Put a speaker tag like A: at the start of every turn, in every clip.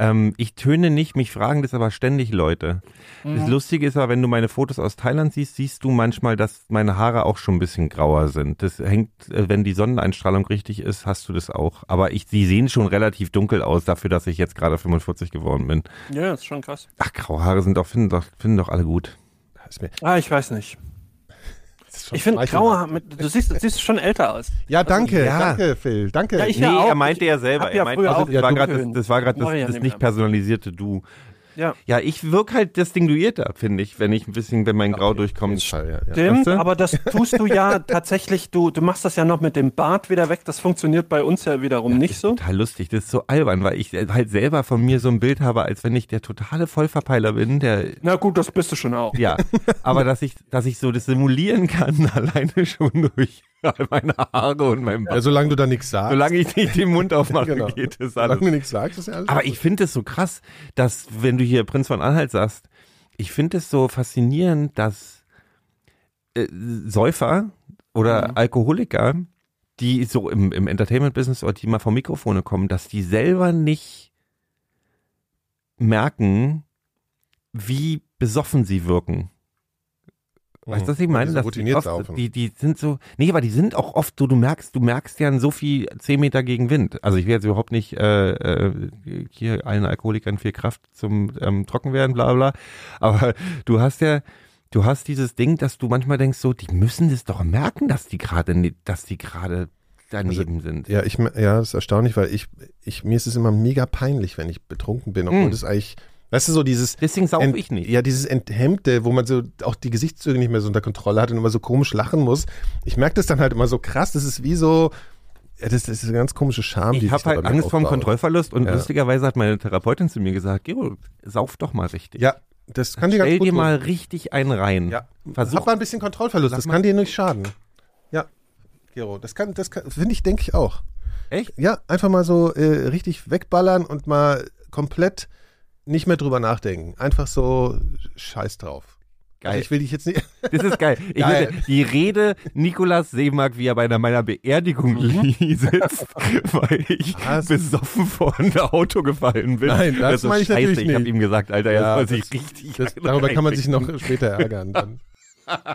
A: Ähm, ich töne nicht, mich fragen das aber ständig Leute. Das Lustige ist aber, wenn du meine Fotos aus Thailand siehst, siehst du manchmal, dass meine Haare auch schon ein bisschen grauer sind. Das hängt, äh, wenn die Sonneneinstrahlung richtig ist, hast du das auch. Aber ich, die sehen schon relativ dunkel aus dafür, dass ich jetzt gerade 45 geworden bin.
B: Ja, ist schon krass.
A: Ach, graue Haare sind doch, finden doch, finden doch alle gut.
B: Ah, ich weiß nicht. Ich finde graue Haare, mit- du siehst, du siehst schon älter aus.
C: Ja, danke,
A: ja.
C: danke, Phil, danke.
B: Ja, ich-
A: nee,
B: auch.
A: er meinte ja selber. er
B: ja
A: meinte, also
B: auch
A: das, war grad, das, das war gerade das,
B: ja nicht
A: nicht
B: mehr.
A: personalisierte Du.
B: Ja.
A: Ja, ich wirke halt distinguierter, finde ich, wenn ich ein bisschen, wenn mein Grau
C: jeden
A: durchkommt.
C: Fall, ja, ja.
B: Stimmt,
A: Weißt du?
B: aber das tust du ja tatsächlich, du, du machst das ja noch mit dem Bart wieder weg. Das funktioniert bei uns ja wiederum nicht so.
A: Total lustig, das ist so albern, weil ich halt selber von mir so ein Bild habe, als wenn ich der totale Vollverpeiler bin, der
B: Na gut, das bist du schon auch.
A: ja, aber dass ich, dass ich so das simulieren kann, alleine schon durch meine Haare und mein
C: Ja, solange du da nichts sagst.
A: Solange ich nicht den Mund aufmache,
C: Genau.
A: geht
C: solange
A: alles.
C: du nichts sagst, ist ja alles.
A: Aber ich finde es so krass, dass wenn du hier Prinz von Anhalt sagst, ich finde es so faszinierend, dass äh, Säufer oder
B: Mhm.
A: Alkoholiker, die so im, im Entertainment-Business oder die mal vor Mikrofone kommen, dass die selber nicht merken, wie besoffen sie wirken. Weißt du, was ich meine?
C: die so
A: oft,
C: saufen.
A: die, die sind so, nee, aber die sind auch oft so, du merkst, du merkst ja so viel 10 Meter gegen Wind. Also ich will jetzt überhaupt nicht äh, äh, hier allen Alkoholikern viel Kraft zum ähm, Trockenwerden, bla bla. Aber du hast ja, du hast dieses Ding, dass du manchmal denkst, so, die müssen das doch merken, dass die gerade, ni- dass die gerade daneben sind.
C: Ja, ich, ja, das ist erstaunlich, weil ich, ich, mir ist es immer mega peinlich, wenn ich betrunken bin, obwohl
A: Mm.
C: das eigentlich, weißt du, so dieses,
A: Deswegen sauf ich nicht.
C: Ja, dieses Enthemmte, wo man so auch die Gesichtszüge nicht mehr so unter Kontrolle hat und immer so komisch lachen muss. Ich merke das dann halt immer so krass. Das ist wie so, das, das ist eine ganz komische Scham, die
A: Ich habe halt Angst
C: aufbaut.
A: Kontrollverlust und
C: Ja.
A: lustigerweise hat meine Therapeutin zu mir gesagt, Gero, sauf doch mal richtig.
C: Ja, das kann dir ganz
A: Stell
C: gut
A: dir mal richtig einen rein.
C: Ja,
A: Versuch
C: hab mal ein bisschen Kontrollverlust. Das kann dir nicht schaden. Ja, Gero, das kann, das kann, finde ich, denke ich auch.
A: Echt?
C: Ja, einfach mal so äh, richtig wegballern und mal komplett nicht mehr drüber nachdenken. Einfach so Scheiß drauf.
A: Geil.
C: Also ich will dich jetzt nicht.
A: Das ist geil. Ich
C: Geil.
A: Will, die Rede Nikolas Seemark, wie er bei einer, meiner Beerdigung sitzt, weil ich
C: Was?
A: besoffen vor ein Auto gefallen bin.
C: Nein, das
A: ist so
C: meine ich
A: scheiße.
C: natürlich
A: Ich habe
C: nicht.
A: ihm gesagt, Alter,
C: Ja,
A: jetzt muss ich
C: das-
A: richtig.
C: Das, darüber kann man sich noch später ärgern. Dann.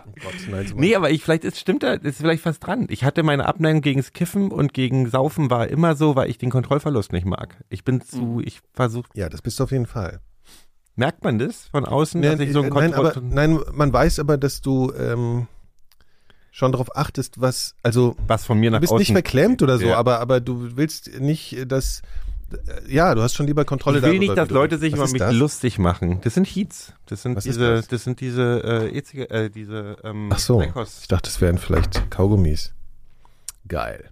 C: Oh Gott, nein, so
A: Nee, aber ich, vielleicht ist, stimmt da, ist vielleicht was dran. Ich hatte meine Abneigung gegens Kiffen und gegen Saufen war immer so, weil ich den Kontrollverlust nicht mag. Ich bin
C: Mhm.
A: zu, ich versuche,
C: ja, das bist du auf jeden Fall.
A: merkt man das von außen,
C: Nee,
A: dass ich so ein
C: äh, nein, aber, nein, man weiß aber, dass du ähm, schon darauf achtest, was, also
A: was von mir nach
C: du bist
A: außen...
C: nicht verklemmt oder so,
A: Ja.
C: aber, aber du willst nicht, dass, ja, du hast schon lieber Kontrolle
A: Ich will
C: darüber.
A: nicht, dass Leute sich über mich
C: das?
A: lustig machen. Das sind Heats. Das sind
C: Was
A: diese,
C: das?
A: das? sind diese, äh, Ezige, äh, diese, ähm,
C: Ach so,
A: Blackhouse.
C: ich dachte, das wären vielleicht Kaugummis. Geil.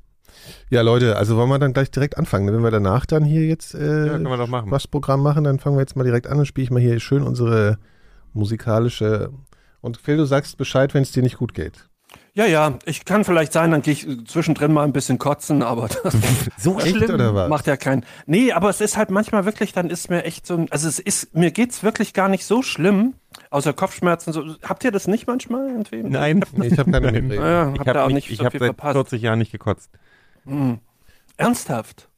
C: Ja, Leute, also wollen wir dann gleich direkt anfangen. ne? Wenn wir danach dann hier jetzt äh,
A: Ja, wir machen.
C: was Programm machen, dann fangen wir jetzt mal direkt an und spiele ich mal hier schön unsere musikalische. Und Phil, du sagst Bescheid, wenn es dir nicht gut geht.
B: Ja, ja, ich kann vielleicht sein, dann gehe ich zwischendrin mal ein bisschen kotzen, aber das
A: So
C: Echt,
A: schlimm.
C: oder was?
B: macht ja keinen. Nee, aber es ist halt manchmal wirklich, dann ist mir echt so, ein- also es ist, mir geht's wirklich gar nicht so schlimm, außer Kopfschmerzen. So, habt ihr das nicht manchmal irgendwie?
A: Nein.
C: Nee, ich habe keine. Migräne.
B: Ja,
A: Ich
B: habt ihr
A: habe
B: auch nicht
A: ich
B: so
A: hab
B: viel
A: seit
B: verpasst.
A: 40 Jahren nicht gekotzt.
B: Hm. Ernsthaft?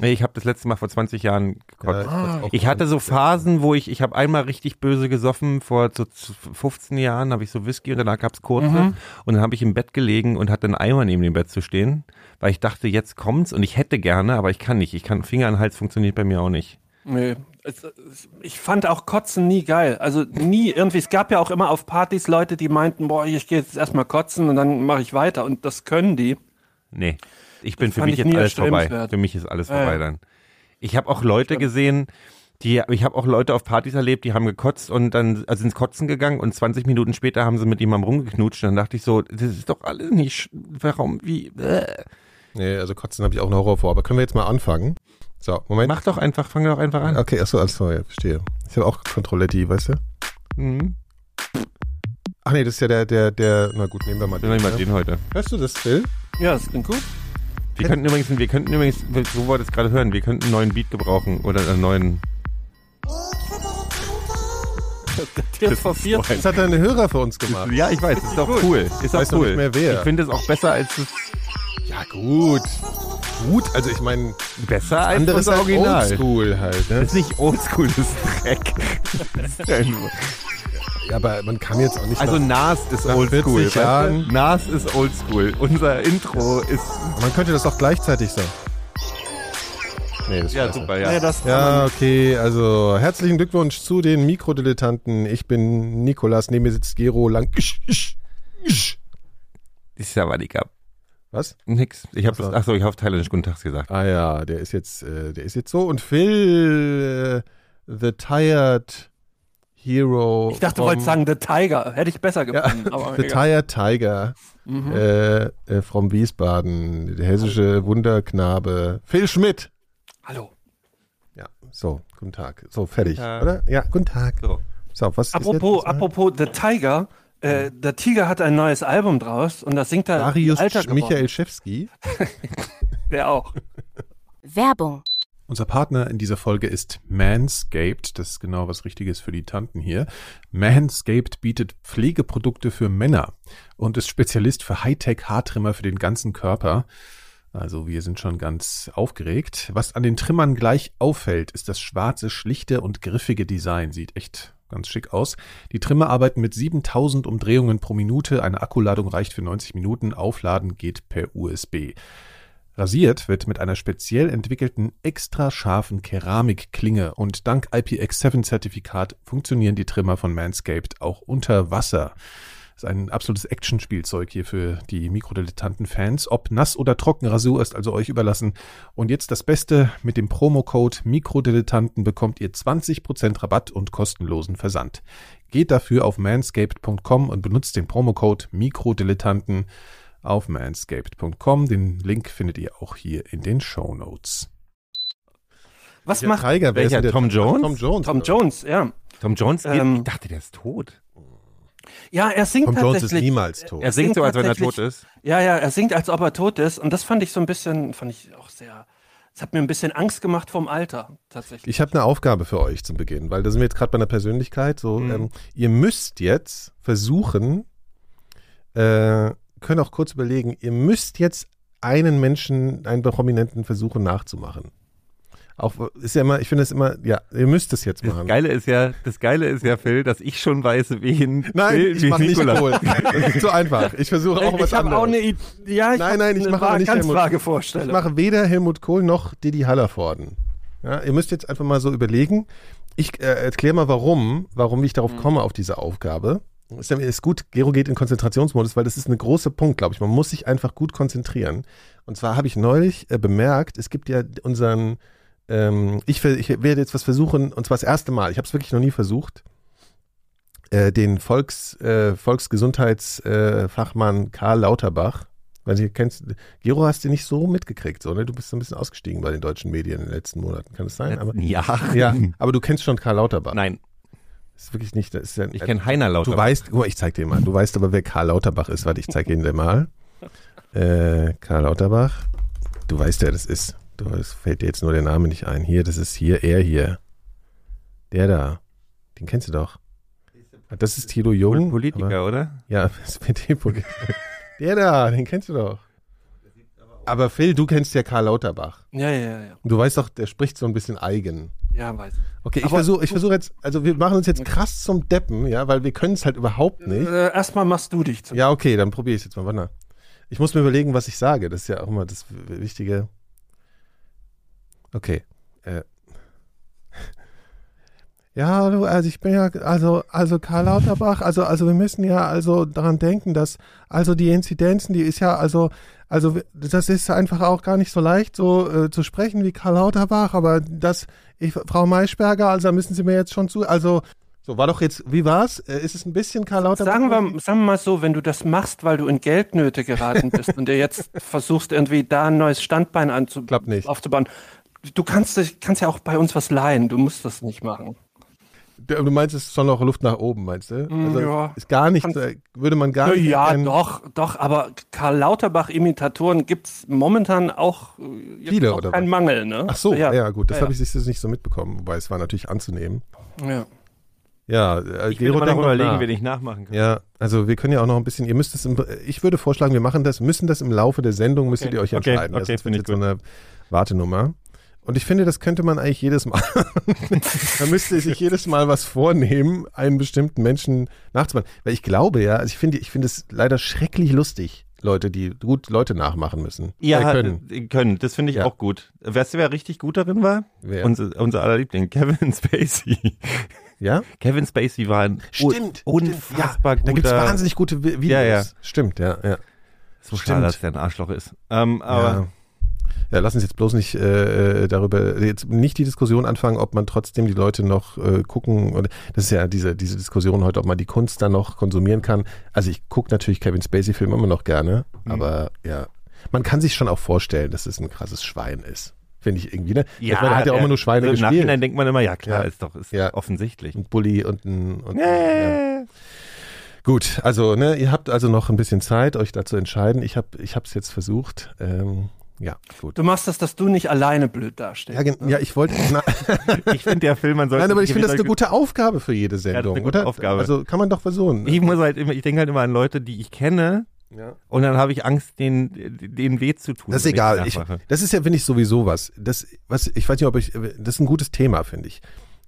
A: Nee, ich habe das letzte Mal vor 20 Jahren gekotzt.
C: Ja,
A: Ich hatte so Phasen, wo ich, ich habe einmal richtig böse gesoffen, vor so z- 15 Jahren habe ich so Whisky und danach gab's kurze
B: Mhm.
A: und dann habe ich im Bett gelegen und hatte einen Eimer neben dem Bett zu stehen, weil ich dachte, jetzt kommt's und ich hätte gerne, aber ich kann nicht. Ich kann, Finger an den Hals funktioniert bei mir auch nicht.
B: Nee. Es, es, ich fand auch Kotzen nie geil. Also nie irgendwie. Es gab ja auch immer auf Partys Leute, die meinten, boah, ich gehe jetzt erstmal kotzen und dann mache ich weiter. Und das können die.
A: Nee. Ich bin für mich
B: ich
A: jetzt alles vorbei. Für mich ist alles
B: Ja,
A: vorbei dann. Ich habe auch Leute gesehen, die, ich habe auch Leute auf Partys erlebt, die haben gekotzt und dann also ins Kotzen gegangen und 20 Minuten später haben sie mit jemandem rumgeknutscht. Und dann dachte ich so, das ist doch alles nicht, warum, wie, äh.
C: Nee, also Kotzen habe ich auch einen Horror vor. Aber können wir jetzt mal anfangen? So, Moment.
A: Mach doch einfach, fang doch einfach an.
C: Okay, achso, alles klar, ja, verstehe. Ich habe auch Kontrolletti, weißt du?
A: Mhm.
C: Ach nee, das ist ja der, der, der, na gut, nehmen wir mal
A: Dann nehmen wir
C: ne?
A: den heute.
C: Hörst du das, Phil?
B: Ja, das klingt gut.
A: Wir könnten übrigens, wir könnten übrigens, so wollte es gerade hören, wir könnten einen neuen Beat gebrauchen oder einen neuen.
B: Jetzt vor vier.
C: Das hat deine Hörer für uns gemacht.
A: Ja, ich weiß, ist doch cool. Ist doch
C: Weiß noch
A: cool.
C: nicht mehr wer.
A: Ich finde es auch besser als das.
C: Ja, gut. gut. Also ich meine,
A: Besser als
C: anderes
A: das
C: als
A: Original.
C: Oldschool halt. Ne?
A: Das ist nicht oldschool, das ist Dreck. Das ist ja nur-
C: Ja, aber man kann jetzt auch nicht.
A: also
C: nach,
A: Nas ist oldschool.
C: 40
A: weißt du? Nas ist oldschool. Unser Intro ist.
C: man könnte das auch gleichzeitig sagen. Nee, das ist
A: Ja,
C: scheiße.
A: super,
B: Ja,
A: ja.
B: das
C: Ja, okay, also herzlichen Glückwunsch zu den Mikrodilettanten. Ich bin Nikolas, neben mir sitzt Gero lang. Isch, isch, isch.
A: Ist ja aber nicht ab.
C: Was?
A: Nix. Ich habe
C: Ach so.
A: das, ach so, ich habe auf Thailändisch Guten Tag gesagt.
C: Ah ja, der ist jetzt, äh, der ist jetzt so. Und Phil, äh, The Tired Hero.
B: Ich dachte, du
C: vom-
B: wolltest sagen The Tiger. Hätte ich besser
C: ja,
B: gefunden. aber
C: The
B: egal.
C: Tired Tiger
B: Mhm.
C: äh, äh, from Wiesbaden, der hessische Wunderknabe. Phil Schmidt.
B: Hallo.
C: Ja, so, guten Tag. So, fertig,
A: Tag.
C: oder? Ja, guten Tag.
A: So.
C: So, was
B: Apropos,
C: ist jetzt?
B: apropos The Tiger. Äh, der Tiger hat ein neues Album draus und das singt er
C: Darius
B: Alter
C: Michael. Schewski.
B: Der auch.
D: Werbung.
E: Unser Partner in dieser Folge ist Manscaped. Das ist genau was Richtiges für die Tanten hier. Manscaped bietet Pflegeprodukte für Männer und ist Spezialist für Hightech-Haartrimmer für den ganzen Körper. Also wir sind schon ganz aufgeregt. Was an den Trimmern gleich auffällt, ist das schwarze, schlichte und griffige Design. Sieht echt ganz schick aus. Die Trimmer arbeiten mit 7000 Umdrehungen pro Minute. Eine Akkuladung reicht für 90 Minuten. Aufladen geht per USB. Rasiert wird mit einer speziell entwickelten, extra scharfen Keramikklinge und dank IPX7-Zertifikat funktionieren die Trimmer von Manscaped auch unter Wasser. Das ist ein absolutes Actionspielzeug hier für die Mikrodilettanten-Fans. Ob nass oder trocken, Rasur ist also euch überlassen. Und jetzt das Beste, mit dem Promocode Mikrodilettanten bekommt ihr 20% Rabatt und kostenlosen Versand. Geht dafür auf manscaped.com und benutzt den Promocode Mikrodilettanten auf manscaped.com. Den Link findet ihr auch hier in den Show Notes.
B: Was macht
C: Tiger, wer ist
A: welcher? Tom Jones?
C: Tom Jones.
B: Tom Jones? Ja.
A: Tom Jones?
B: Ähm,
A: ich dachte, der ist tot.
B: Ja, er singt
C: Tom Jones ist
B: tatsächlich.
C: niemals tot.
A: Er singt so, als wenn er
B: tatsächlich-
A: tot ist.
B: Ja, ja, er singt, als ob er tot ist. Und das fand ich so ein bisschen, fand ich auch sehr. Es hat mir ein bisschen Angst gemacht vom Alter, tatsächlich.
C: Ich habe eine Aufgabe für euch zum Beginn, weil da sind wir jetzt gerade bei einer Persönlichkeit. So,
A: Mhm.
C: ähm, ihr müsst jetzt versuchen, äh, können auch kurz überlegen, ihr müsst jetzt einen Menschen, einen Prominenten versuchen nachzumachen. Auch ist ja immer, ich finde es immer, ja, ihr müsst es jetzt
A: Das
C: machen.
A: Geile ist ja, das Geile ist ja, Phil, dass ich schon weiß, wen
C: Nein,
A: Phil,
C: ich mache nicht Kohl. Das ist zu einfach. Ich versuche auch was
B: ich habe
C: anderes.
B: auch eine Idee. Ja, ich
C: Nein, nein, ich mache nicht Helmut.
B: vage
C: Ich
B: Vorstellung.
C: mache weder Helmut Kohl noch Didi Hallervorden. Ja, ihr müsst jetzt einfach mal so überlegen. Ich äh, erkläre mal, warum, warum ich
B: Mhm.
C: darauf komme, auf diese Aufgabe. Ist, ist gut, Gero geht in Konzentrationsmodus, weil das ist ein großer Punkt, glaube ich. Man muss sich einfach gut konzentrieren. Und zwar habe ich neulich äh, bemerkt, es gibt ja unseren, ähm, ich, ich werde jetzt was versuchen, und zwar das erste Mal, ich habe es wirklich noch nie versucht, äh, den Volks, äh, Volksgesundheitsfachmann äh, Karl Lauterbach, weil du kennst, Gero hast du nicht so mitgekriegt, so, ne? Du bist so ein bisschen ausgestiegen bei den deutschen Medien in den letzten Monaten, kann es sein? Aber,
A: Ja.
C: ja, aber du kennst schon Karl Lauterbach.
A: Nein,
C: ist wirklich nicht, ist ja,
A: ich kenne Heiner
C: Du
A: Lauterbach.
C: weißt, guck mal, ich zeig dir mal. Du weißt aber, wer Karl Lauterbach ist. Warte, ich zeig ihn dir mal. Äh, Karl Lauterbach. Du weißt, wer das ist. Du, es fällt dir jetzt nur der Name nicht ein. Hier, das ist hier, er hier. Der da. Den kennst du doch. Das ist Thilo Jung.
A: Politiker,
C: Aber,
A: oder?
C: ja, SPD-Politiker. der da, den kennst du doch. Aber Phil, du kennst ja Karl Lauterbach.
B: Ja, ja, ja.
C: Und du weißt doch, der spricht so ein bisschen eigen.
B: Ja, weiß.
C: Okay, ich versuche ich versuch jetzt, also wir machen uns jetzt krass zum Deppen, ja, weil wir können es halt überhaupt nicht.
B: Äh, erstmal machst du dich zum
C: Ja, okay, dann probiere ich jetzt mal. Warte. Ich muss mir überlegen, was ich sage. Das ist ja auch immer das Wichtige. Okay. Äh. Ja, du, also ich bin ja, also, also Karl Lauterbach, also, also wir müssen ja also daran denken, dass, also die Inzidenzen, die ist ja, also, also das ist einfach auch gar nicht so leicht, so äh, zu sprechen wie Karl Lauterbach, aber das, ich, Frau Maischberger, also da müssen Sie mir jetzt schon zu, also, so war doch jetzt, wie war's? Äh, ist es ein bisschen Karl Lauterbach?
B: Sagen wir, sagen wir mal so, wenn du das machst, weil du in Geldnöte geraten bist und dir jetzt versuchst, irgendwie da ein neues Standbein anzu aufzubauen, du kannst, kannst ja auch bei uns was leihen, du musst das nicht machen.
C: Du meinst, es ist schon noch Luft nach oben, meinst du?
B: Mm,
C: Also
B: ja.
C: ist gar nicht, äh, würde man gar nicht.
B: ja
C: erkennen.
B: doch, doch, aber Karl Lauterbach-Imitatoren gibt es momentan auch, äh,
C: Viele,
B: auch
C: oder
B: kein
C: was?
B: Mangel, ne?
C: Ach so, ja,
B: ja.
C: gut, das
B: Ja,
C: habe ich jetzt nicht so mitbekommen, wobei es war natürlich anzunehmen.
B: ja.
C: Ja, äh,
A: Ich will noch
C: denkt
A: überlegen,
C: nach.
A: wen ich nachmachen kann.
C: Ja, also wir können ja auch noch ein bisschen, ihr müsst es, im, ich würde vorschlagen, wir machen das, müssen das im Laufe der Sendung, müsstet
A: Okay.
C: ihr euch
A: Okay,
C: entscheiden.
A: okay,
C: das wird
A: finde ich
C: jetzt so eine Wartenummer. Und ich finde, das könnte man eigentlich jedes Mal. man müsste sich jedes Mal was vornehmen, einen bestimmten Menschen nachzumachen. Weil ich glaube ja, also ich finde, ich finde es leider schrecklich lustig, Leute, die gut Leute nachmachen müssen.
A: Ja,
C: Äh, können.
A: können. Das finde ich
C: Ja.
A: auch gut. Weißt du, wer richtig gut darin war?
C: Wer?
A: Unser, unser aller Liebling, Kevin Spacey.
C: Ja?
A: Kevin Spacey war ein
C: Stimmt,
A: un
C: stimmt,
A: unfassbar
C: Da gibt es
A: guter.
C: wahnsinnig gute Vi- Videos.
A: Ja, ja.
C: Stimmt, ja, ja.
A: so schade, dass der ein Arschloch ist. Ähm, aber
C: ja. Ja, lass uns jetzt bloß nicht äh, äh, darüber, jetzt nicht die Diskussion anfangen, ob man trotzdem die Leute noch äh, gucken. Und das ist ja diese, diese Diskussion heute, ob man die Kunst dann noch konsumieren kann. Also ich gucke natürlich Kevin Spacey-Filme immer noch gerne,
A: Mhm.
C: aber ja, man kann sich schon auch vorstellen, dass es ein krasses Schwein ist. Finde ich irgendwie, ne?
A: ja,
C: ich meine, er hat ja auch immer nur Schweine
A: Im
C: gespielt.
A: Nachhinein denkt man immer, ja klar,
C: Ja.
A: ist doch ist
C: Ja.
A: offensichtlich.
C: Ein Bully und ein, und
A: Nee.
C: ja. Gut, also ne, ihr habt also noch ein bisschen Zeit, euch da zu entscheiden. Ich habe ich es jetzt versucht. Ähm, ja, gut.
B: Du machst das, dass du nicht alleine blöd dastehst.
C: Ja, gen- ja, ich wollte. Na,
A: Ich finde der Film, man sollte.
C: nein, aber ich finde das eine
A: wieder-
C: gute Aufgabe für jede Sendung,
A: eine gute
C: oder?
A: Aufgabe.
C: Also kann man doch versuchen.
A: Ich muss halt immer, ich denke halt immer an Leute, die ich kenne,
C: ja.
A: und dann habe ich Angst, denen, denen weh zu tun.
C: Das ist egal. Ich, das ist ja, finde ich, sowieso was. Das, was. Ich weiß nicht, ob ich. Das ist ein gutes Thema, finde ich.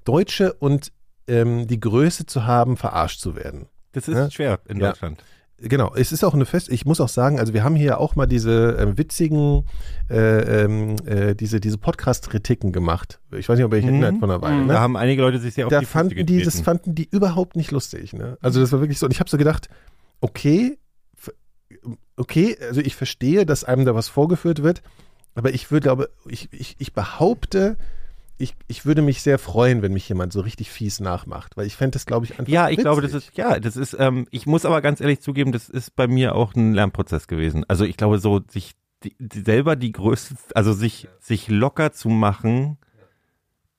C: Deutsche und ähm, die Größe zu haben, verarscht zu werden.
A: das ist
C: Ja.
A: schwer in
C: Ja.
A: Deutschland.
C: Genau, es ist auch eine Fest, ich muss auch sagen, also wir haben hier auch mal diese ähm, witzigen, äh, ähm, äh, diese, diese Podcast-Kritiken gemacht. Ich weiß nicht, ob ihr euch
A: Mhm.
C: erinnert von einer Weile.
B: Mhm.
C: Ne?
A: Da haben einige Leute sich sehr auf
C: da
A: die Füße
C: fanden die, das fanden die überhaupt nicht lustig. Ne? Also das war wirklich so. Und ich habe so gedacht, okay, okay, also ich verstehe, dass einem da was vorgeführt wird, aber ich würde, glaube, ich, ich, ich behaupte, ich, ich würde mich sehr freuen, wenn mich jemand so richtig fies nachmacht, weil ich fände das, glaube ich, einfach
A: Ja, ich glaube, das
C: witzig.
A: ist, ja, das ist, ähm, ich muss aber ganz ehrlich zugeben, das ist bei mir auch ein Lernprozess gewesen. Also ich glaube, so sich die, selber die größte, also sich, sich locker zu machen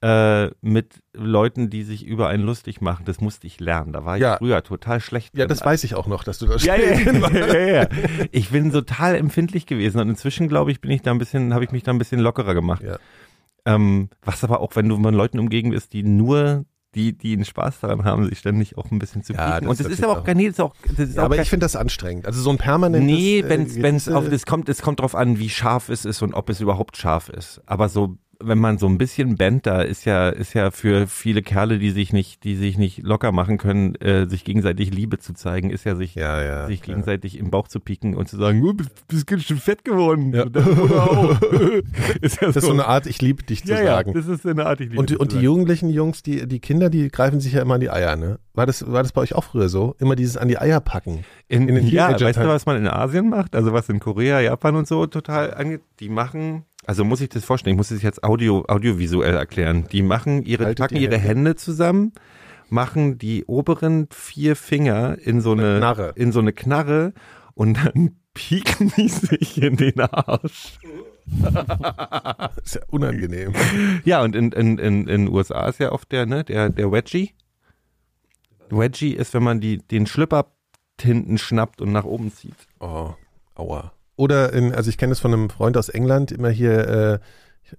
A: äh, mit Leuten, die sich über einen lustig machen, das musste ich lernen. Da war ich
C: Ja.
A: früher total schlecht.
C: Ja,
A: drin.
C: das weiß ich auch noch, dass du das
A: ja, ja, ja. Ich bin total empfindlich gewesen und inzwischen glaube ich, bin ich da ein bisschen, habe ich mich da ein bisschen lockerer gemacht.
C: Ja.
A: Ähm, was aber auch, wenn du mit Leuten umgeben bist, die nur, die, die einen Spaß daran haben, sich ständig auch ein bisschen zu
C: Ja, das
A: Und das
C: ist
A: aber auch, gar- nee, das ist auch, das ist
C: Ja,
A: auch
C: aber ich finde das anstrengend. Also so ein permanentes.
A: Nee,
C: äh,
A: wenn es
C: gewisse-
A: auf das kommt, es kommt drauf an, wie scharf es ist und ob es überhaupt scharf ist. Aber so, wenn man so ein bisschen Banter ist ja, ist ja für viele Kerle, die sich nicht, die sich nicht locker machen können, äh, sich gegenseitig Liebe zu zeigen, ist ja sich,
C: ja, ja.
A: sich
C: ja.
A: gegenseitig im Bauch zu pieken und zu sagen, du bist, bist ganz schön fett geworden.
C: Ja.
A: Ist ja
C: Das ist so eine Art, ich liebe dich zu
A: ja, ja,
C: sagen.
A: das ist eine Art, ich liebe
C: Und, die-
A: dich
C: und
A: zu
C: die
A: sagen.
C: jugendlichen Jungs, die, die Kinder, die greifen sich ja immer an die Eier, ne? War das, war das bei euch auch früher so? Immer dieses an die Eier packen.
A: In,
C: in den
A: ja, weißt du, was man in Asien macht? Also was in Korea, Japan und so total angeht? Die machen, also muss ich das vorstellen, ich muss es jetzt audio, audiovisuell erklären. Die machen ihre,
C: Haltet
A: packen ihre
C: Hände.
A: Hände zusammen, machen die oberen vier Finger in so eine,
C: Knarre.
A: in so eine Knarre und dann pieken die sich in den Arsch.
C: Ist ja unangenehm.
A: Ja, und in, in, in, in USA ist ja oft der, ne, der, der Wedgie. Wedgie ist, wenn man die, den Schlipper hinten schnappt und nach oben zieht.
C: Oh, aua. Oder in, also ich kenne das von einem Freund aus England, immer hier, äh,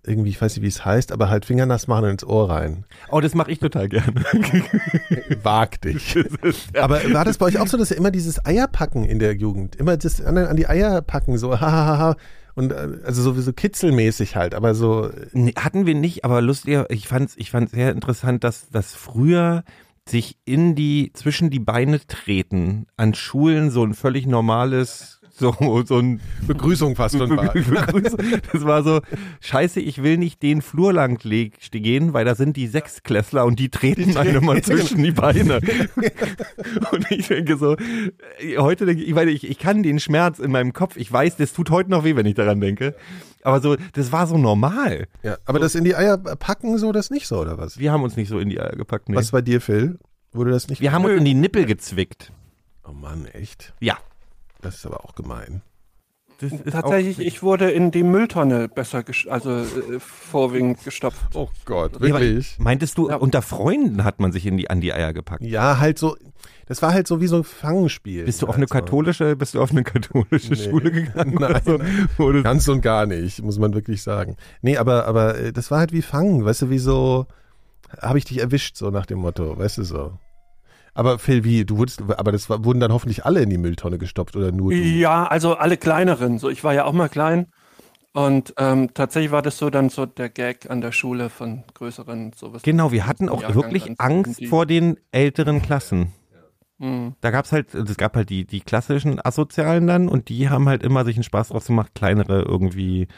C: irgendwie, ich weiß nicht, wie es heißt, aber halt Fingernass machen und ins Ohr rein.
A: Oh, das mache ich total gerne.
C: Wag dich. Aber war das bei euch auch so, dass ihr immer dieses Eierpacken in der Jugend, immer das an, an die Eier packen, so hahaha und äh, also sowieso kitzelmäßig halt, aber so
A: Nee, hatten wir nicht, aber lustiger, ich fand's, ich fand's sehr interessant, dass, dass früher sich in die, zwischen die Beine treten an Schulen so ein völlig normales, so, so ein
C: Begrüßung fast schon war.
A: Begrüßung. Das war so, scheiße, ich will nicht den Flur lang gehen, weil da sind die Sechsklässler und die treten einem mal zwischen die Beine. Und ich denke so, heute denke ich, ich, ich kann den Schmerz in meinem Kopf, ich weiß, das tut heute noch weh, wenn ich daran denke. Aber so, das war so normal.
C: Ja, aber das in die Eier packen, so das nicht so, oder was?
A: Wir haben uns nicht so in die Eier gepackt, nee.
C: Was bei dir, Phil? Wurde das nicht?
A: Wir haben uns in die Nippel gezwickt.
C: Oh Mann, echt?
A: Ja.
C: Das ist aber auch gemein.
A: Das ist
B: Tatsächlich, ich wurde in die Mülltonne besser, also äh, vorwiegend gestopft.
C: Oh Gott, wirklich?
A: Meintest du,
B: Ja.
A: unter Freunden hat man sich in die, an die Eier gepackt?
C: Ja, halt so, das war halt so wie so ein Fangspiel.
A: Bist du auf
C: halt
A: eine katholische, bist du auf eine katholische
C: Nee.
A: Schule gegangen?
C: Nein,
A: oder so?
C: nein. Ganz und gar nicht, muss man wirklich sagen. Nee, aber, aber äh, das war halt wie Fangen, weißt du, wie so, habe ich dich erwischt, so nach dem Motto, weißt du so. Aber Phil, wie, du wurdest, aber das war, wurden dann hoffentlich alle in die Mülltonne gestopft oder nur du?
B: Ja, also alle kleineren. So, ich war ja auch mal klein. Und ähm, tatsächlich war das so dann so der Gag an der Schule von größeren sowas.
A: Genau, wir hatten auch
B: Jahrgang
A: wirklich Angst
B: die-
A: vor den älteren Klassen.
B: Hm.
A: Da gab's halt, es gab halt die, die klassischen Asozialen dann und die haben halt immer sich einen Spaß draus gemacht, kleinere irgendwie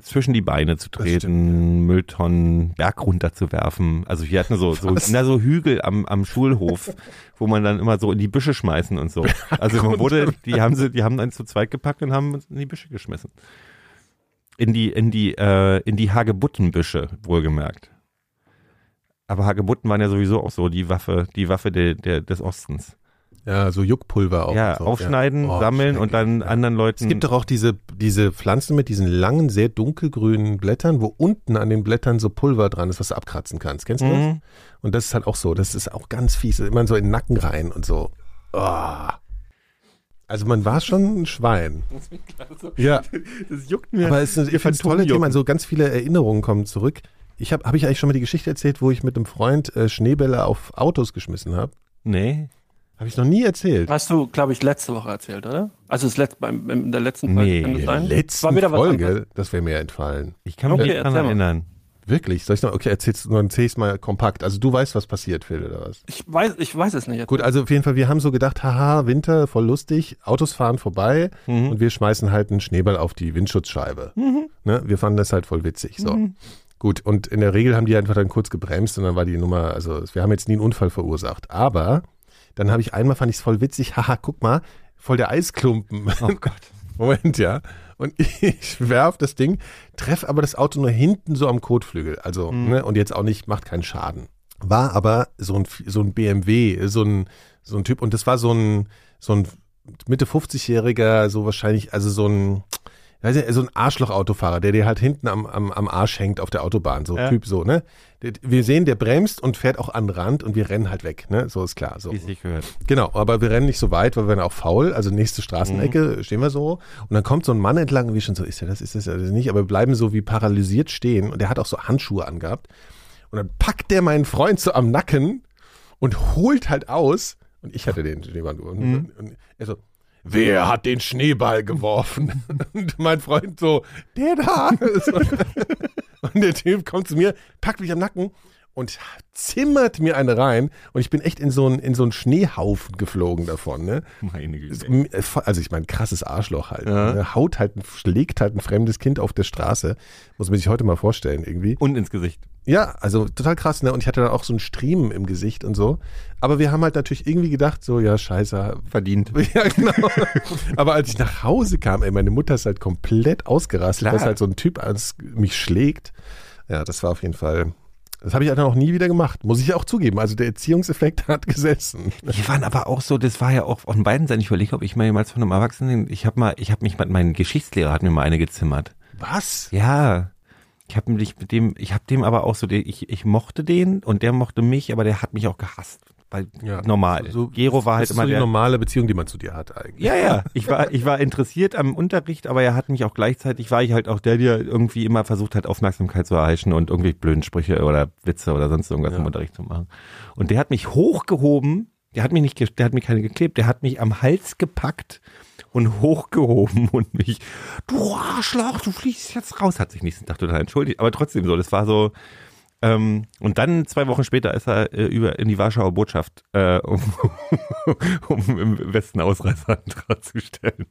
A: zwischen die Beine zu treten,
C: stimmt,
A: Mülltonnen, Berg runter zu werfen. Also wir hatten so, so, na, so Hügel am, am Schulhof, wo man dann immer so in die Büsche schmeißen und so. Also man wurde, die haben sie, die haben dann zu zweit gepackt und haben uns in die Büsche geschmissen. In die, in die, äh, in die Hagebuttenbüsche, wohlgemerkt. Aber Hagebutten waren ja sowieso auch so die Waffe, die Waffe der, der, des Ostens.
C: Ja, so Juckpulver auch.
A: ja,
C: so.
A: aufschneiden,
C: Ja. Oh,
A: sammeln und dann
C: ja.
A: anderen Leuten.
C: Es gibt doch auch diese, diese Pflanzen mit diesen langen, sehr dunkelgrünen Blättern, wo unten an den Blättern so Pulver dran ist, was du abkratzen kannst. Kennst du das?
A: Mhm.
C: Und das ist halt auch so. Das ist auch ganz fies. Immer so in den Nacken rein und so. Oh. Also man war schon ein Schwein. Ja,
A: Das juckt mir.
C: aber es ist, ich finde es ein tolles. Thema. So ganz viele Erinnerungen kommen zurück. Ich habe, habe ich eigentlich schon mal die Geschichte erzählt, wo ich mit einem Freund äh, Schneebälle auf Autos geschmissen habe?
A: Nee.
C: Habe ich noch nie erzählt.
B: Hast du, glaube ich, letzte Woche erzählt, oder? Also das letzte, in der letzten Folge
A: Nee,
C: In der letzten
B: War wieder was anderes.
C: Folge, das wäre mir entfallen.
A: Ich kann mich
B: Okay, mal.
A: erinnern.
C: Wirklich? Soll ich noch? Okay, erzähl's, dann erzähl ich's mal kompakt. Also du weißt, was passiert, Phil, oder was?
B: Ich weiß, ich weiß es nicht. Jetzt.
C: Gut, also auf jeden Fall, wir haben so gedacht, haha, Winter, voll lustig, Autos fahren vorbei
A: Mhm.
C: und wir schmeißen halt einen Schneeball auf die Windschutzscheibe. Ne? Wir fanden das halt voll witzig. So.
A: Mhm.
C: Gut, und in der Regel haben die einfach dann kurz gebremst und dann war die Nummer, also wir haben jetzt nie einen Unfall verursacht. Aber dann habe ich einmal, fand ich es voll witzig, haha, guck mal, voll der Eisklumpen.
A: Oh Gott.
C: Moment, ja. Und ich werf das Ding, treff aber das Auto nur hinten so am Kotflügel. Also,
A: Mhm.
C: ne, und jetzt auch nicht, macht keinen Schaden. War aber so ein, so ein BMW, so ein, so ein Typ, und das war so ein, so ein Mitte 50-Jähriger, so wahrscheinlich, also so ein, weiß nicht, so ein Arschloch-Autofahrer, der dir halt hinten am, am, am Arsch hängt auf der Autobahn, so
A: Ja.
C: Typ so, ne? Wir sehen, der bremst und fährt auch an den Rand und wir rennen halt weg, ne? So ist klar, so.
A: Wie sich gehört.
C: Genau, aber wir rennen nicht so weit, weil wir werden auch faul. Also nächste Straßenecke stehen wir so und dann kommt so ein Mann entlang und wir schon so, ist er das, ist das, ist das nicht, aber wir bleiben so wie paralysiert stehen und der hat auch so Handschuhe angehabt und dann packt der meinen Freund so am Nacken und holt halt aus und ich hatte den Schneeball und,
A: Mhm.
C: und er so, wer hat den Schneeball geworfen? Und mein Freund so, der da. Und der Typ kommt zu mir, packt mich am Nacken und zimmert mir eine rein und ich bin echt in so einen, in so einen Schneehaufen geflogen davon. Ne?
A: Meine Güte.
C: m- Also ich meine, krasses Arschloch halt.
A: Ja.
C: Ne? Haut halt, schlägt halt ein fremdes Kind auf der Straße. Muss man sich heute mal vorstellen irgendwie.
A: Und ins Gesicht.
C: Ja, also total krass, ne? Und ich hatte dann auch so einen Striemen im Gesicht und so. Aber wir haben halt natürlich irgendwie gedacht, so, ja, scheiße.
A: Verdient.
C: Ja, genau. Aber als ich nach Hause kam, ey, meine Mutter ist halt komplett ausgerastet, dass halt so ein Typ als mich schlägt. Ja, das war auf jeden Fall. Das habe ich halt auch nie wieder gemacht, muss ich auch zugeben. Also der Erziehungseffekt hat gesessen.
A: Die waren aber auch so, das war ja auch von beiden Seiten. Ich überlege, ob ich mal jemals von einem Erwachsenen, ich habe mal, ich habe mich mit meinem Geschichtslehrer hat mir mal eine gezimmert.
C: Was?
A: Ja. Ich habe mich mit dem, ich habe dem aber auch so, ich, ich mochte den und der mochte mich, aber der hat mich auch gehasst. Weil
C: Ja.
A: normal.
C: So,
A: Gero war halt
C: das ist
A: immer
C: so die
A: der.
C: normale Beziehung, die man zu dir hat eigentlich.
A: Ja, ja. Ich war, ich war interessiert am Unterricht, aber er hat mich auch gleichzeitig, war ich halt auch der, der irgendwie immer versucht hat, Aufmerksamkeit zu erheischen und irgendwie blöden Sprüche oder Witze oder sonst irgendwas
C: Ja.
A: im Unterricht zu machen. Und der hat mich hochgehoben, der hat mich nicht, der hat mich keine geklebt, der hat mich am Hals gepackt und hochgehoben und mich, du Arschloch, du fliegst jetzt raus, hat sich nächsten Tag total entschuldigt, aber trotzdem so, das war so, ähm, und dann zwei Wochen später ist er äh, über in die Warschauer Botschaft, äh, um, um im Westen Ausreiseantrag zu stellen.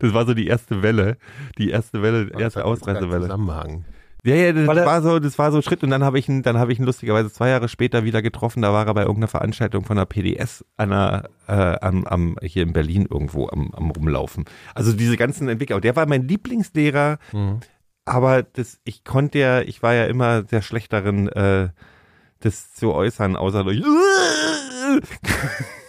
A: Das war so die erste Welle, die erste Welle, erste Ausreisewelle.
C: Zusammenhang.
A: Ja, ja, das
B: er-
A: war so, das war so ein Schritt und dann habe ich ihn, dann habe ich ihn lustigerweise zwei Jahre später wieder getroffen. Da war er bei irgendeiner Veranstaltung von der PDS an einer, äh, am, am, hier in Berlin irgendwo am, am rumlaufen. Also diese ganzen Entwickler. Der war mein Lieblingslehrer,
C: Mhm.
A: aber das, ich konnte ja, ich war ja immer sehr schlecht darin, äh, das zu äußern, außer durch.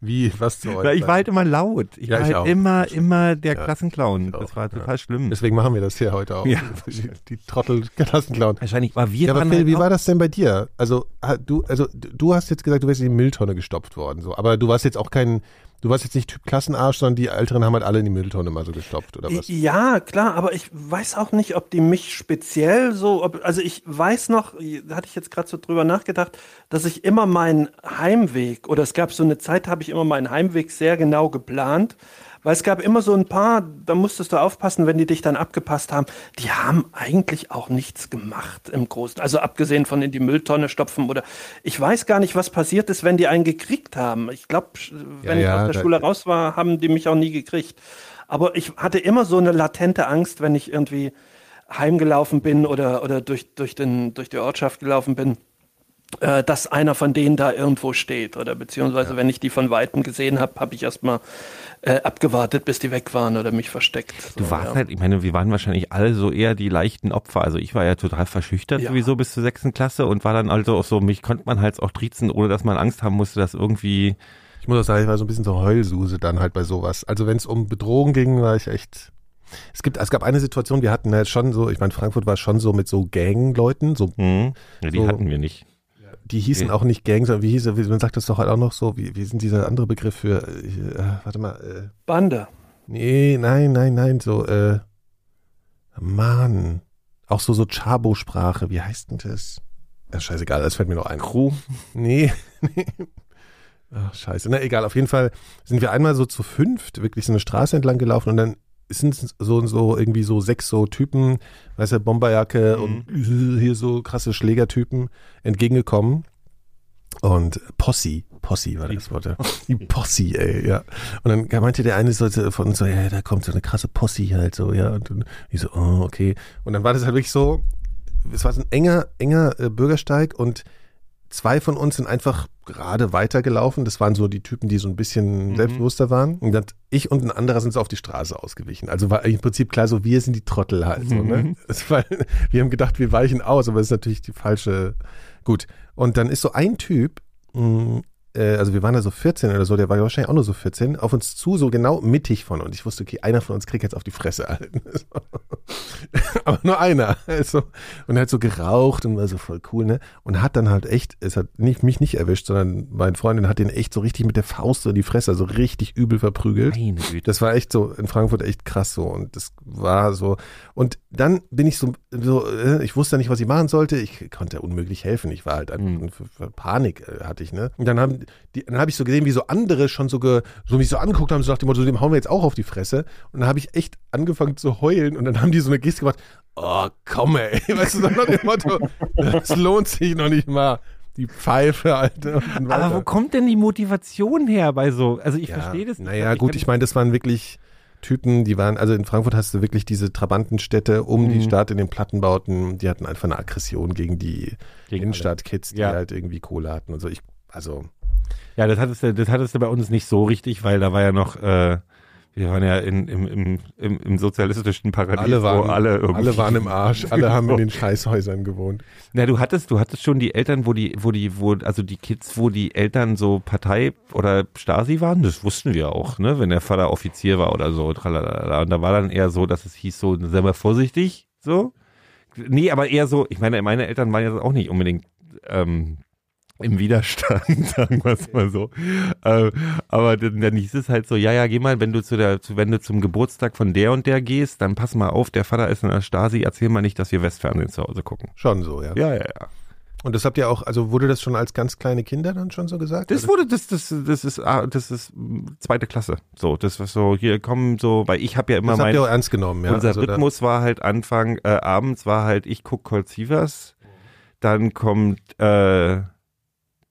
C: Wie, was zu
A: Na, ich war halt immer laut. Ich
C: Ja,
A: war
C: ich
A: halt
C: auch.
A: immer, immer der
C: Ja,
A: Klassenclown. Das war total schlimm.
C: Deswegen machen wir das hier heute auch.
A: Ja.
C: Die, die Trottel Klassenclown.
A: Wahrscheinlich war wir
C: Ja, aber Phil,
A: halt
C: wie war das denn bei dir? Also, du, also du hast jetzt gesagt, du wärst in die Mülltonne gestopft worden, so. Aber du warst jetzt auch kein, Du warst jetzt nicht Typ Klassenarsch, sondern die Älteren haben halt alle in die Mülltonne mal so gestopft, oder was?
B: Ja, klar, aber ich weiß auch nicht, ob die mich speziell so, ob, also ich weiß noch, da hatte ich jetzt gerade so drüber nachgedacht, dass ich immer meinen Heimweg, oder es gab so eine Zeit, habe ich immer meinen Heimweg sehr genau geplant. Weil es gab immer so ein paar, da musstest du aufpassen, wenn die dich dann abgepasst haben. Die haben eigentlich auch nichts gemacht im Großen. Also abgesehen von in die Mülltonne stopfen oder ich weiß gar nicht, was passiert ist, wenn die einen gekriegt haben. Ich glaube, wenn
C: Ja, ja,
B: ich aus der Schule raus war, haben die mich auch nie gekriegt. Aber ich hatte immer so eine latente Angst, wenn ich irgendwie heimgelaufen bin oder, oder durch, durch, den, durch die Ortschaft gelaufen bin, äh, dass einer von denen da irgendwo steht. Oder beziehungsweise, wenn ich die von Weitem gesehen habe, habe ich erstmal äh, abgewartet, bis die weg waren oder mich versteckt.
A: Du
B: So,
A: warst
B: ja.
A: halt, ich meine, wir waren wahrscheinlich alle so eher die leichten Opfer. Also ich war ja total verschüchtert
B: Ja.
A: sowieso bis zur sechsten Klasse und war dann also auch so, mich konnte man halt auch triezen, ohne dass man Angst haben musste, dass irgendwie,
C: Ich muss auch sagen, ich war so ein bisschen so Heulsuse dann halt bei sowas. Also wenn es um Bedrohung ging, war ich echt. Es gibt, es gab eine Situation, wir hatten halt schon so, ich meine, Frankfurt war schon so mit so Gangleuten, so,
A: hm, ja, die
C: So.
A: hatten wir nicht.
C: Die hießen
A: Okay.
C: auch nicht Gang, sondern wie hieß er, wie- man sagt das doch halt auch noch so, wie, wie sind dieser andere Begriff für, äh, warte mal, äh,
B: Bande.
C: nee, nein, nein, nein, so, äh, Mann, auch so, so Chabo-Sprache, wie heißt denn das? Ja, scheißegal, das fällt mir noch ein.
A: Crew.
C: Nee, nee. Ach, scheiße. Na egal, auf jeden Fall sind wir einmal so zu fünft wirklich so eine Straße entlang gelaufen und dann sind es so und so irgendwie so sechs so Typen, weißt du, Bomberjacke
A: Mhm.
C: und hier so krasse Schlägertypen entgegengekommen. Und Posse, Posse war das Wort, ja. Die Posse, ey, ja. Und dann meinte der eine so von uns so, ja, da kommt so eine krasse Posse halt so, ja. Und dann ich so, oh, okay. Und dann war das halt wirklich so, es war so ein enger, enger äh, Bürgersteig und zwei von uns sind einfach gerade weitergelaufen. Das waren so die Typen, die so ein bisschen
A: Mhm.
C: selbstbewusster waren. Und dann ich und ein anderer sind so auf die Straße ausgewichen. Also war im Prinzip klar so, wir sind die Trottel halt. So, ne?
A: Mhm.
C: war, wir haben gedacht, wir weichen aus, aber das ist natürlich die falsche. Gut. Und dann ist so ein Typ, mh, äh, also wir waren da so 14 oder so, der war wahrscheinlich auch nur so 14, auf uns zu, so genau mittig von uns. Ich wusste, okay, einer von uns kriegt jetzt auf die Fresse halt. aber nur einer. Also, und er hat so geraucht und war so voll cool, ne? Und hat dann halt echt, es hat nicht, mich nicht erwischt, sondern meine Freundin hat den echt so richtig mit der Faust so in die Fresse, also richtig übel verprügelt.
A: Meine Güte.
C: Das war echt so in Frankfurt echt krass so und das war so und dann bin ich so, so äh, ich wusste nicht, was ich machen sollte. Ich konnte unmöglich helfen. Ich war halt einfach
A: Mhm.
C: Panik äh, hatte ich ne. Und dann haben die, dann habe ich so gesehen, wie so andere schon so ge, so mich so angeguckt haben, so nach dem Motto, so, dem hauen wir jetzt auch auf die Fresse. Und dann habe ich echt angefangen zu heulen und dann haben die so eine Geste gemacht. Oh komm ey, weißt du so nach dem Motto, das lohnt sich noch nicht mal. Die Pfeife, Alter.
A: Aber wo kommt denn die Motivation her bei so? Also ich verstehe das nicht.
C: Naja,
A: Ich
C: gut, ich meine, das waren wirklich Typen, die waren, also in Frankfurt hast du wirklich diese Trabantenstädte um die
A: Mhm.
C: Stadt in den Plattenbauten, die hatten einfach eine Aggression gegen die Innenstadtkids, die
A: Ja.
C: halt irgendwie Kohle hatten und so. Ich, also,
A: Ja, das hattest du, das hattest du bei uns nicht so richtig, weil da war ja noch, äh, wir waren ja in, im, im, im, im sozialistischen Paradies,
C: alle waren,
A: wo alle irgendwie.
C: alle waren im Arsch, alle haben in den Scheißhäusern gewohnt.
A: Na, du hattest, du hattest schon die Eltern, wo die, wo die, wo, also die Kids, wo die Eltern so Partei oder Stasi waren, das wussten wir auch, ne, wenn der Vater Offizier war oder so, tralalala. Und da war dann eher so, dass es hieß so, sei mal vorsichtig, so. Nee, aber eher so, ich meine, meine Eltern waren ja auch nicht unbedingt, ähm, im Widerstand, sagen wir es mal so. Äh, aber dann, dann hieß es halt so, ja, ja, geh mal, wenn du zu der, zu, wenn du zum Geburtstag von der und der gehst, dann pass mal auf, der Vater ist in der Stasi, erzähl mal nicht, dass wir Westfernsehen zu Hause gucken.
C: Schon so, ja.
A: Ja, ja, ja.
C: Und das habt ihr auch, also wurde das schon als ganz kleine Kinder dann schon so gesagt?
A: Das wurde, das, das, das ist, ah, das ist zweite Klasse. So, das war so, hier kommen so, weil ich habe ja immer
C: das habt
A: mein,
C: ihr auch ernst genommen, ja?
A: unser
C: Also
A: Rhythmus war halt Anfang, äh, abends war halt, ich guck Colt Sievers, dann kommt, äh,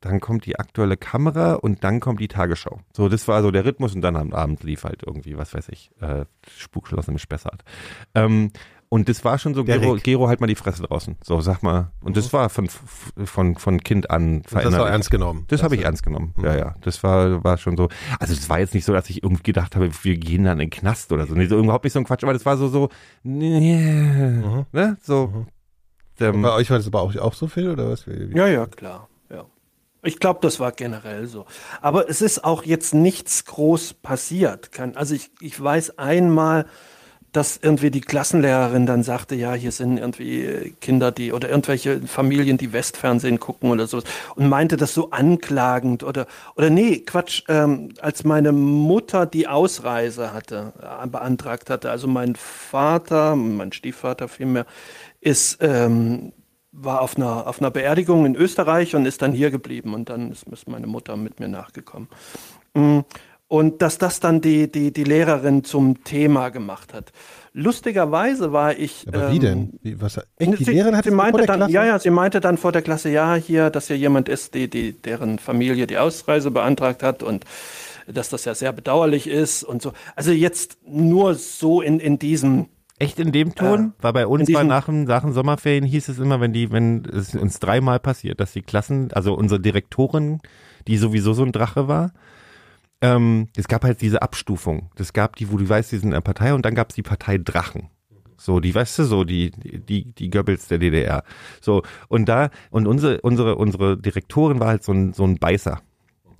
A: dann kommt die aktuelle Kamera und dann kommt die Tagesschau. So, das war so der Rhythmus und dann am Abend lief halt irgendwie, was weiß ich, äh, Spukschloss im Spessart. Ähm, und das war schon so, Gero. Gero halt mal die Fresse draußen. So, sag mal. Und das war von, von, von Kind an
C: Und das war ernst genommen.
A: Das habe ich ernst genommen.
C: Mhm.
A: Ja, ja. Das war, war schon so. Also es war jetzt nicht so, dass ich irgendwie gedacht habe, wir gehen dann in den Knast oder so. Nee, so überhaupt nicht so ein Quatsch, aber das war so, so, nee,
C: Mhm.
A: ne? So.
C: Mhm.
A: Ähm,
C: Bei euch war das aber auch, auch so viel, oder was? Wie, wie?
B: Ja, ja, klar. Ich glaube, das war generell so. Aber es ist auch jetzt nichts groß passiert. Also ich, ich weiß einmal, dass irgendwie die Klassenlehrerin dann sagte, ja, hier sind irgendwie Kinder, die oder irgendwelche Familien, die Westfernsehen gucken oder so und meinte das so anklagend oder oder nee, Quatsch, ähm, als meine Mutter die Ausreise hatte, äh, beantragt hatte, also mein Vater, mein Stiefvater vielmehr, ist ähm, war auf einer, auf einer Beerdigung in Österreich und ist dann hier geblieben und dann ist, ist meine Mutter mit mir nachgekommen. Mm, und dass das dann die, die, die Lehrerin zum Thema gemacht hat. Lustigerweise war ich.
C: Aber wie
B: ähm,
C: denn? Wie, was, echt, die
B: sie,
C: Lehrerin hat
B: sie
C: es vor
B: meinte
C: der
B: dann,
C: Klasse?
B: ja, ja, sie meinte dann vor der Klasse, ja, hier, dass hier jemand ist, die, die, deren Familie die Ausreise beantragt hat und dass das ja sehr bedauerlich ist und so. Also jetzt nur so in, in diesem,
A: Echt in dem Ton? Weil bei uns war nach, dem- nach den Sommerferien hieß es immer, wenn die, wenn es uns dreimal passiert, dass die Klassen, also unsere Direktorin, die sowieso so ein Drache war, ähm, es gab halt diese Abstufung. Es gab die, wo du weißt, die sind in der Partei und dann gab es die Partei Drachen. So, die, weißt du, so, die, die, die Goebbels der DDR. So, und da, und unsere, unsere, unsere Direktorin war halt so ein, so ein Beißer.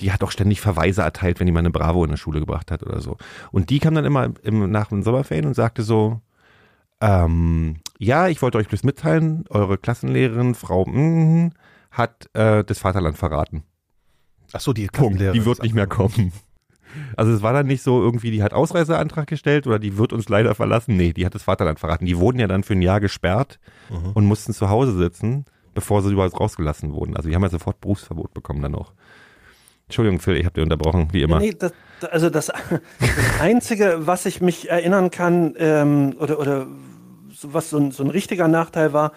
A: Die hat auch ständig Verweise erteilt, wenn die mal eine Bravo in der Schule gebracht hat oder so. Und die kam dann immer im, nach den Sommerferien und sagte so, ähm, ja, ich wollte euch bloß mitteilen, eure Klassenlehrerin, Frau mm, hat äh, das Vaterland verraten.
C: Ach so, die
A: Punkt.
C: Klassenlehrerin.
A: Die wird nicht mehr kommen. Also es war dann nicht so irgendwie, die hat Ausreiseantrag gestellt oder die wird uns leider verlassen. Nee, die hat das Vaterland verraten. Die wurden ja dann für ein Jahr gesperrt
C: Mhm.
A: und mussten zu Hause sitzen, bevor sie überhaupt rausgelassen wurden. Also die haben ja sofort Berufsverbot bekommen dann auch. Entschuldigung, Phil, ich habe dir unterbrochen, wie immer.
B: Nee, das, also das, das Einzige, was ich mich erinnern kann, ähm, oder, oder was so ein, so ein richtiger Nachteil war,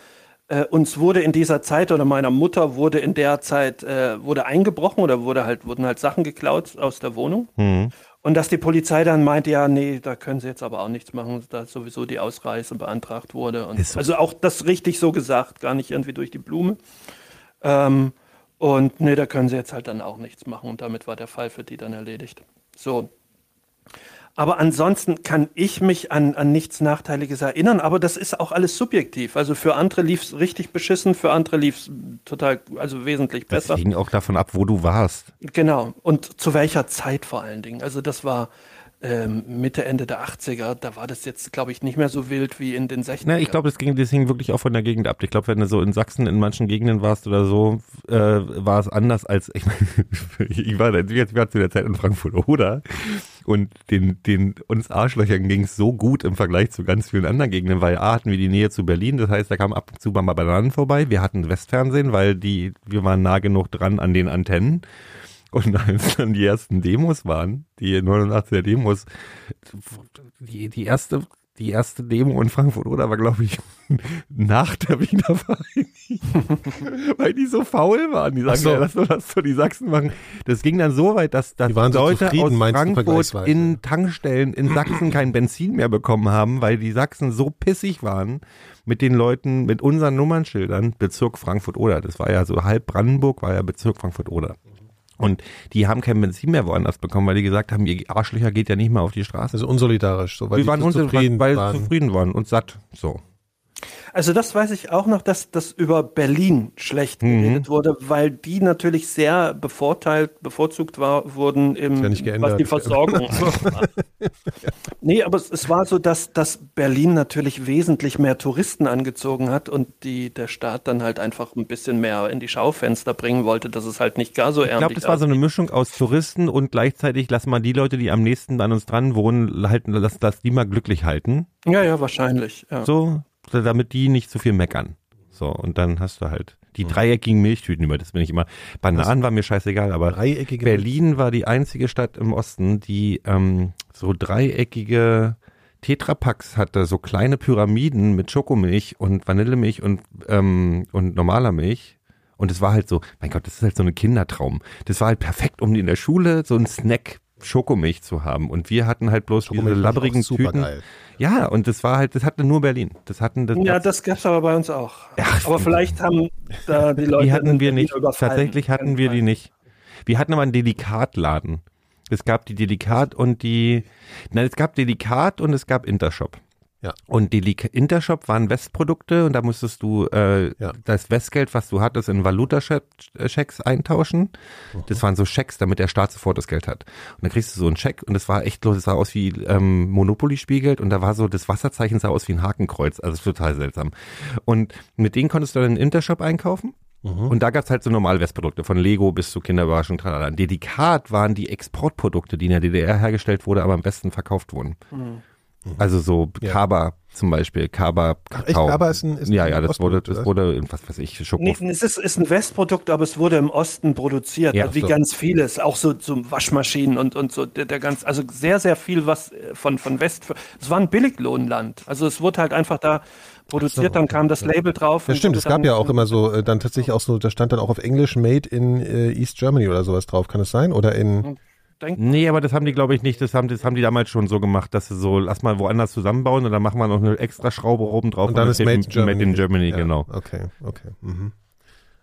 B: äh, uns wurde in dieser Zeit oder meiner Mutter wurde in der Zeit äh, wurde eingebrochen oder wurde halt wurden halt Sachen geklaut aus der Wohnung
A: Mhm.
B: und dass die Polizei dann meinte, ja, nee, da können sie jetzt aber auch nichts machen, da sowieso die Ausreise beantragt wurde und
A: so.
B: also auch das richtig so gesagt, gar nicht irgendwie durch die Blume. Ähm, und nee, da können sie jetzt halt dann auch nichts machen. Und damit war der Fall für die dann erledigt. So. Aber ansonsten kann ich mich an, an nichts Nachteiliges erinnern, aber das ist auch alles subjektiv. Also für andere lief es richtig beschissen, für andere lief es total, also wesentlich
A: Das
B: besser.
A: hing auch davon ab, wo du warst.
B: Genau. Und zu welcher Zeit vor allen Dingen. Also das war ähm, Mitte, Ende der 80er. Da war das jetzt, glaube ich, nicht mehr so wild wie in den 60ern.
A: Na, ich glaube, das, ging, das hing wirklich auch von der Gegend ab. Ich glaube, wenn du so in Sachsen in manchen Gegenden warst oder so, äh, war es anders als, ich meine, ich war, ich war zu der Zeit in Frankfurt oder und den, den uns Arschlöchern ging es so gut im Vergleich zu ganz vielen anderen Gegenden, weil A hatten wir die Nähe zu Berlin, das heißt, da kamen ab und zu mal Bananen vorbei. Wir hatten Westfernsehen, weil die, wir waren nah genug dran an den Antennen. Und als dann die ersten Demos waren, die 89er Demos, die, die erste, die erste Demo in Frankfurt oder war, glaube ich, nach der Wiedervereinigung, weil die so faul waren. Die sagen,
C: so.
A: ja, lass doch, lass doch die Sachsen machen. Das ging dann so weit, dass, dass
C: Die waren so
A: Leute
C: zufrieden,
A: aus Frankfurt in Tankstellen in Sachsen kein Benzin mehr bekommen haben, weil die Sachsen so pissig waren mit den Leuten, mit unseren Nummernschildern, Bezirk Frankfurt-Oder. Das war ja so halb Brandenburg, war ja Bezirk Frankfurt-Oder. Und die haben kein Benzin mehr woanders bekommen, weil die gesagt haben, ihr Arschlöcher geht ja nicht mehr auf die Straße.
C: Also unsolidarisch, so, weil
A: wir
C: die
A: waren
C: so
A: unzufrieden, weil
C: waren.
A: zufrieden waren und satt. So.
B: Also das weiß ich auch noch, dass das über Berlin schlecht
A: Mhm.
B: geredet wurde, weil die natürlich sehr bevorteilt, bevorzugt war, wurden im,
C: ja
B: was die Versorgung angeht. Nee, aber es, es war so, dass, dass Berlin natürlich wesentlich mehr Touristen angezogen hat und die, der Staat dann halt einfach ein bisschen mehr in die Schaufenster bringen wollte, dass es halt nicht gar so
A: Ich glaube,
B: ärmlich
A: das war so eine. Mischung aus Touristen und gleichzeitig lass mal die Leute, die am nächsten an uns dran wohnen, halten, lass, lass die mal glücklich halten.
B: Ja, ja, wahrscheinlich. Ja.
A: So, damit die nicht zu viel meckern. So, und dann hast du halt die dreieckigen Milchtüten, über das bin ich immer. Bananen war mir scheißegal, aber
C: Dreieckige
A: Berlin war die einzige Stadt im Osten, die ähm, so dreieckige Tetrapacks hatte, so kleine Pyramiden mit Schokomilch und Vanillemilch und, ähm, und normaler Milch. Und es war halt so, mein Gott, das ist halt so ein Kindertraum. Das war halt perfekt, um in der Schule so einen Snack Schokomilch zu haben. Und wir hatten halt bloß diese labbrigen
C: super
A: Tüten.
C: geil.
A: Ja, und das war halt, das hatte nur Berlin. Das hatten das,
B: Ja, das gab's aber bei uns auch.
A: Ach,
B: aber vielleicht haben da die Leute
A: die hatten wir nicht. Tatsächlich hatten wir die nicht. Wir hatten aber einen Delikatladen. Es gab die Delikat und die, nein, es gab Delikat und es gab Intershop.
C: Ja.
A: Und die Lik- Intershop waren Westprodukte und da musstest du äh,
C: Ja.
A: das Westgeld, was du hattest, in Valuta-Schecks eintauschen. Das waren so Schecks, damit der Staat sofort das Geld hat. Und dann kriegst du so einen Scheck und das war echt, los, das sah aus wie ähm, Monopoly-Spielgeld und da war so, das Wasserzeichen sah aus wie ein Hakenkreuz. Also das ist total seltsam. Und mit denen konntest du dann in Intershop einkaufen. Und da gab's halt so normale Westprodukte, von Lego bis zu Kinderüberraschung, tralala. Dedikat waren die Exportprodukte, die in der DDR hergestellt wurde, aber am besten verkauft wurden. Also so
C: Ja.
A: Kaba zum Beispiel, Kaba
C: Ach, echt?
A: Kakao.
C: Kaba ist ein- ist ein
A: ja, ja, das wurde, das wurde, in was weiß ich, Schoko.
B: Nee, es ist, ist ein Westprodukt, aber es wurde im Osten produziert,
A: Ja,
B: also wie
A: so.
B: ganz vieles, auch so, so Waschmaschinen und, und so, der, der ganz, also sehr, sehr viel was äh, von, von West, es war ein Billiglohnland, also es wurde halt einfach da produziert, dann kam das Label drauf.
C: Ja,
B: und
C: stimmt, es gab ja auch immer so, äh, dann tatsächlich auch so, da stand dann auch auf Englisch Made in äh, East Germany oder sowas drauf, kann es sein? Oder in,
B: Denk,
A: Nee, aber das haben die, glaube ich, nicht. Das haben, das haben die damals schon so gemacht, dass sie so, lass mal woanders zusammenbauen und dann machen wir noch eine extra Schraube oben drauf.
C: und dann ist
A: steht
C: Made in Germany.
A: Made in Germany,
C: ja,
A: genau.
C: Okay, okay. Mhm.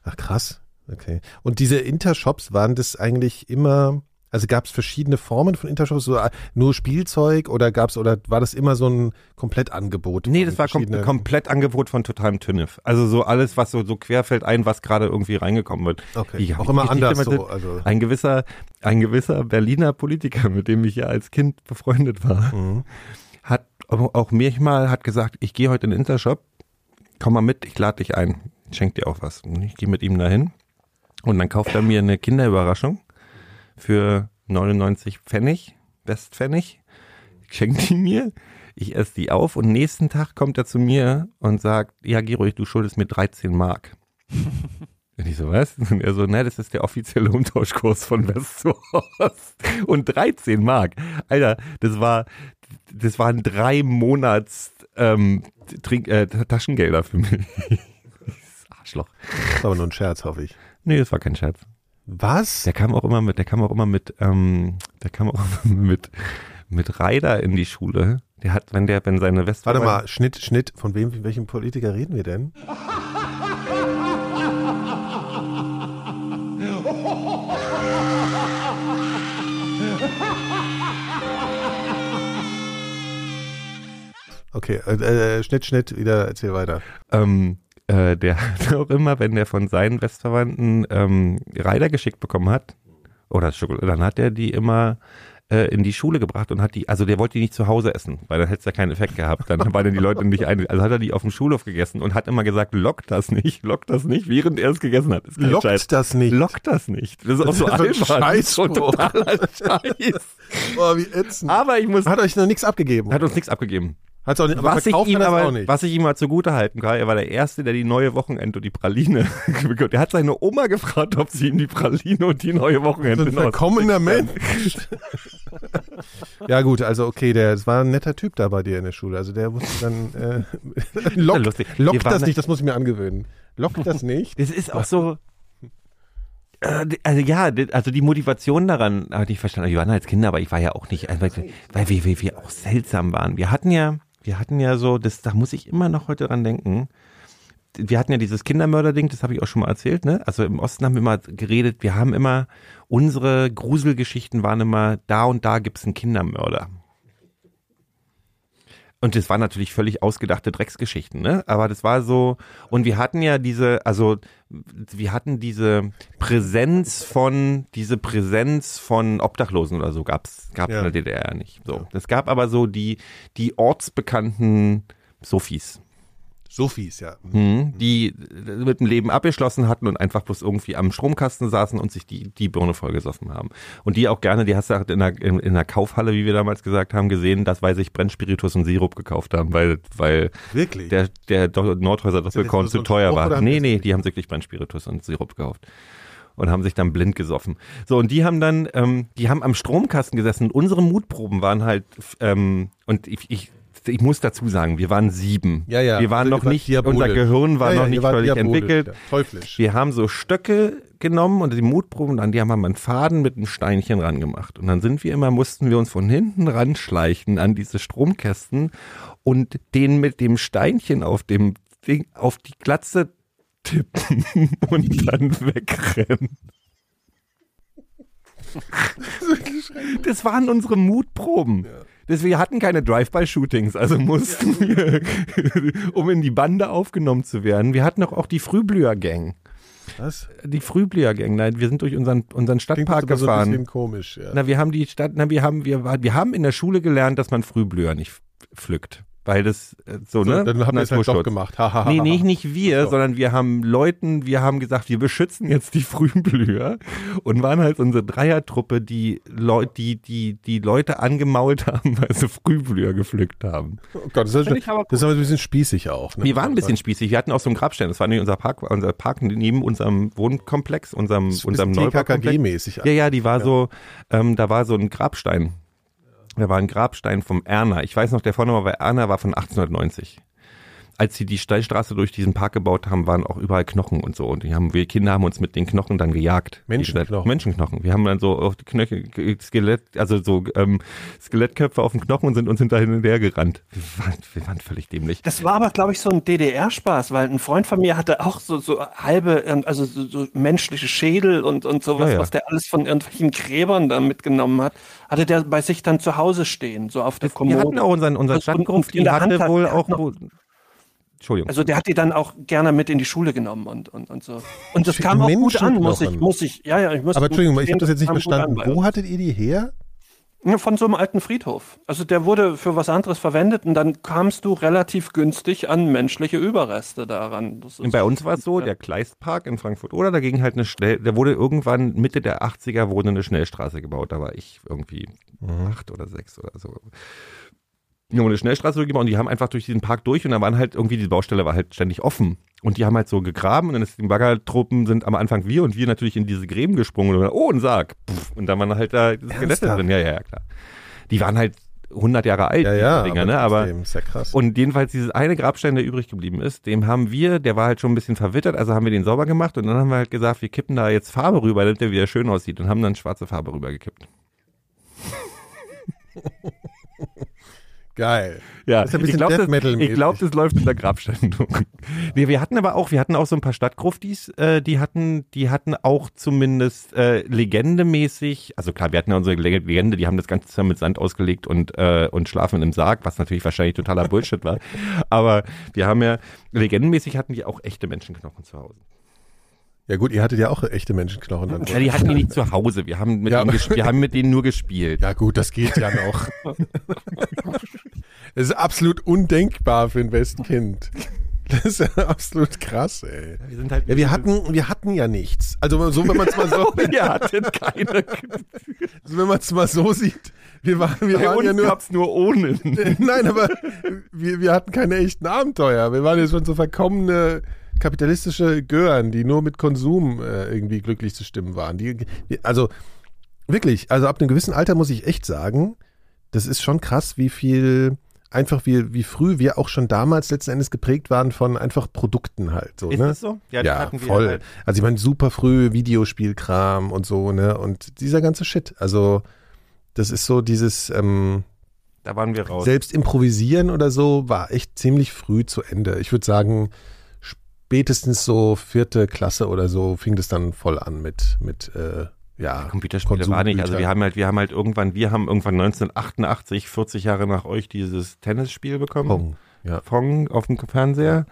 C: Ach krass, okay. Und diese Intershops, waren das eigentlich immer, also gab es verschiedene Formen von Intershops, so äh, nur Spielzeug oder gab's oder war das immer so ein Komplettangebot?
A: Nee, das war kom
C: verschiedenen-
A: komplett Angebot von totalem Tünnef. Also so alles, was so, so querfällt ein, was gerade irgendwie reingekommen wird.
C: Okay,
A: Die-
C: auch immer
A: die-
C: anders
A: die-
C: so, also.
A: Ein gewisser, ein gewisser Berliner Politiker, mit dem ich ja als Kind befreundet war,
C: Mhm.
A: hat auch auch mir mal hat gesagt, ich gehe heute in den Intershop, komm mal mit, ich lade dich ein, ich schenk dir auch was. Und ich gehe mit ihm dahin und dann kauft er mir eine Kinderüberraschung für 99 Pfennig, Westpfennig, schenkt die mir, ich esse die auf und nächsten Tag kommt er zu mir und sagt, ja Gero, du schuldest mir 13 Mark. Und ich so, was? Und er so, ne, das ist der offizielle Umtauschkurs von West zu Ost. Und 13 Mark. Alter, das war, das waren drei Monats ähm, Trink, äh, Taschengelder für mich. Arschloch.
C: Das war aber nur ein Scherz, hoffe ich.
A: Nee, das war kein Scherz.
C: Was?
A: Der kam auch immer mit, der kam auch immer mit, ähm, der kam auch immer mit, mit Reider in die Schule. Der hat, wenn der, wenn seine West
C: Warte mal, Schnitt, Schnitt, von wem, von welchem Politiker reden wir denn? Okay, äh, äh, Schnitt, Schnitt, wieder erzähl weiter.
A: ähm, äh, der hat auch immer, wenn der von seinen Westverwandten ähm, Reider geschickt bekommen hat, oder Schokolade, dann hat er die immer äh, in die Schule gebracht und hat die, also der wollte die nicht zu Hause essen, weil dann hätte es ja keinen Effekt gehabt. Dann waren die Leute nicht ein, also hat er die auf dem Schulhof gegessen und hat immer gesagt, lockt das nicht, lockt das nicht, während er es gegessen hat. Das
C: Lockt
A: Scheiß.
C: das nicht.
A: Lockt das nicht. Das ist auch so
C: Das so
A: albern. Ist so
C: Scheißspruch.
A: totaler Scheiß.
C: Boah, wie ätzend.
A: Aber ich muss,
C: Hat euch noch nichts abgegeben.
A: hat uns nichts abgegeben.
C: Hat's auch nicht, aber
A: Was ich, ihm aber,
C: auch nicht.
A: was ich ihm mal zugute halten kann, er war der Erste, der die neue Wochenende und die Praline bekommt. Der hat seine Oma gefragt, ob sie ihm die Praline und die neue Wochenende
C: So ein verkommener Mensch. ja gut, also okay, der es war ein netter Typ da bei dir in der Schule. Also der wusste dann äh,
A: Ja,
C: lockt.
A: Wir
C: lockt das
A: da-
C: nicht, das muss ich mir angewöhnen. Lockt das nicht?
A: Das ist auch so. Äh, Also ja, also die Motivation daran habe ich verstanden. Wir waren als Kinder, aber ich war ja auch nicht, einfach, weil wir, wir, wir auch seltsam waren. Wir hatten ja, wir hatten ja so, das, da muss ich immer noch heute dran denken. Wir hatten ja dieses Kindermörder-Ding, das habe ich auch schon mal erzählt, ne? Also im Osten haben wir immer geredet, wir haben immer, unsere Gruselgeschichten waren immer, da und da gibt's einen Kindermörder. Und das waren natürlich völlig ausgedachte Drecksgeschichten, ne? Aber das war so, und wir hatten ja diese, also wir hatten diese Präsenz von, diese Präsenz von Obdachlosen oder so gab's, gab's
C: Ja.
A: in der DDR nicht. So. Es gab aber so die, die ortsbekannten Sophies.
C: Sophies, ja.
A: Hm, die äh, mit dem Leben abgeschlossen hatten und einfach bloß irgendwie am Stromkasten saßen und sich die, die Birne vollgesoffen haben. Und die auch gerne, die hast du in der, in, in der Kaufhalle, wie wir damals gesagt haben, gesehen, dass weil sich Brennspiritus und Sirup gekauft haben, weil, weil
C: Wirklich?
A: der, der Nordhäuser Doppelkorn zu teuer
C: Spruch
A: war. Nee, nee, die haben wirklich Brennspiritus und Sirup gekauft. Und haben sich dann blind gesoffen. So, und die haben dann, ähm, die haben am Stromkasten gesessen und unsere Mutproben waren halt, ähm, und ich, ich, ich muss dazu sagen, wir waren sieben.
C: ja, ja.
A: Wir waren
C: Also
A: noch nicht,
C: diabolisch.
A: unser Gehirn war
C: ja, ja,
A: noch nicht völlig entwickelt.
C: Ja, teuflisch.
A: Wir haben so Stöcke genommen und die Mutproben, an die haben wir einen Faden mit einem Steinchen ran gemacht. Und dann sind wir immer, mussten wir uns von hinten ranschleichen an diese Stromkästen und den mit dem Steinchen auf dem Ding, auf die Glatze tippen und dann wegrennen. Das waren unsere Mutproben. Das, wir hatten keine Drive-by-Shootings, also mussten wir, um in die Bande aufgenommen zu werden. Wir hatten doch auch die Frühblüher-Gang.
C: Was?
A: Die Frühblüher-Gang. Nein, wir sind durch unseren, unseren
C: Klingt
A: Stadtpark
C: aber so ein
A: gefahren.
C: bisschen komisch, ja.
A: Na, wir haben die Stadt, na, wir haben, wir, wir haben in der Schule gelernt, dass man Frühblüher nicht pflückt. Weil das äh, so,
C: so,
A: ne?
C: dann haben wir es halt doch gemacht. Ha, ha, ha,
A: Nee, nee, nicht wir,
C: So.
A: sondern wir haben Leuten, wir haben gesagt, wir beschützen jetzt die Frühblüher und waren halt unsere Dreiertruppe, die Leute, die, die, die Leute angemault haben, weil sie Frühblüher gepflückt haben.
C: Oh Gott, das ist,
B: ich aber
C: das ist aber ein bisschen spießig auch. Ne?
A: Wir waren ein bisschen spießig, wir hatten auch so einen Grabstein, das war nicht unser Park, unser Park neben unserem Wohnkomplex, unserem,
C: Das
A: unserem Neubaukomplex.
C: TKKG-mäßig.
A: Ja, ja, die war so, ähm, da war so ein Grabstein. Da war ein Grabstein vom Erner. Ich weiß noch, der Vorname war Erner, war von 1890. Als sie die Steilstraße durch diesen Park gebaut haben, waren auch überall Knochen und so. Und die haben, wir Kinder haben uns mit den Knochen dann gejagt.
C: Menschenknochen.
A: Menschenknochen. Wir haben dann so auf die Knöchel, Skelett, also so ähm, Skelettköpfe auf den Knochen und sind uns hinterher hinterher gerannt. Wir waren, wir waren völlig dämlich.
B: Das war aber, glaube ich, so ein DDR-Spaß, weil ein Freund von mir hatte auch so, so halbe, ähm, also so, so menschliche Schädel und, und sowas,
A: Ja, ja.
B: was der alles von irgendwelchen Gräbern da mitgenommen hat, hatte der bei sich dann zu Hause stehen, so auf der
A: Wir
B: Kommode.
A: hatten auch unseren, unseren Stadtgruft,
B: in
A: die
B: der Hand
A: hatte
B: hat-
A: wohl auch
B: noch-
A: Entschuldigung.
B: Also der hat die dann auch gerne mit in die Schule genommen und, und, und so. Und das kam auch gut an, muss ich, muss ich, ja, ja, ich muss
C: Aber Entschuldigung, ich habe das jetzt nicht verstanden. Wo hattet ihr die her?
B: Von so einem alten Friedhof. Also der wurde für was anderes verwendet und dann kamst du relativ günstig an menschliche Überreste daran.
A: Bei uns war es so, der Kleistpark in Frankfurt oder da ging halt eine Schnell, da wurde irgendwann Mitte der 80er wurde eine Schnellstraße gebaut. Da war ich irgendwie acht oder sechs oder so. Die haben eine Schnellstraße gebaut und die haben einfach durch diesen Park durch und da waren halt irgendwie, die Baustelle war halt ständig offen. Und die haben halt so gegraben und dann ist die Baggertruppen sind am Anfang wir und wir natürlich in diese Gräben gesprungen und dann, oh, ein Sarg. Puff. Und dann waren halt da Skelette drin. Ja, ja, ja, klar. Die waren halt 100 Jahre alt,
C: Ja, ja,
A: Dinger, ne? Aber
C: ist ja krass.
A: und jedenfalls dieses eine Grabstein, der übrig geblieben ist, dem haben wir, der war halt schon ein bisschen verwittert, also haben wir den sauber gemacht und dann haben wir halt gesagt, wir kippen da jetzt Farbe rüber, damit der wieder schön aussieht und haben dann schwarze Farbe rübergekippt.
C: Geil.
A: Ja,
C: Das ist ein
A: ich
C: bisschen
A: glaube,
C: Death
A: das, ich glaub, das läuft in der Grabsteinung. nee, wir hatten aber auch, wir hatten auch so ein paar Stadtgruftis, äh, die hatten, die hatten auch zumindest äh, legendemäßig, also klar, wir hatten ja unsere Leg- Legende, die haben das Ganze mit Sand ausgelegt und, äh, und schlafen im Sarg, was natürlich wahrscheinlich totaler Bullshit war. Aber wir haben ja, legendenmäßig hatten die auch echte Menschenknochen zu Hause.
C: Ja gut, ihr hattet ja auch echte Menschenknochen dann.
A: Ja, die hatten die nicht zu Hause. Wir haben mit,
C: Ja.
A: denen, wir haben mit denen nur gespielt.
C: Ja gut, das geht ja noch. Das ist absolut undenkbar für ein Westkind. Das ist ja absolut krass, ey.
A: Wir sind halt
C: Ja, wir hatten, wir hatten ja nichts. Also so, wenn man es mal so,
A: wir hatten keine.
C: also wenn man es mal so sieht, wir waren, wir
A: Bei
C: waren ja nur.
A: gab's nur ohne.
C: Nein, aber wir, wir hatten keine echten Abenteuer. Wir waren ja schon so verkommene kapitalistische Gören, die nur mit Konsum äh, irgendwie glücklich zu stimmen waren. Die, die, also wirklich, also ab einem gewissen Alter muss ich echt sagen, das ist schon krass, wie viel einfach wie, wie früh wir auch schon damals letzten Endes geprägt waren von einfach Produkten halt. So,
A: Ist
C: ne?
A: das so?
C: Ja,
A: wir
C: voll.
A: halt.
C: Also ich meine, super früh Videospielkram und so, ne? Und dieser ganze Shit. Also das ist so dieses ähm,
A: Da waren wir raus.
C: selbst improvisieren oder so war echt ziemlich früh zu Ende. Ich würde sagen, spätestens so vierte Klasse oder so fing das dann voll an mit, mit äh, ja,
A: Computerspiele war nicht. Also wir haben halt, wir haben halt irgendwann, wir haben irgendwann 1988, 40 Jahre nach euch dieses Tennisspiel bekommen.
C: Pong, ja.
A: Pong auf dem Fernseher.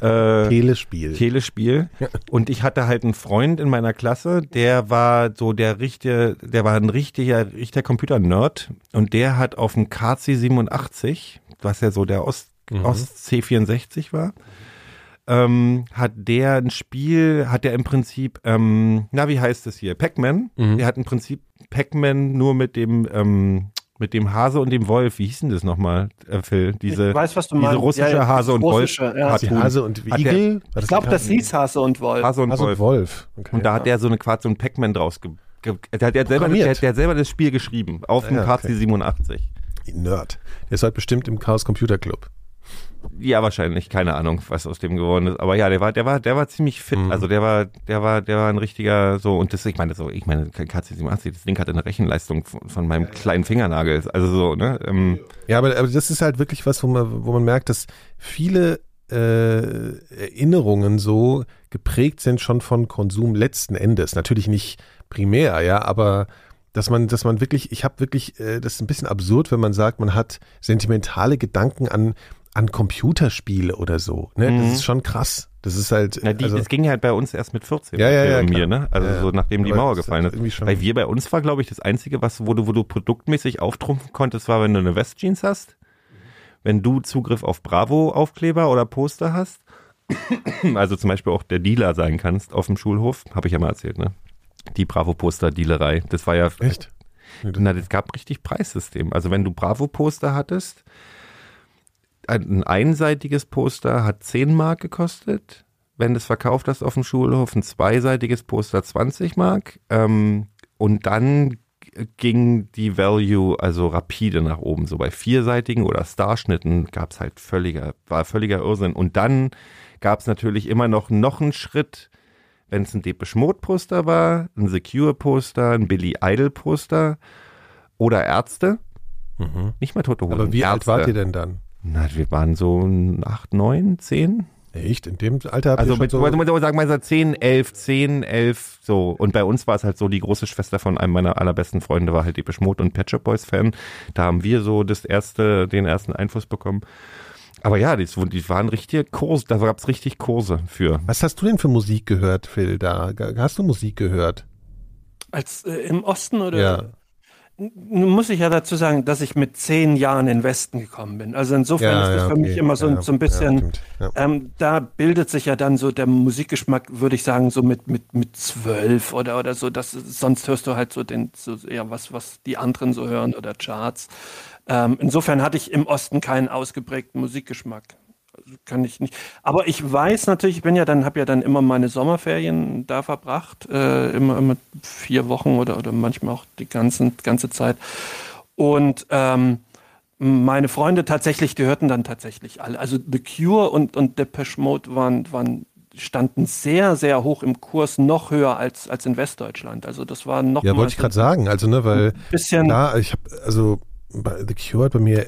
A: Äh,
C: Telespiel.
A: Telespiel.
C: Ja.
A: Und ich hatte halt einen Freund in meiner Klasse, der war so der richtige, der war ein richtiger, richtiger Computer-Nerd. Und der hat auf dem KC87, was ja so der Ost,
C: Mhm.
A: Ost C64 war, ähm, hat der ein Spiel, hat der im Prinzip, ähm, na, wie heißt es hier? Pac-Man.
C: Mhm.
A: Der hat im Prinzip Pac-Man nur mit dem, ähm, mit dem Hase und dem Wolf. Wie hieß denn das nochmal, äh, Phil? Diese,
B: ich weiß, was du
A: diese
B: meinst.
A: russische
B: Ja, ja,
A: Hase und
B: russische,
A: Wolf.
B: ja.
A: Hat
C: die. Hase und
A: der-
C: Igel? War
B: Ich glaube, das hieß Hase und Wolf.
A: Hase und
C: Hase
A: Wolf.
C: und Wolf. Okay.
A: Und da hat der so eine quasi so ein Pac-Man draus ge ge der, hat- der, hat selber, der, der hat selber das Spiel geschrieben auf dem
C: Ah ja, okay.
A: KC87.
C: Nerd. Der ist heute bestimmt im Chaos Computer Club.
A: Ja, wahrscheinlich, keine Ahnung, was aus dem geworden ist. Aber ja, der war, der war, der war ziemlich fit.
C: Mhm.
A: Also der war, der war, der war ein richtiger so und das, ich meine so, ich meine KC87, das Ding hatte eine Rechenleistung von, von meinem kleinen Fingernagel. Also so, ne? Ähm,
C: Ja, aber, aber das ist halt wirklich was, wo man, wo man merkt, dass viele äh, Erinnerungen so geprägt sind schon von Konsum letzten Endes. Natürlich nicht primär, ja, aber dass man, dass man wirklich, ich habe wirklich, äh, das ist ein bisschen absurd, wenn man sagt, man hat sentimentale Gedanken an an Computerspiele oder so. Ne?
A: Mhm.
C: Das ist schon krass. Das ist halt.
A: Na, die,
C: also,
A: das ging halt bei uns erst mit 14.
C: Ja, ja,
A: bei
C: ja,
A: mir,
C: klar.
A: ne? Also
C: Ja,
A: so nachdem die Mauer
C: ist
A: gefallen ist.
C: schon-
A: Weil wir bei uns war, glaube ich, das Einzige, was, wo du, wo du produktmäßig auftrumpfen konntest, war, wenn du eine Westjeans hast, wenn du Zugriff auf Bravo-Aufkleber oder Poster hast, also zum Beispiel auch der Dealer sein kannst auf dem Schulhof, habe ich ja mal erzählt, ne? Die Bravo-Poster-Dealerei. Das war ja
C: echt?
A: na, das gab richtig Preissystem. Also wenn du Bravo-Poster hattest, ein ein einseitiges Poster hat 10 Mark gekostet. Wenn du es verkauft hast auf dem Schulhof, ein zweiseitiges Poster 20 Mark. Ähm, und dann ging die Value also rapide nach oben. So bei vierseitigen oder Starschnitten gab es halt völliger, war völliger Irrsinn. Und dann gab es natürlich immer noch, noch einen Schritt, wenn es ein Depeche Mode Poster war, ein Secure Poster, ein Billy Idol Poster oder Ärzte.
C: Mhm.
A: Nicht mal Tote Hosen.
C: Aber wie alt
A: Ärzte.
C: wart ihr denn dann?
A: Na, wir waren so acht, neun, zehn.
C: Echt? In dem Alter habt
A: Also
C: ihr
A: mit,
C: schon
A: so,
C: so,
A: man muss sagen, mal 10, 11, 10, 11, so. Und bei uns war es halt so, die große Schwester von einem meiner allerbesten Freunde war halt Depeche Mode und Pet Shop Boys Fan. Da haben wir so das erste, den ersten Einfluss bekommen. Aber ja, die, die waren richtige Kurse, da gab's richtig Kurse für.
C: Was hast du denn für Musik gehört, Phil? Da hast du Musik gehört?
B: Als äh, im Osten oder?
C: Ja.
B: Nun muss ich ja dazu sagen, dass ich mit zehn Jahren in den Westen gekommen bin. Also insofern
C: Ja,
B: ist das
C: ja,
B: für
C: okay.
B: mich immer so,
C: Ja,
B: so ein bisschen, ähm, da bildet sich ja dann so der Musikgeschmack, würde ich sagen, so mit, mit, mit zwölf oder, oder so. Das, sonst hörst du halt so den, so eher was, was die anderen so hören oder Charts. Ähm, insofern hatte ich im Osten keinen ausgeprägten Musikgeschmack. Kann ich nicht. Aber ich weiß natürlich, ich bin ja dann, habe ja dann immer meine Sommerferien da verbracht, äh, immer, immer vier Wochen oder, oder manchmal auch die ganzen, ganze Zeit. Und ähm, meine Freunde tatsächlich, die hörten dann tatsächlich alle. Also The Cure und, und Depeche Mode waren, waren, standen sehr, sehr hoch im Kurs, noch höher als, als in Westdeutschland. Also das war noch
C: Ja, wollte ich gerade sagen. Also, ne, weil
B: ein bisschen.
C: da, ich habe, also bei The Cure hat bei mir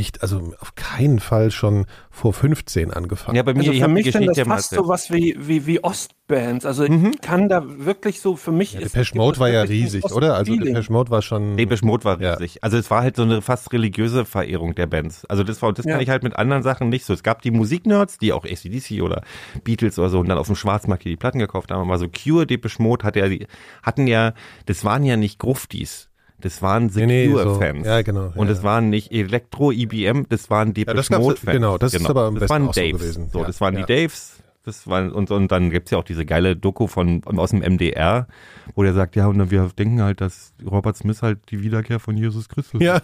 C: echt, also auf keinen Fall schon vor 15 angefangen.
A: Ja, bei mir,
B: Also
A: ich
B: für mich sind das fast so was wie, wie, wie Ostbands. Also
A: Mhm.
B: ich kann da wirklich so für mich.
C: Ja,
B: ist-
C: Depeche Mode war ja riesig, oder? Also. Depeche Mode war schon.
A: Depeche Mode war
C: Ja.
A: riesig. Also es war halt so eine fast religiöse Verehrung der Bands. Also das war, das
B: Ja.
A: kann ich halt mit anderen Sachen nicht so. Es gab die Musiknerds, die auch ACDC oder Beatles oder so und dann auf dem Schwarzmarkt die Platten gekauft haben. Aber so Cure, Depeche Mode hatte ja, die hatten ja, das waren ja nicht Gruftis. Das waren
C: Nee, nee, so.
A: Secure-Fans.
C: Ja, genau.
A: Und
C: ja.
A: es waren nicht Elektro, IBM, das waren Depeche
C: das gab's-
A: Mode-Fans.
C: genau, das ist aber am
A: das waren
C: auch so
A: Daves.
C: gewesen.
A: So,
C: Ja,
A: das waren
C: ja.
A: die Daves. Das waren, und, und dann gibt's ja auch diese geile Doku von, aus dem MDR, wo der sagt, ja, und dann wir denken halt, dass Robert Smith halt die Wiederkehr von Jesus Christus
C: Ja.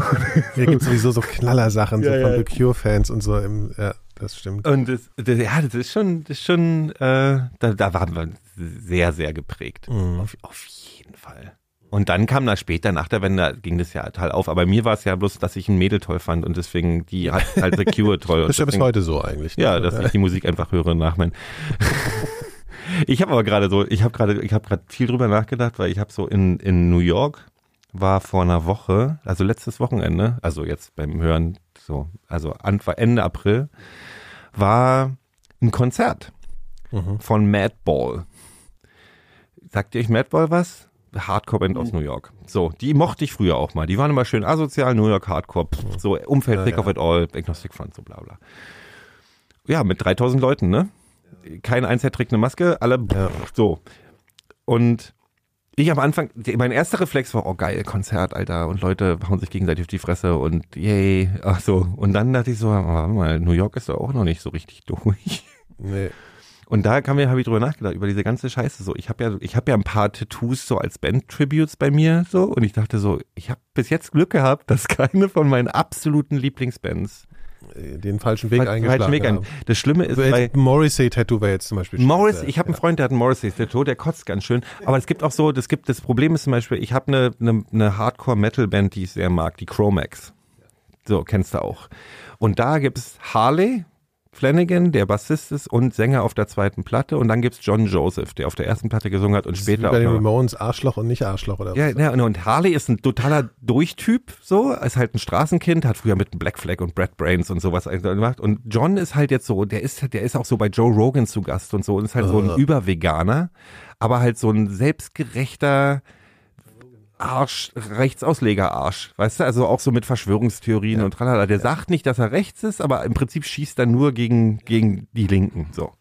C: Hier gibt sowieso so Knallersachen so
A: Ja,
C: von
A: ja.
C: The Cure-Fans und so. Im, ja, das stimmt.
A: Und das, das, ja, das ist schon, das ist schon, äh, da, da waren wir sehr, sehr geprägt.
C: Mhm.
A: Auf, auf jeden Fall. Und dann kam da später, nach der Wende, ging das ja total auf. Aber mir war es ja bloß, dass ich ein Mädel toll fand und deswegen die hat halt The Cure toll.
C: Das ist ja bis heute so eigentlich. ne?
A: Ja, dass ich die Musik einfach höre nach mein. ich habe aber gerade so, ich habe gerade, ich habe gerade viel drüber nachgedacht, weil ich habe so in in New York war vor einer Woche, also letztes Wochenende, also jetzt beim Hören so, also Anfang Ende April war ein Konzert
C: Mhm.
A: von Madball. Sagt ihr euch Madball was? Hardcore-Band aus New York. So, die mochte ich früher auch mal. Die waren immer schön asozial, New York Hardcore, pff, so Umfeld,
C: Ja,
A: Thick
C: ja.
A: of It All, Agnostic Front, so bla bla. Ja, mit 3000 Leuten, ne? Kein Einzelner trägt eine Maske, alle
C: Ja.
A: so. Und ich am Anfang, mein erster Reflex war, oh geil, Konzert, Alter, und Leute hauen sich gegenseitig auf die Fresse und yay, ach so. Und dann dachte ich so, oh, warte mal, New York ist doch auch noch nicht so richtig durch.
C: Nee.
A: Und da kam mir, habe ich drüber nachgedacht, über diese ganze Scheiße so. Ich habe ja, ich habe ja ein paar Tattoos so als Band-Tributes bei mir so und ich dachte so, ich habe bis jetzt Glück gehabt, dass keine von meinen absoluten Lieblingsbands
C: äh, Den falschen Weg eingeschlagen
A: falschen Weg ein.
C: haben.
A: Das Schlimme ist
C: Also
A: bei
C: Morrissey-Tattoo wäre jetzt zum Beispiel
A: Morris, ich habe einen
C: ja.
A: Freund, der hat ein Morrissey-Tattoo, der kotzt ganz schön. Aber es gibt auch so, das gibt, das Problem ist zum Beispiel, ich habe eine, eine, eine Hardcore-Metal-Band, die ich sehr mag, die Chromax. So, kennst du auch. Und da gibt's Harley Flanagan, der Bassist ist und Sänger auf der zweiten Platte. Und dann gibt's John Joseph, der auf der ersten Platte gesungen hat und
C: Das ist wie
A: später
C: bei den Ramones Arschloch und nicht Arschloch oder
A: ja,
C: was?
A: ja, und Harley ist ein totaler Durchtyp, so, ist halt ein Straßenkind, hat früher mit Black Flag und Brad Brains und sowas gemacht. Und John ist halt jetzt so, der ist, der ist auch so bei Joe Rogan zu Gast und so, und ist halt so ein
C: Ah.
A: Überveganer, aber halt so ein selbstgerechter, Arsch, Rechtsausleger-Arsch, weißt du, also auch so mit Verschwörungstheorien und tralala. Der sagt nicht, dass er rechts ist, aber im Prinzip schießt er nur gegen, gegen die Linken, so.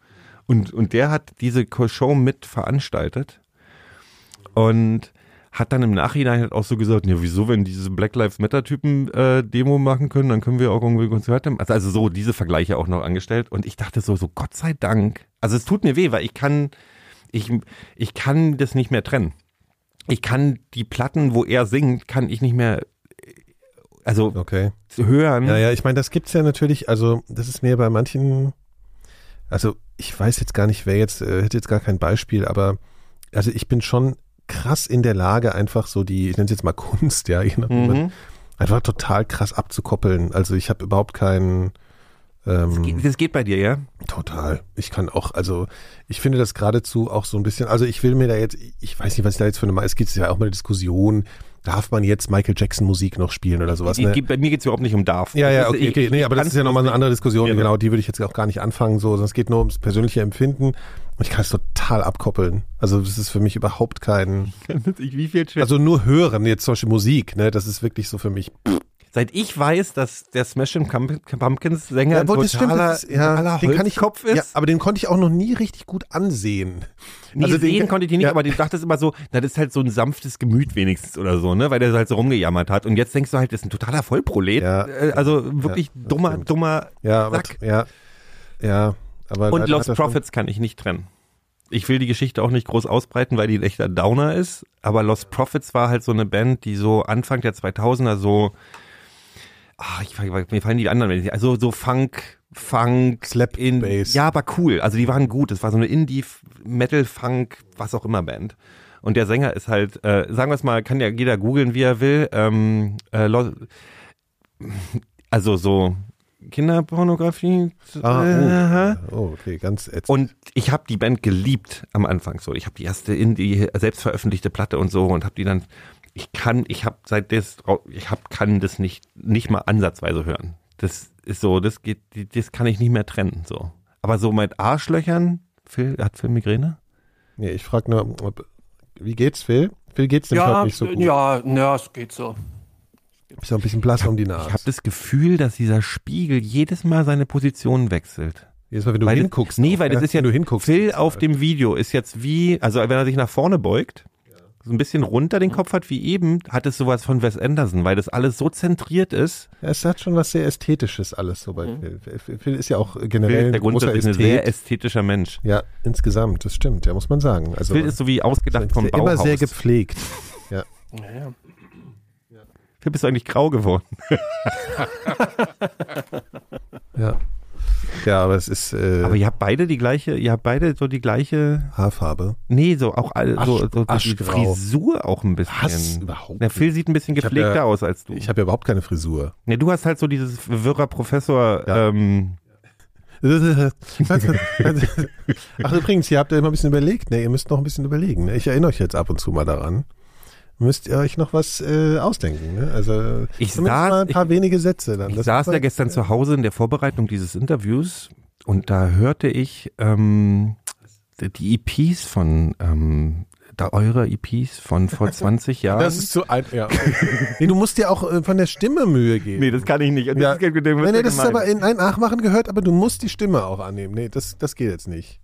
A: Und, und der hat diese Show mit veranstaltet und hat dann im Nachhinein halt auch so gesagt, ja, wieso, wenn diese Black Lives Matter Typen äh, Demo machen können, dann können wir auch irgendwie Konzerte. Also, also so diese Vergleiche auch noch angestellt und ich dachte so, so Gott sei Dank. Also es tut mir weh, weil ich kann, ich, ich kann das nicht mehr trennen. Ich kann die Platten, wo er singt, kann ich nicht mehr, also
C: Okay.
A: hören.
C: Ja, ja, ich meine, das gibt's ja natürlich, also das ist mir bei manchen, also ich weiß jetzt gar nicht, wer jetzt, äh, hätte jetzt gar kein Beispiel, aber also ich bin schon krass in der Lage, einfach so die, ich nenne es jetzt mal Kunst, ja, je nachdem,
A: Mhm.
C: einfach total krass abzukoppeln. Also ich habe überhaupt keinen
A: Das
C: ähm,
A: geht, das geht bei dir, ja?
C: Total. Ich kann auch, also ich finde das geradezu auch so ein bisschen, also ich will mir da jetzt, ich weiß nicht, was ich da jetzt für eine, es gibt ja auch mal eine Diskussion, darf man jetzt Michael Jackson Musik noch spielen oder sowas? Ne?
A: Bei mir geht's überhaupt nicht um darf.
C: Ja, ja,
A: Das-
C: okay, okay. Nee, aber das ist ja nochmal eine andere Diskussion,
A: Ja,
C: genau, die würde ich jetzt auch gar nicht anfangen, so, sondern es geht nur ums persönliche Empfinden und ich kann es total abkoppeln. Also das ist für mich überhaupt kein.
A: Wie viel
C: also nur hören, jetzt zum Beispiel Musik, ne, das ist wirklich so für mich.
A: Seit ich weiß, dass der Smashing Pumpkins Sänger ein
C: aber das stimmt,
A: totaler,
C: das ist, ja, den kann ich,
A: Holzkopf ist.
C: ja, aber den konnte ich auch noch nie richtig gut ansehen.
A: Nee,
C: also den-
A: sehen konnte ich die nicht,
C: ja.
A: aber ich dachte immer so, na, das ist halt so ein sanftes Gemüt wenigstens oder so, ne, weil der halt so rumgejammert hat. Und jetzt denkst du halt, das ist ein totaler Vollprolet.
C: Ja.
A: Äh, Also wirklich dummer,
C: stimmt.
A: dummer
C: Ja, aber,
A: Sack.
C: ja, ja, aber
A: Und Lost Prophets kann ich nicht trennen. Ich will die Geschichte auch nicht groß ausbreiten, weil die ein echter Downer ist. Aber Lost Prophets war halt so eine Band, die so Anfang der 2000er so, ah, ich, mir fallen die anderen, ich- also so Funk, Funk,
C: Slap
A: in,
C: Bass.
A: ja, aber cool. Also die waren gut. Es war so eine Indie, Metal, Funk, was auch immer Band. Und der Sänger ist halt, äh, sagen wir es mal, kann ja jeder googeln, wie er will. Ähm, äh, also so Kinderpornografie.
C: Ah, oh, oh, okay, ganz ätzend.
A: Und ich habe die Band geliebt am Anfang so. Ich habe die erste Indie selbst veröffentlichte Platte und so und habe die dann ich kann ich habe seit das ich hab, kann das nicht nicht mal ansatzweise hören. Das ist so, das geht das kann ich nicht mehr trennen so. Aber so mit Arschlöchern, Phil hat Phil Migräne?
C: nee, ich frage nur, ob, wie geht's, Phil? Phil geht's dem
B: Ja,
C: heute nicht so gut.
B: ja, ja, es geht so.
C: Bist ja ein bisschen blass um die
A: Ich
C: Nase.
A: habe das Gefühl, dass dieser Spiegel jedes Mal seine Position wechselt.
C: Jedes Mal, wenn du
A: Weil das-
C: hinguckst.
A: Nee,
C: auch,
A: weil das ist ja,
C: wenn du hinguckst.
A: Phil auf
C: halt.
A: dem Video ist jetzt wie, also wenn er sich nach vorne beugt, so ein bisschen runter den Kopf hat wie eben, hat es sowas von Wes Anderson, weil das alles so zentriert ist.
C: Ja, es hat schon was sehr Ästhetisches alles so bei Phil. Phil. Phil ist ja auch generell ein
A: der
C: großer
A: ist ein
C: Ästhet.
A: sehr ästhetischer Mensch.
C: ja, insgesamt, das stimmt, ja, muss man sagen. Also,
A: Phil ist so wie ausgedacht vom Bauhaus.
C: immer sehr gepflegt.
B: Ja, ja.
A: Phil, bist du eigentlich grau geworden?
C: Ja. Ja, aber es ist äh,
A: Aber ihr habt beide die gleiche, ihr habt beide so die gleiche,
C: Haarfarbe.
A: nee, so auch all, so, so die
C: aschgrau.
A: Frisur auch ein bisschen.
C: Was? Überhaupt
A: Der Phil sieht ein bisschen gepflegter
C: ja-
A: aus als du.
C: Ich habe ja überhaupt keine Frisur.
A: Ne, du hast halt so dieses wirrer Professor,
C: Ja.
A: ähm,
C: Ach übrigens, ihr habt ja immer ein bisschen überlegt, ne? Ihr müsst noch ein bisschen überlegen. Ne? Ich erinnere euch jetzt ab und zu mal daran. Müsst ihr euch noch was äh, ausdenken. Ne? Also
A: Ich
C: zumindest
A: saß-
C: mal ein paar wenige Sätze dann.
A: Ich
C: Das
A: saß ja gestern zu Hause in der Vorbereitung dieses Interviews und da hörte ich ähm, die EPs von ähm, da eure EPs von vor 20 Jahren.
C: Das ist zu ein, ja. nee, du musst dir auch äh, von der Stimme Mühe geben.
A: nee, das kann ich nicht. Das
C: Ja.
A: ist, das
C: Nee, nee, das ist aber in ein Nachmachen gehört, aber du musst die Stimme auch annehmen. Nee, das, das geht jetzt nicht.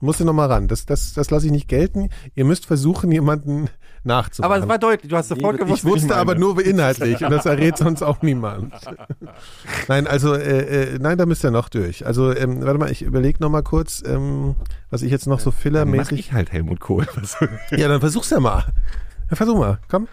C: Du musst dir nochmal ran. Das, das, das lasse ich nicht gelten. Ihr müsst versuchen, jemanden nachzumachen.
A: aber es war deutlich, du hast sofort gewusst.
C: ich wusste
A: was
C: aber nur inhaltlich und das errät sonst auch niemand. Nein, also äh, äh, nein, da müsst ihr noch durch. Also ähm, warte mal, ich überlege noch mal kurz, ähm, was ich jetzt noch so
A: Dann mach
C: fillermäßig.
A: ich halt Helmut Kohl.
C: Ja, dann versuch's ja mal. Ja, versuch mal, komm.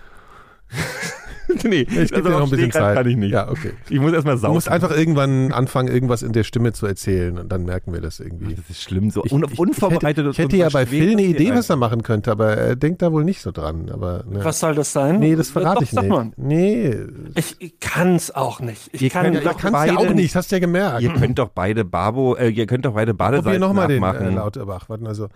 A: nee,
C: Ich gebe
A: also
C: dir noch ein bisschen Zeit.
A: kann ich nicht.
C: Ja, okay.
A: Ich muss erstmal
C: Du
A: saugen.
C: musst einfach irgendwann anfangen, irgendwas in der Stimme zu erzählen und dann merken wir das irgendwie.
A: das ist schlimm, so
C: Ich-
A: un
C: ich-
A: unvorbereitet.
C: Ich hätte, ich hätte ja bei Phil eine Idee, was er machen könnte, aber er denkt da wohl nicht so dran. Aber, ne.
B: Was soll das sein?
C: Nee, das verrate
B: Doch,
C: ich
B: sag
C: nicht.
B: Mal.
C: Nee.
B: Ich, kann es auch nicht. Ich
A: Ihr
B: kann
A: könnt
C: Ja, kann's ja
A: beide-
C: auch nicht, hast du ja gemerkt.
A: Ihr könnt doch beide Barbo, äh, ihr könnt doch beide
C: Probier
A: Badesalz
C: nochmal den
A: nachmachen.
C: äh, Lauterbach. Warten, also.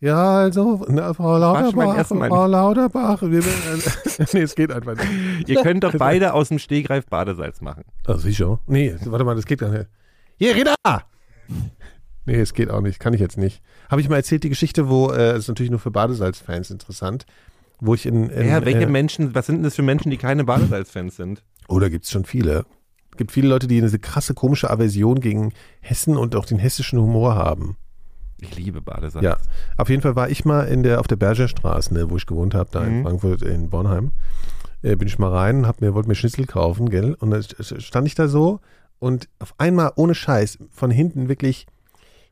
C: Ja, also, na, Frau Lauterbach, Frau Lauterbach. Wir, äh, nee, es geht einfach nicht.
A: Ihr könnt doch beide aus dem Stehgreif Badesalz machen.
C: Also sicher. Nee, warte mal, das geht gar nicht. Hier, Reda! Nee, es geht auch nicht. Kann ich jetzt nicht. Habe ich mal erzählt, die Geschichte, wo, äh, ist natürlich nur für Badesalz-Fans interessant, wo ich in, in
A: Ja, welche
C: äh,
A: Menschen, was sind denn das für Menschen, die keine Badesalz-Fans sind?
C: Oder gibt es schon viele? Es gibt viele Leute, die diese krasse, komische Aversion gegen Hessen und auch den hessischen Humor haben.
A: Ich liebe Badesalz.
C: Ja, auf jeden Fall war ich mal in der, auf der Bergerstraße, ne, wo ich gewohnt habe, da in
A: Mhm.
C: Frankfurt, in Bornheim. Äh, bin ich mal rein, hab mir, wollte mir Schnitzel kaufen, gell? Und dann stand ich da so und auf einmal ohne Scheiß von hinten wirklich,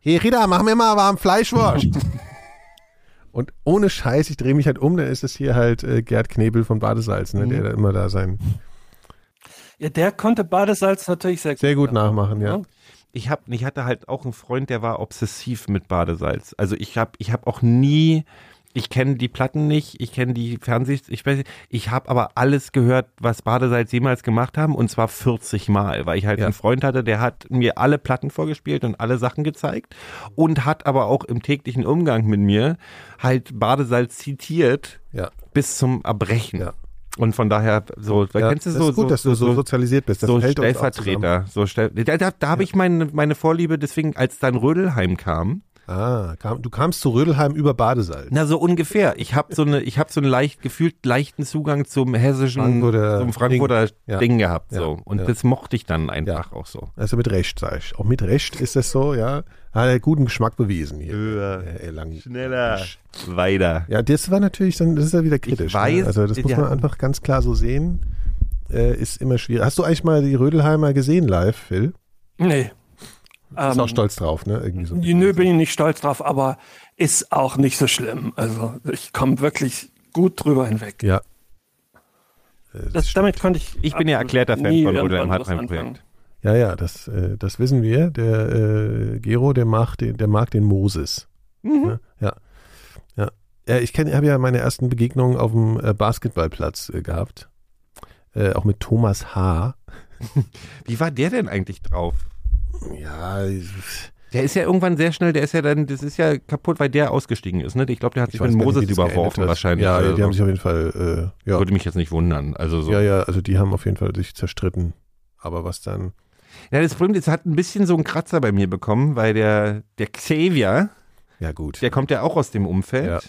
C: hey Rita, mach mir mal warm Fleischwurst. und ohne Scheiß, ich drehe mich halt um, dann ist es hier halt äh, Gerd Knebel von Badesalz, ne,
A: Mhm.
C: der da immer da sein
B: Ja, der konnte Badesalz natürlich sehr,
C: sehr gut nachmachen, ja.
A: Ich hab, ich hatte halt auch einen Freund, der war obsessiv mit Badesalz. Also ich habe, ich habe auch nie, ich kenne die Platten nicht, ich kenne die Fernseh, ich weiß, nicht, ich habe aber alles gehört, was Badesalz jemals gemacht haben und zwar 40 Mal, weil ich halt
C: Ja.
A: einen Freund hatte, der hat mir alle Platten vorgespielt und alle Sachen gezeigt und hat aber auch im täglichen Umgang mit mir halt Badesalz zitiert
C: Ja.
A: bis zum Erbrechen.
C: Ja.
A: Und von daher, so,
C: ja
A: kennst du so,
C: gut,
A: so,
C: dass du so,
A: so
C: sozialisiert bist. Das
A: so. Stellvertreter, so stell, da, da, da habe ich meine, meine Vorliebe, deswegen, als dann Rödelheim kam,
C: Ah, kam, du kamst zu Rödelheim über Badesalz.
A: na so ungefähr. Ich habe so eine, ich habe so einen leicht gefühlt leichten Zugang zum hessischen,
C: Frankfurter
A: zum Frankfurter
C: Ding. Ja.
A: Ding gehabt,
C: Ja,
A: so. Und
C: ja.
A: das mochte ich dann einfach auch so.
C: Also mit Recht, sag ich. Auch mit Recht ist das so, ja. Hat er guten Geschmack bewiesen hier. Äh, äh.
A: Schneller, weiter.
C: Ja, das war natürlich dann, das ist ja wieder kritisch.
A: weiß,
C: ne? Also das muss
A: ja.
C: man einfach ganz klar so sehen. Äh, ist immer schwierig. Hast du eigentlich mal die Rödelheimer gesehen live, Phil?
B: Nee.
C: Bist
B: Ähm,
C: auch stolz drauf, ne? Irgendwie so.
B: Nö, bin ich nicht stolz drauf, aber ist auch nicht so schlimm. Also ich komme wirklich gut drüber hinweg.
C: Ja. Das
B: Das, damit konnte ich.
A: Ich bin ja erklärter Fan von
B: irgendwann
A: Rödelheim
B: was
A: Hartheim
B: anfangen.
A: Projekt.
C: Ja, ja, das, äh, das wissen wir. Der äh, Gero, der mag den, der mag den Moses.
A: Mhm.
C: Ne? Ja. Ja. ja ich habe ja meine ersten Begegnungen auf dem äh, Basketballplatz äh, gehabt. Äh, auch mit Thomas H.
A: Wie war der denn eigentlich drauf?
C: Ja,
A: Der ist ja irgendwann sehr schnell, der ist ja dann, das ist ja kaputt, weil der ausgestiegen ist, ne? Ich glaube, der hat
C: ich
A: sich mit
C: nicht,
A: Moses
C: das
A: überworfen wahrscheinlich.
C: Ja,
A: oder
C: die
A: so.
C: haben sich auf jeden Fall, äh, ja.
A: Würde mich jetzt nicht wundern. Also so.
C: ja, ja, also die haben auf jeden Fall sich zerstritten. Aber was dann?
A: Ja, das Problem ist, hat ein bisschen so einen Kratzer bei mir bekommen, weil der, der Xavier,
C: Ja, gut.
A: der kommt ja auch aus dem Umfeld.
C: Ja.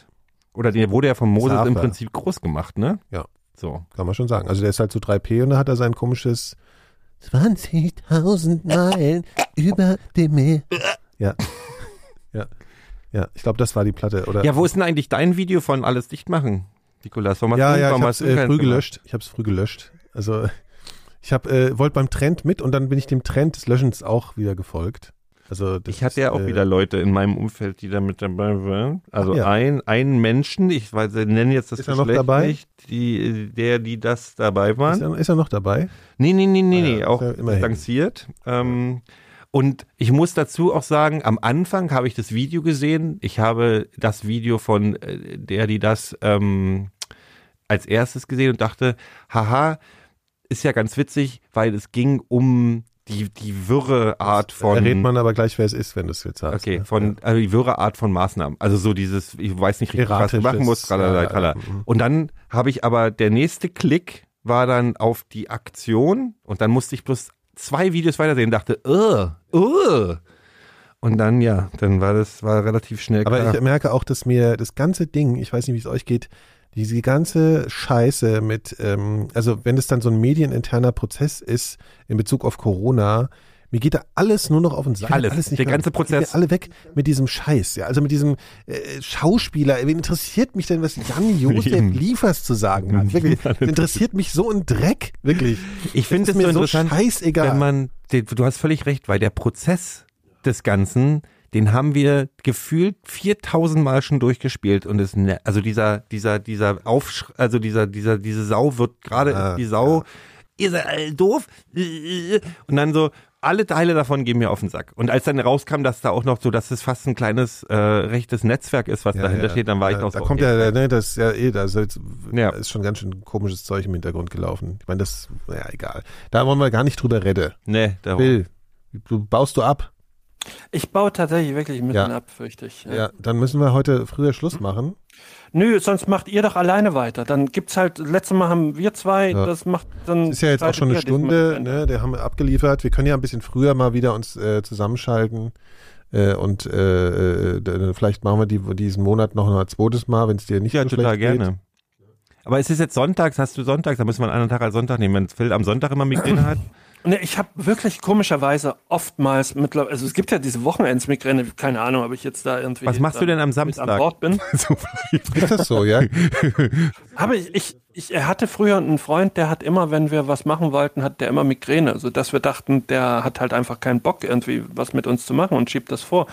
A: Oder der wurde ja von Moses im
C: Xaver.
A: Prinzip groß gemacht, ne?
C: Ja.
A: So.
C: Kann man schon sagen. Also der ist halt zu 3P und da hat er sein komisches 20.000 Meilen über dem Meer. Ja. Ja. Ja, ich glaube, das war die Platte. Oder?
A: Ja, wo ist denn eigentlich dein Video von Alles dicht machen, Nikolas? Warum
C: ja, ja,
A: warum
C: ich hab's äh, früh gelöscht. Ich habe es früh gelöscht. Also ich habe äh, wollte beim Trend mit und dann bin ich dem Trend des Löschens auch wieder gefolgt. Also
A: Ich hatte ja
C: ist,
A: auch
C: äh,
A: wieder Leute in meinem Umfeld, die da mit dabei waren. Also
C: ja.
A: ein, ein Menschen, ich weiß, wir nennen jetzt das
C: Ist er noch
A: Geschlecht
C: dabei?
A: nicht, die, der, die das dabei
C: Ist
A: waren.
C: er, ist er noch dabei?
A: Nee, nee, nee, nee,
C: Ah
A: nee,
C: ist
A: auch distanziert. Ähm, und ich muss dazu auch sagen, am Anfang habe ich das Video gesehen. Ich habe das Video von äh, der, die das ähm, als erstes gesehen und dachte, haha, ist ja ganz witzig, weil es ging um die, die wirre Art von.
C: Verrät man aber gleich, wer es ist, wenn du es jetzt sagst.
A: Okay,
C: ne?
A: von also die wirre Art von Maßnahmen. Also so dieses, ich weiß nicht richtig, was du machen musst, tralala,
C: ja,
A: tralala.
C: ja, mhm.
A: Und dann habe ich aber, der nächste Klick war dann auf die Aktion und dann musste ich bloß zwei Videos weitersehen und dachte, uh, uh. Und dann, ja, dann war das, war relativ schnell
C: Aber
A: klar.
C: ich merke auch, dass mir das ganze Ding, ich weiß nicht, wie es euch geht, diese ganze Scheiße mit, ähm, also wenn es dann so ein medieninterner Prozess ist in Bezug auf Corona, mir geht da alles nur noch auf den Sack.
A: Alles,
C: nicht
A: der
C: mehr.
A: ganze Prozess.
C: alle weg mit diesem Scheiß, ja. Also mit diesem äh, Schauspieler. Wen interessiert mich denn, was Jan Josef. Liefers zu sagen hat? Wirklich, interessiert mich so ein Dreck. Wirklich.
A: ich finde es
C: mir so
A: interessant,
C: scheißegal.
A: wenn man, du hast völlig recht, weil der Prozess des Ganzen, den haben wir gefühlt 4000 Mal schon durchgespielt und es, ne- also dieser, dieser, dieser Aufsch, also dieser, dieser, diese Sau wird gerade,
C: Ah,
A: die Sau, ihr seid alle doof, und dann so, alle Teile davon gehen mir auf den Sack. Und als dann rauskam, dass da auch noch so, dass es fast ein kleines äh, rechtes Netzwerk ist, was dahinter steht, dann war ich
C: ja,
A: noch
C: Da
A: so.
C: kommt
A: okay.
C: ja, ne, das ist ja eh, da ist,
A: Ja.
C: da ist schon ganz schön komisches Zeug im Hintergrund gelaufen. Ich meine, das, ja, egal. Da wollen wir gar nicht drüber reden.
A: Nee, da
C: Bill, du baust du ab?
B: Ich baue tatsächlich wirklich mitten
C: Ja.
B: ab, fürchte ich.
C: Ja. dann müssen wir heute früher Schluss machen.
B: Nö, sonst macht ihr doch alleine weiter. Dann gibt's halt, letztes Mal haben wir zwei,
C: Ja.
B: das macht dann.
C: Ist ja jetzt auch schon eine Stunde, ne, der haben wir abgeliefert. Wir können ja ein bisschen früher mal wieder uns äh, zusammenschalten. Äh, und äh, äh, vielleicht machen wir die, diesen Monat noch ein zweites Mal, wenn es dir nicht
A: ja,
C: so
A: total
C: schlecht geht.
A: gerne. Aber es ist jetzt sonntags, hast du sonntags, da müssen wir einen anderen Tag als Sonntag nehmen. Wenn Phil am Sonntag immer Migräne hat.
B: Ne, ich habe wirklich komischerweise oftmals mittlerweile, also es gibt ja diese Wochenendsmigräne, keine Ahnung, ob ich jetzt da irgendwie
A: Was machst du denn am Samstag?
B: an Bord bin.
A: so,
C: Ist das so, ja?
B: Aber ich, ich, ich er hatte früher einen Freund, der hat immer, wenn wir was machen wollten, hat der immer Migräne, so dass wir dachten, der hat halt einfach keinen Bock irgendwie was mit uns zu machen und schiebt das vor.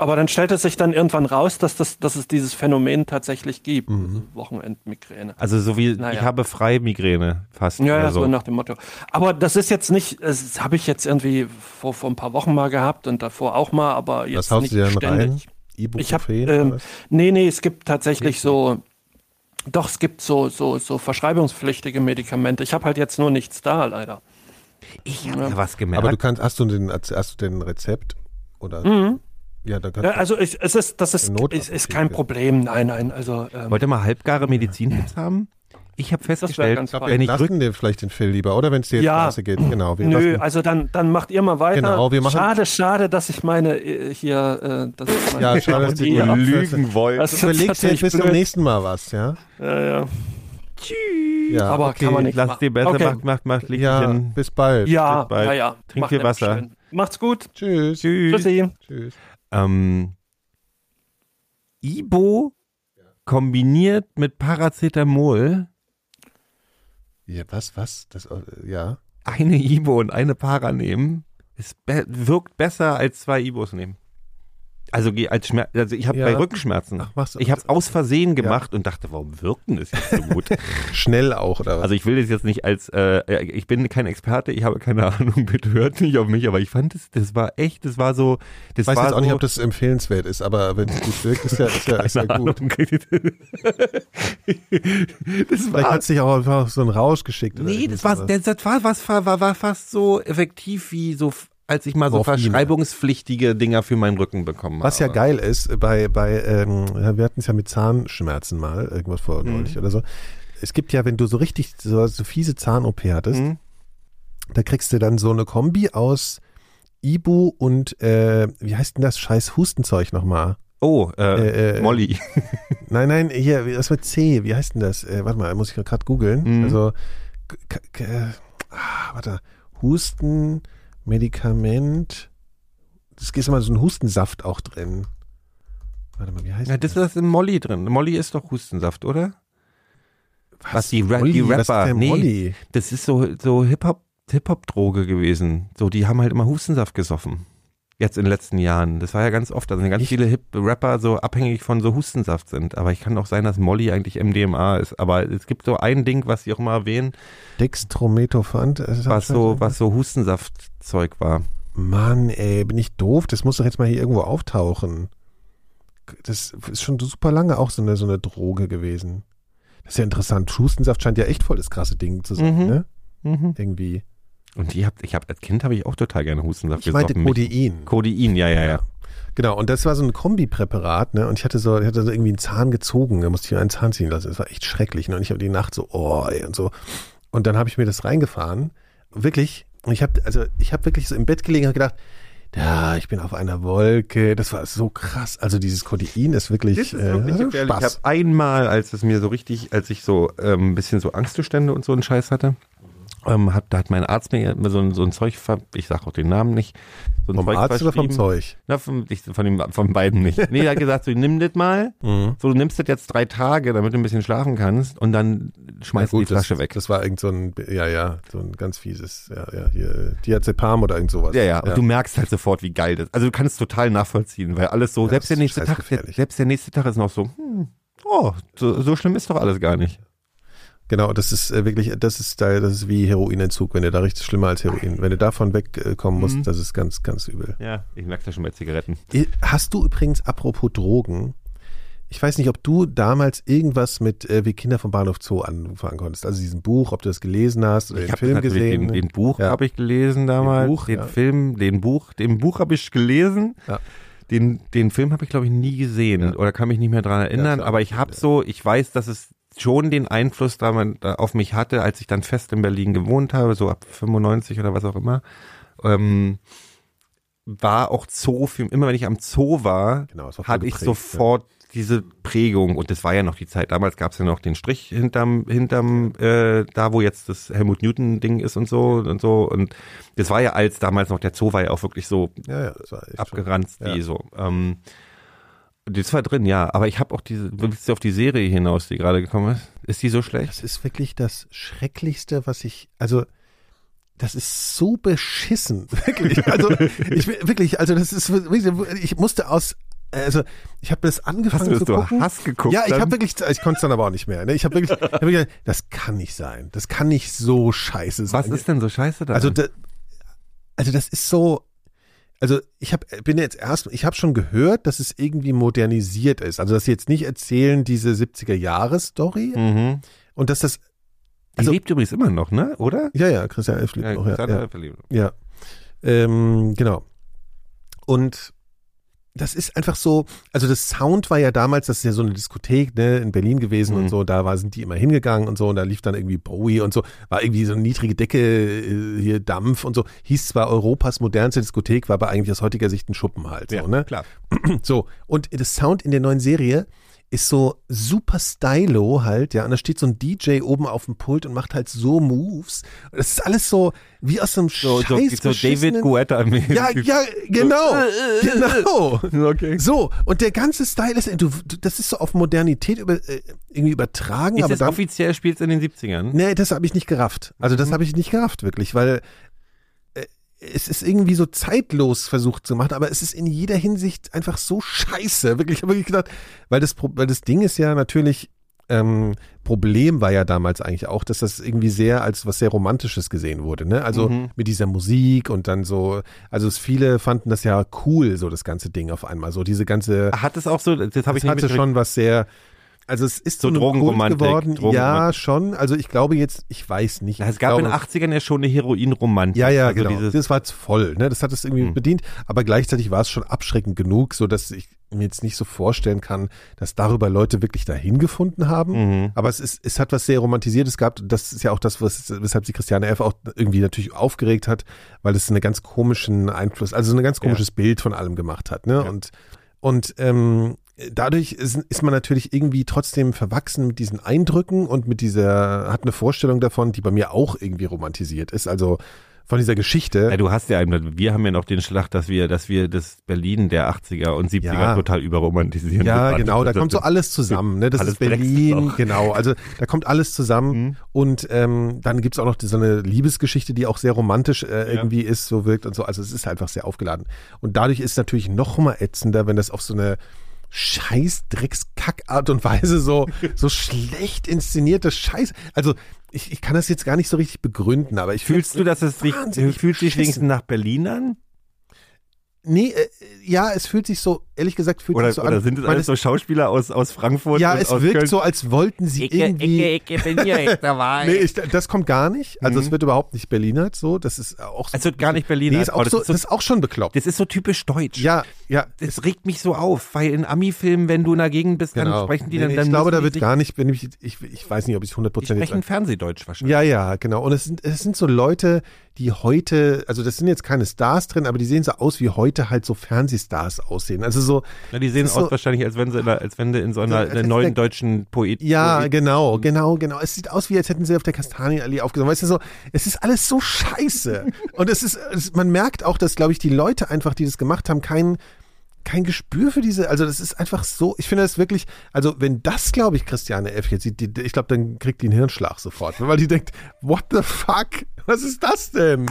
B: Aber dann stellte sich dann irgendwann raus, dass, das, dass es dieses Phänomen tatsächlich gibt, also Wochenendmigräne.
A: also so wie
B: Naja.
A: ich habe frei Migräne fast.
B: Ja, ja, so
A: so.
B: nach dem Motto. Aber das ist jetzt nicht, das habe ich jetzt irgendwie vor, vor ein paar Wochen mal gehabt und davor auch mal, aber jetzt
C: Was haust
B: nicht
C: du dir dann rein?
B: ständig. Ich habe,
C: Ibuprofen?
B: ähm, nee, nee, es gibt tatsächlich so, doch, es gibt so, so, so verschreibungspflichtige Medikamente. Ich habe halt jetzt nur nichts da, leider.
A: Ich habe ja was gemerkt.
C: Aber du kannst, hast du den, hast du den Rezept? Oder?
B: Mhm.
C: Ja, dann kannst
B: Ja, also ich, es ist, das ist, ist, ist kein Problem. Nein, nein, also ähm,
A: Wollt ihr mal halbgare Medizintipps haben? Ich habe festgestellt,
B: ganz
C: Ich wir
A: wenn ich
C: lassen dir vielleicht den Phil lieber, oder wenn es dir jetzt
B: Ja.
C: Straße geht. Genau, wir
B: Nö,
C: lassen,
B: also dann, dann macht ihr mal weiter.
C: Genau, wir machen-
B: schade, schade, dass ich meine äh, hier, äh, dass ich meine
C: Ja, schade, dass
B: ab-
A: lügen wollt.
B: Das ist
C: Du überlegst dir bis zum nächsten Mal was, ja?
B: Ja, ja.
C: Ja,
B: Aber
C: okay.
B: kann man nicht
A: Lass
B: machen.
A: dir besser,
B: Okay.
A: macht, macht, macht, leg
C: Ja, bis bald.
B: Ja,
A: Bis bald.
B: ja, ja.
A: Trink
B: Macht
A: viel Wasser.
B: schön. Macht's gut.
C: Tschüss.
A: Tschüss.
B: Tschüssi.
C: Tschüss.
A: Ähm, Ibo kombiniert mit Paracetamol
C: Ja, was, was? Das, äh, ja.
A: eine Ibo und eine Para nehmen, es be wirkt besser als zwei Ibos nehmen. Also als Schmerz, also ich habe
C: Ja.
A: bei Rückenschmerzen.
C: Ach, machst du-
A: ich habe aus Versehen gemacht und dachte, warum wirkt denn das jetzt so gut?
C: Schnell auch, oder was?
A: also ich will das jetzt nicht als, äh, ich bin kein Experte, ich habe keine Ahnung, bitte hört nicht auf mich, aber ich fand das, das war echt, das war so, das
C: ich weiß
A: war
C: jetzt auch nicht,
A: so,
C: ob das empfehlenswert ist, aber wenn es gut wirkt, ist ja, ist ja, ist ja gut.
A: Das
C: Vielleicht
A: war
C: hat sich auch einfach so einen Rausch geschickt. oder
A: Nee, das war, das, war, was, war, war fast so effektiv wie so, als ich mal so verschreibungspflichtige Dinger für meinen Rücken bekommen
C: Was ja
A: habe.
C: geil ist, bei, bei ähm, ja, wir hatten es ja mit Zahnschmerzen mal, irgendwas vor
A: Mhm.
C: neulich oder so. Es gibt ja, wenn du so richtig so, so fiese Zahn-OP hattest,
A: Mhm.
C: da kriegst du dann so eine Kombi aus Ibu und, äh, wie heißt denn das scheiß Hustenzeug nochmal?
A: Oh, äh,
C: Äh, äh,
A: Molly.
C: Nein, nein, hier, das mit C, wie heißt denn das? Äh, warte mal, muss ich gerade googeln.
A: Mhm.
C: Also, äh, ah, warte, Husten, Medikament, das ist immer so ein Hustensaft auch drin. Warte mal, wie heißt
A: Ja, das
C: das?
A: ist in Molly drin. Molly ist doch Hustensaft, oder? was die Ra-
C: Molly?
A: die
C: Was ist
A: Rapper-
C: denn
A: nee.
C: Molly?
A: Das ist so, so Hip-Hop, Hip-Hop-Droge gewesen. So, die haben halt immer Hustensaft gesoffen. Jetzt in den letzten Jahren. Das war ja ganz oft, also ganz
C: Echt?
A: viele Hip-Rapper so abhängig von so Hustensaft sind. Aber ich kann auch sein, dass Molly eigentlich MDMA ist. Aber es gibt so ein Ding, was sie auch immer erwähnen,
C: Dextrometophan? das ist
A: was so, was so Hustensaftzeug war.
C: Mann, ey, bin ich doof? Das muss doch jetzt mal hier irgendwo auftauchen. Das ist schon super lange auch so eine, so eine Droge gewesen. Das ist ja interessant. Hustensaft scheint ja echt voll das krasse Ding zu sein,
A: Mhm.
C: ne?
A: Mhm.
C: Irgendwie.
A: Und die habt, ich habe als Kind habe ich auch total gerne Hustensaft
C: Ich meinte
A: gesoffen.
C: Codein.
A: Codein, ja, ja, ja.
C: Genau, und das war so ein Kombipräparat, ne? Und ich hatte so, ich hatte so irgendwie einen Zahn gezogen, da musste ich mir einen Zahn ziehen lassen. Das war echt schrecklich. Ne? Und ich habe die Nacht so, oh, ey, und so. Und dann habe ich mir das reingefahren. Wirklich. Und ich habe, also ich habe wirklich so im Bett gelegen und gedacht, ja, ich bin auf einer Wolke. Das war so krass. Also dieses Codein ist wirklich,
A: Das ist
C: äh,
A: wirklich. Ich
C: Spaß.
A: habe einmal, als es mir so richtig, als ich so ähm, ein bisschen so Angstzustände und so einen Scheiß hatte, ähm, hat, da hat mein Arzt mir so ein, so ein Zeug, ver ich sag auch den Namen nicht, so ein
C: Vom
A: Zeug
C: Arzt oder vom. Zeug?
A: Na, vom, ich, von, dem, von beiden nicht. Nee, er hat gesagt, so, nimm das mal,
C: Mhm.
A: so, du nimmst das jetzt drei Tage, damit du ein bisschen schlafen kannst und dann schmeißt
C: Ja,
A: du die Flasche
C: das,
A: weg.
C: Das war irgend so ein, ja, ja, so ein ganz fieses, ja, ja, hier, Diazepam oder irgend sowas.
A: Ja, ja, und du merkst halt sofort, wie geil das ist. Also du kannst es total nachvollziehen, weil alles so,
C: Ja,
A: selbst der nächste Tag, selbst der nächste Tag ist noch so, hm, oh, so, so schlimm ist doch alles gar nicht.
C: Genau, das ist äh, wirklich, das ist da, das ist wie Heroinentzug, wenn du da richtig schlimmer als Heroin. Wenn du davon wegkommen musst,
A: Mhm.
C: das ist ganz, ganz übel.
A: Ja, ich merke das schon bei Zigaretten.
C: Hast du übrigens, apropos Drogen, ich weiß nicht, ob du damals irgendwas mit äh, wie Kinder vom Bahnhof Zoo anfangen konntest. Also diesen Buch, ob du das gelesen hast oder
A: Ich
C: den Film gesehen.
A: den, den Buch
C: Ja.
A: habe ich gelesen damals, den,
C: Buch, ja.
A: Film, den Buch, den Buch habe ich gelesen.
C: Ja.
A: Den, den Film habe ich glaube ich nie gesehen oder kann mich nicht mehr dran erinnern, aber ich habe so, ich weiß, dass es schon den Einfluss daran, da auf mich hatte, als ich dann fest in Berlin gewohnt habe, so ab 95 oder was auch immer. Ähm, war auch Zoofilm, immer wenn ich am Zoo war,
C: Genau,
A: hatte ich sofort diese Prägung und das war ja noch die Zeit. Damals gab es ja noch den Strich hinterm, hinterm äh, da, wo jetzt das Helmut Newton-Ding ist und so und so. Und das war ja als damals noch der Zoo war ja auch wirklich so
C: Ja, ja,
A: abgeranzt
C: Ja.
A: wie so. Ähm, das war drin, ja. Aber ich habe auch diese, willst du auf die Serie hinaus, die gerade gekommen ist? Ist die so schlecht?
C: Das ist wirklich das Schrecklichste, was ich, also, das ist so beschissen. Wirklich. Also, ich, wirklich, also, das ist, ich musste aus, also, ich habe das angefangen
A: Hast du das
C: zu gucken.
A: Hass geguckt?
C: Ja, ich habe wirklich, ich konnte es dann aber auch nicht mehr. Ne? Ich habe wirklich, ich hab wirklich, gedacht, das kann nicht sein. Das kann nicht so scheiße sein.
A: Was ist denn so scheiße da?
C: Also, da, also das ist so. Also ich hab, bin jetzt erst, ich habe schon gehört, dass es irgendwie modernisiert ist. Also dass sie jetzt nicht erzählen diese 70er Jahre Story
A: mhm.
C: und dass das,
A: Die
C: also-
A: lebt übrigens immer noch, ne? Oder?
C: ja ja, Christian Elf lebt noch, ja,
A: Christiane
C: ja,
A: lebt.
C: ja. Ähm, genau. Und das ist einfach so, also das Sound war ja damals, das ist ja so eine Diskothek, ne, in Berlin gewesen
A: Mhm.
C: und so, da war, sind die immer hingegangen und so, und da lief dann irgendwie Bowie und so, war irgendwie so eine niedrige Decke, äh, hier Dampf und so, hieß zwar Europas modernste Diskothek, war aber eigentlich aus heutiger Sicht ein Schuppen halt, so, ne?
A: klar.
C: So, und das Sound in der neuen Serie ist so super stylo halt, ja, und da steht so ein DJ oben auf dem Pult und macht halt so Moves. Das ist alles so wie aus so einem
A: So, so,
C: scheiß
A: so David
C: beschissenen-
A: Guetta.
C: Ja, ja, genau, genau.
A: Okay.
C: So, und der ganze Style ist, du, das ist so auf Modernität über, äh, irgendwie übertragen,
A: Ist
C: aber
A: es
C: dann,
A: offiziell spielt in den 70ern?
C: Nee, das habe ich nicht gerafft. Also das habe ich nicht gerafft, wirklich, weil es ist irgendwie so zeitlos versucht zu machen, aber es ist in jeder Hinsicht einfach so scheiße. Wirklich, ich habe wirklich gedacht, weil das, weil das Ding ist ja natürlich, ähm, Problem war ja damals eigentlich auch, dass das irgendwie sehr als was sehr Romantisches gesehen wurde, ne? Also
A: Mhm.
C: mit dieser Musik und dann so, also es, viele fanden das ja cool, so das ganze Ding auf einmal, so diese ganze
A: Hat es auch so, das habe ich
C: hatte schon was sehr, also es ist
A: So
C: so,
A: Drogenromantik,
C: geworden. Ja,
A: Drogenromantik.
C: schon. Also ich glaube jetzt, ich weiß nicht.
A: Na, es gab
C: glaube,
A: in den 80ern ja schon eine Heroinromantik.
C: ja, ja,
A: also
C: genau. Das war jetzt voll, ne? Das hat es irgendwie
A: Hm.
C: bedient, aber gleichzeitig war es schon abschreckend genug, so dass ich mir jetzt nicht so vorstellen kann, dass darüber Leute wirklich dahin gefunden haben.
A: Mhm.
C: Aber es ist, es hat was sehr romantisiertes gehabt. Das ist ja auch das, was, weshalb sich Christiane F. auch irgendwie natürlich aufgeregt hat, weil es einen ganz komischen Einfluss, also ein ganz komisches Bild von allem gemacht hat, ne?
A: Ja.
C: Und, und, ähm, Dadurch ist, ist man natürlich irgendwie trotzdem verwachsen mit diesen Eindrücken und mit dieser, hat eine Vorstellung davon, die bei mir auch irgendwie romantisiert ist. Also von dieser Geschichte.
A: Ja, du hast ja einen, wir haben ja noch den Schlag, dass wir, dass wir das Berlin der 80er und 70er
C: Ja.
A: total überromantisieren.
C: Ja, genau, da
A: das-
C: kommt so alles zusammen. Ne? Das ist Berlin, genau. Also da kommt alles zusammen.
A: Mhm.
C: Und ähm, dann gibt's auch noch so eine Liebesgeschichte, die auch sehr romantisch äh,
A: Ja.
C: irgendwie ist, so wirkt und so. Also es ist einfach sehr aufgeladen. Und dadurch ist es natürlich noch mal ätzender, wenn das auf so eine scheiß Dreckskack-Art und Weise so, so schlecht inszenierte Scheiß. Also ich, ich kann das jetzt gar nicht so richtig begründen, aber ich
A: Fühlst du, dass es fühlt sich wenigstens nach Berlin an?
C: Nee, äh, ja, es fühlt sich so, ehrlich gesagt, fühlt
A: Oder,
C: sich so
A: oder
C: an.
A: sind es
C: weil
A: alles so Schauspieler aus, aus Frankfurt?
C: ja,
A: und
C: es
A: aus
C: wirkt
A: Köln?
C: so, als wollten sie irgendwie.
D: Ecke, bin hier echt dabei.
C: Nee, ich, das kommt gar nicht. Also
A: Mhm.
C: es wird überhaupt nicht Berlinert so. Das ist auch so.
A: Es wird gar nicht Berliner.
C: Nee, ist auch so,
A: das,
C: das
A: ist
C: ist,
A: so,
C: auch schon bekloppt.
A: das ist so typisch deutsch.
C: ja, ja.
A: Das regt mich so auf, weil in Ami-Filmen, wenn du in der Gegend bist, dann
C: genau.
A: sprechen die
C: Nee,
A: dann,
C: nee,
A: dann
C: ich glaube, da
A: die
C: wird gar nicht, wenn ich, ich, ich weiß nicht, ob ich es
A: Die
C: 100% jetzt
A: sprechen Fernsehdeutsch wahrscheinlich.
C: Ja, ja, genau. Und es sind, es sind so Leute, die heute, also das sind jetzt keine Stars drin, aber die sehen so aus, wie heute halt so Fernsehstars aussehen. Also so,
A: Ja, die sehen aus
C: so-
A: wahrscheinlich, als wenn sie, in der- als wenn du in so einer,
C: So,
A: einer neuen
C: der-
A: deutschen Poet.
C: ja,
A: Poet
C: genau, genau, genau. Es sieht aus, wie als hätten sie auf der Kastanienallee aufgenommen. Weißt du, so, es ist alles so scheiße. Und es ist, es, man merkt auch, dass, glaube ich, die Leute einfach, die das gemacht haben, kein, kein Gespür für diese, also das ist einfach so, ich finde das wirklich, also wenn das, glaube ich, Christiane F. jetzt sieht, die, ich glaube, dann kriegt die einen Hirnschlag sofort, weil die denkt, what the fuck? Was ist das denn?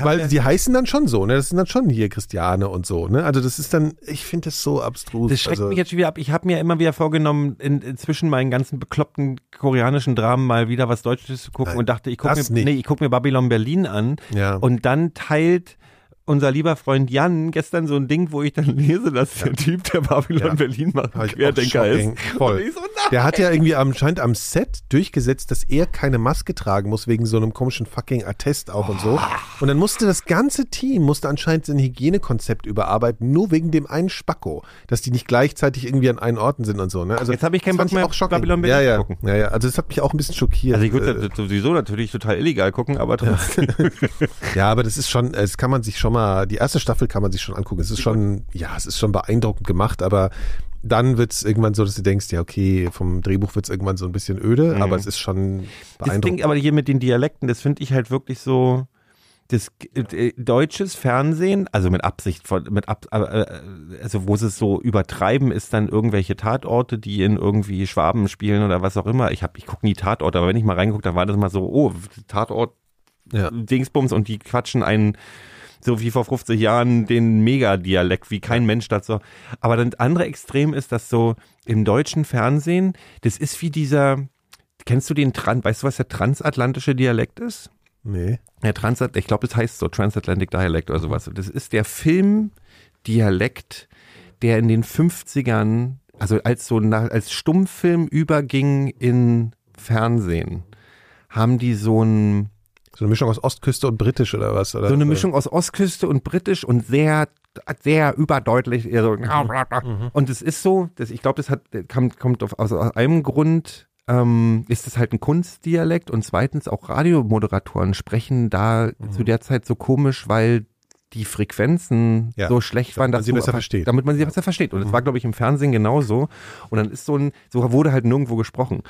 C: Weil
A: ja-
C: die heißen dann schon so, ne? Das sind dann schon hier Christiane und so, ne? Also das ist dann, ich finde das so abstrus.
A: Das schreckt
C: also,
A: mich jetzt schon wieder ab. Ich habe mir immer wieder vorgenommen, in, in zwischen meinen ganzen bekloppten koreanischen Dramen mal wieder was Deutsches zu gucken
C: Nein,
A: und dachte, ich gucke mir,
C: nicht.
A: nee, ich guck mir Babylon Berlin an
C: Ja.
A: und dann teilt unser lieber Freund Jan gestern so ein Ding, wo ich dann lese, dass der Typ, der Babylon. Berlin macht, Querdenker ist.
C: Voll.
A: Und ich so.
C: Der hat ja irgendwie anscheinend am Set durchgesetzt, dass er keine Maske tragen muss, wegen so einem komischen fucking Attest auch und so. Und dann musste das ganze Team, musste anscheinend sein Hygienekonzept überarbeiten, nur wegen dem einen Spacko, dass die nicht gleichzeitig irgendwie an einen Orten sind und so. Ne? Also,
A: Jetzt habe ich keinen
C: das
A: Bock mehr,
C: auch shocking.
A: Babylon
C: ja, ja,
A: gucken.
C: ja, ja, also das hat mich auch ein bisschen schockiert.
A: Also ich würde
C: Äh,
A: das sowieso natürlich total illegal gucken, aber trotzdem.
C: Ja, aber das ist schon, es kann man sich schon mal, die erste Staffel kann man sich schon angucken. Es ist schon, ja, es ist schon beeindruckend gemacht, aber dann wird es irgendwann so, dass du denkst, ja, okay, vom Drehbuch wird es irgendwann so ein bisschen öde,
A: Mhm.
C: aber es ist schon
A: Das
C: beeindruckend.
A: Ding, aber hier mit den Dialekten, das finde ich halt wirklich so. Das äh, deutsches Fernsehen, also mit Absicht, von, mit ab, äh, also wo sie es so übertreiben, ist dann irgendwelche Tatorte, die in irgendwie Schwaben spielen oder was auch immer. Ich ich gucke nie Tatorte, aber wenn ich mal reingucke, dann war das mal so, oh, Tatort
C: ja.
A: Dingsbums und die quatschen einen so wie vor 50 Jahren den Megadialekt, wie kein Mensch dazu. Aber das andere Extrem ist, dass so im deutschen Fernsehen, das ist wie dieser, kennst du den, Tran, weißt du, was der transatlantische Dialekt ist?
C: Nee.
A: Der Transat, ich glaube, es heißt so Transatlantic Dialect oder sowas. Das ist der Filmdialekt, der in den 50ern, also als so nach, als Stummfilm überging in Fernsehen, haben die so ein
C: So eine Mischung aus Ostküste und Britisch oder was? Oder?
A: so eine Mischung aus Ostküste und Britisch und sehr, sehr überdeutlich. So, Und es ist so, dass ich glaube, das hat, kommt, kommt auf, aus, aus einem Grund, ähm, ist es halt ein Kunstdialekt und zweitens auch Radiomoderatoren sprechen da zu der Zeit so komisch, weil die Frequenzen
C: Ja,
A: so schlecht waren,
C: man
A: dass
C: sie besser versteht.
A: damit man sie besser versteht. Und es war, glaube ich, im Fernsehen genauso. Und dann ist so ein, so wurde halt nirgendwo gesprochen.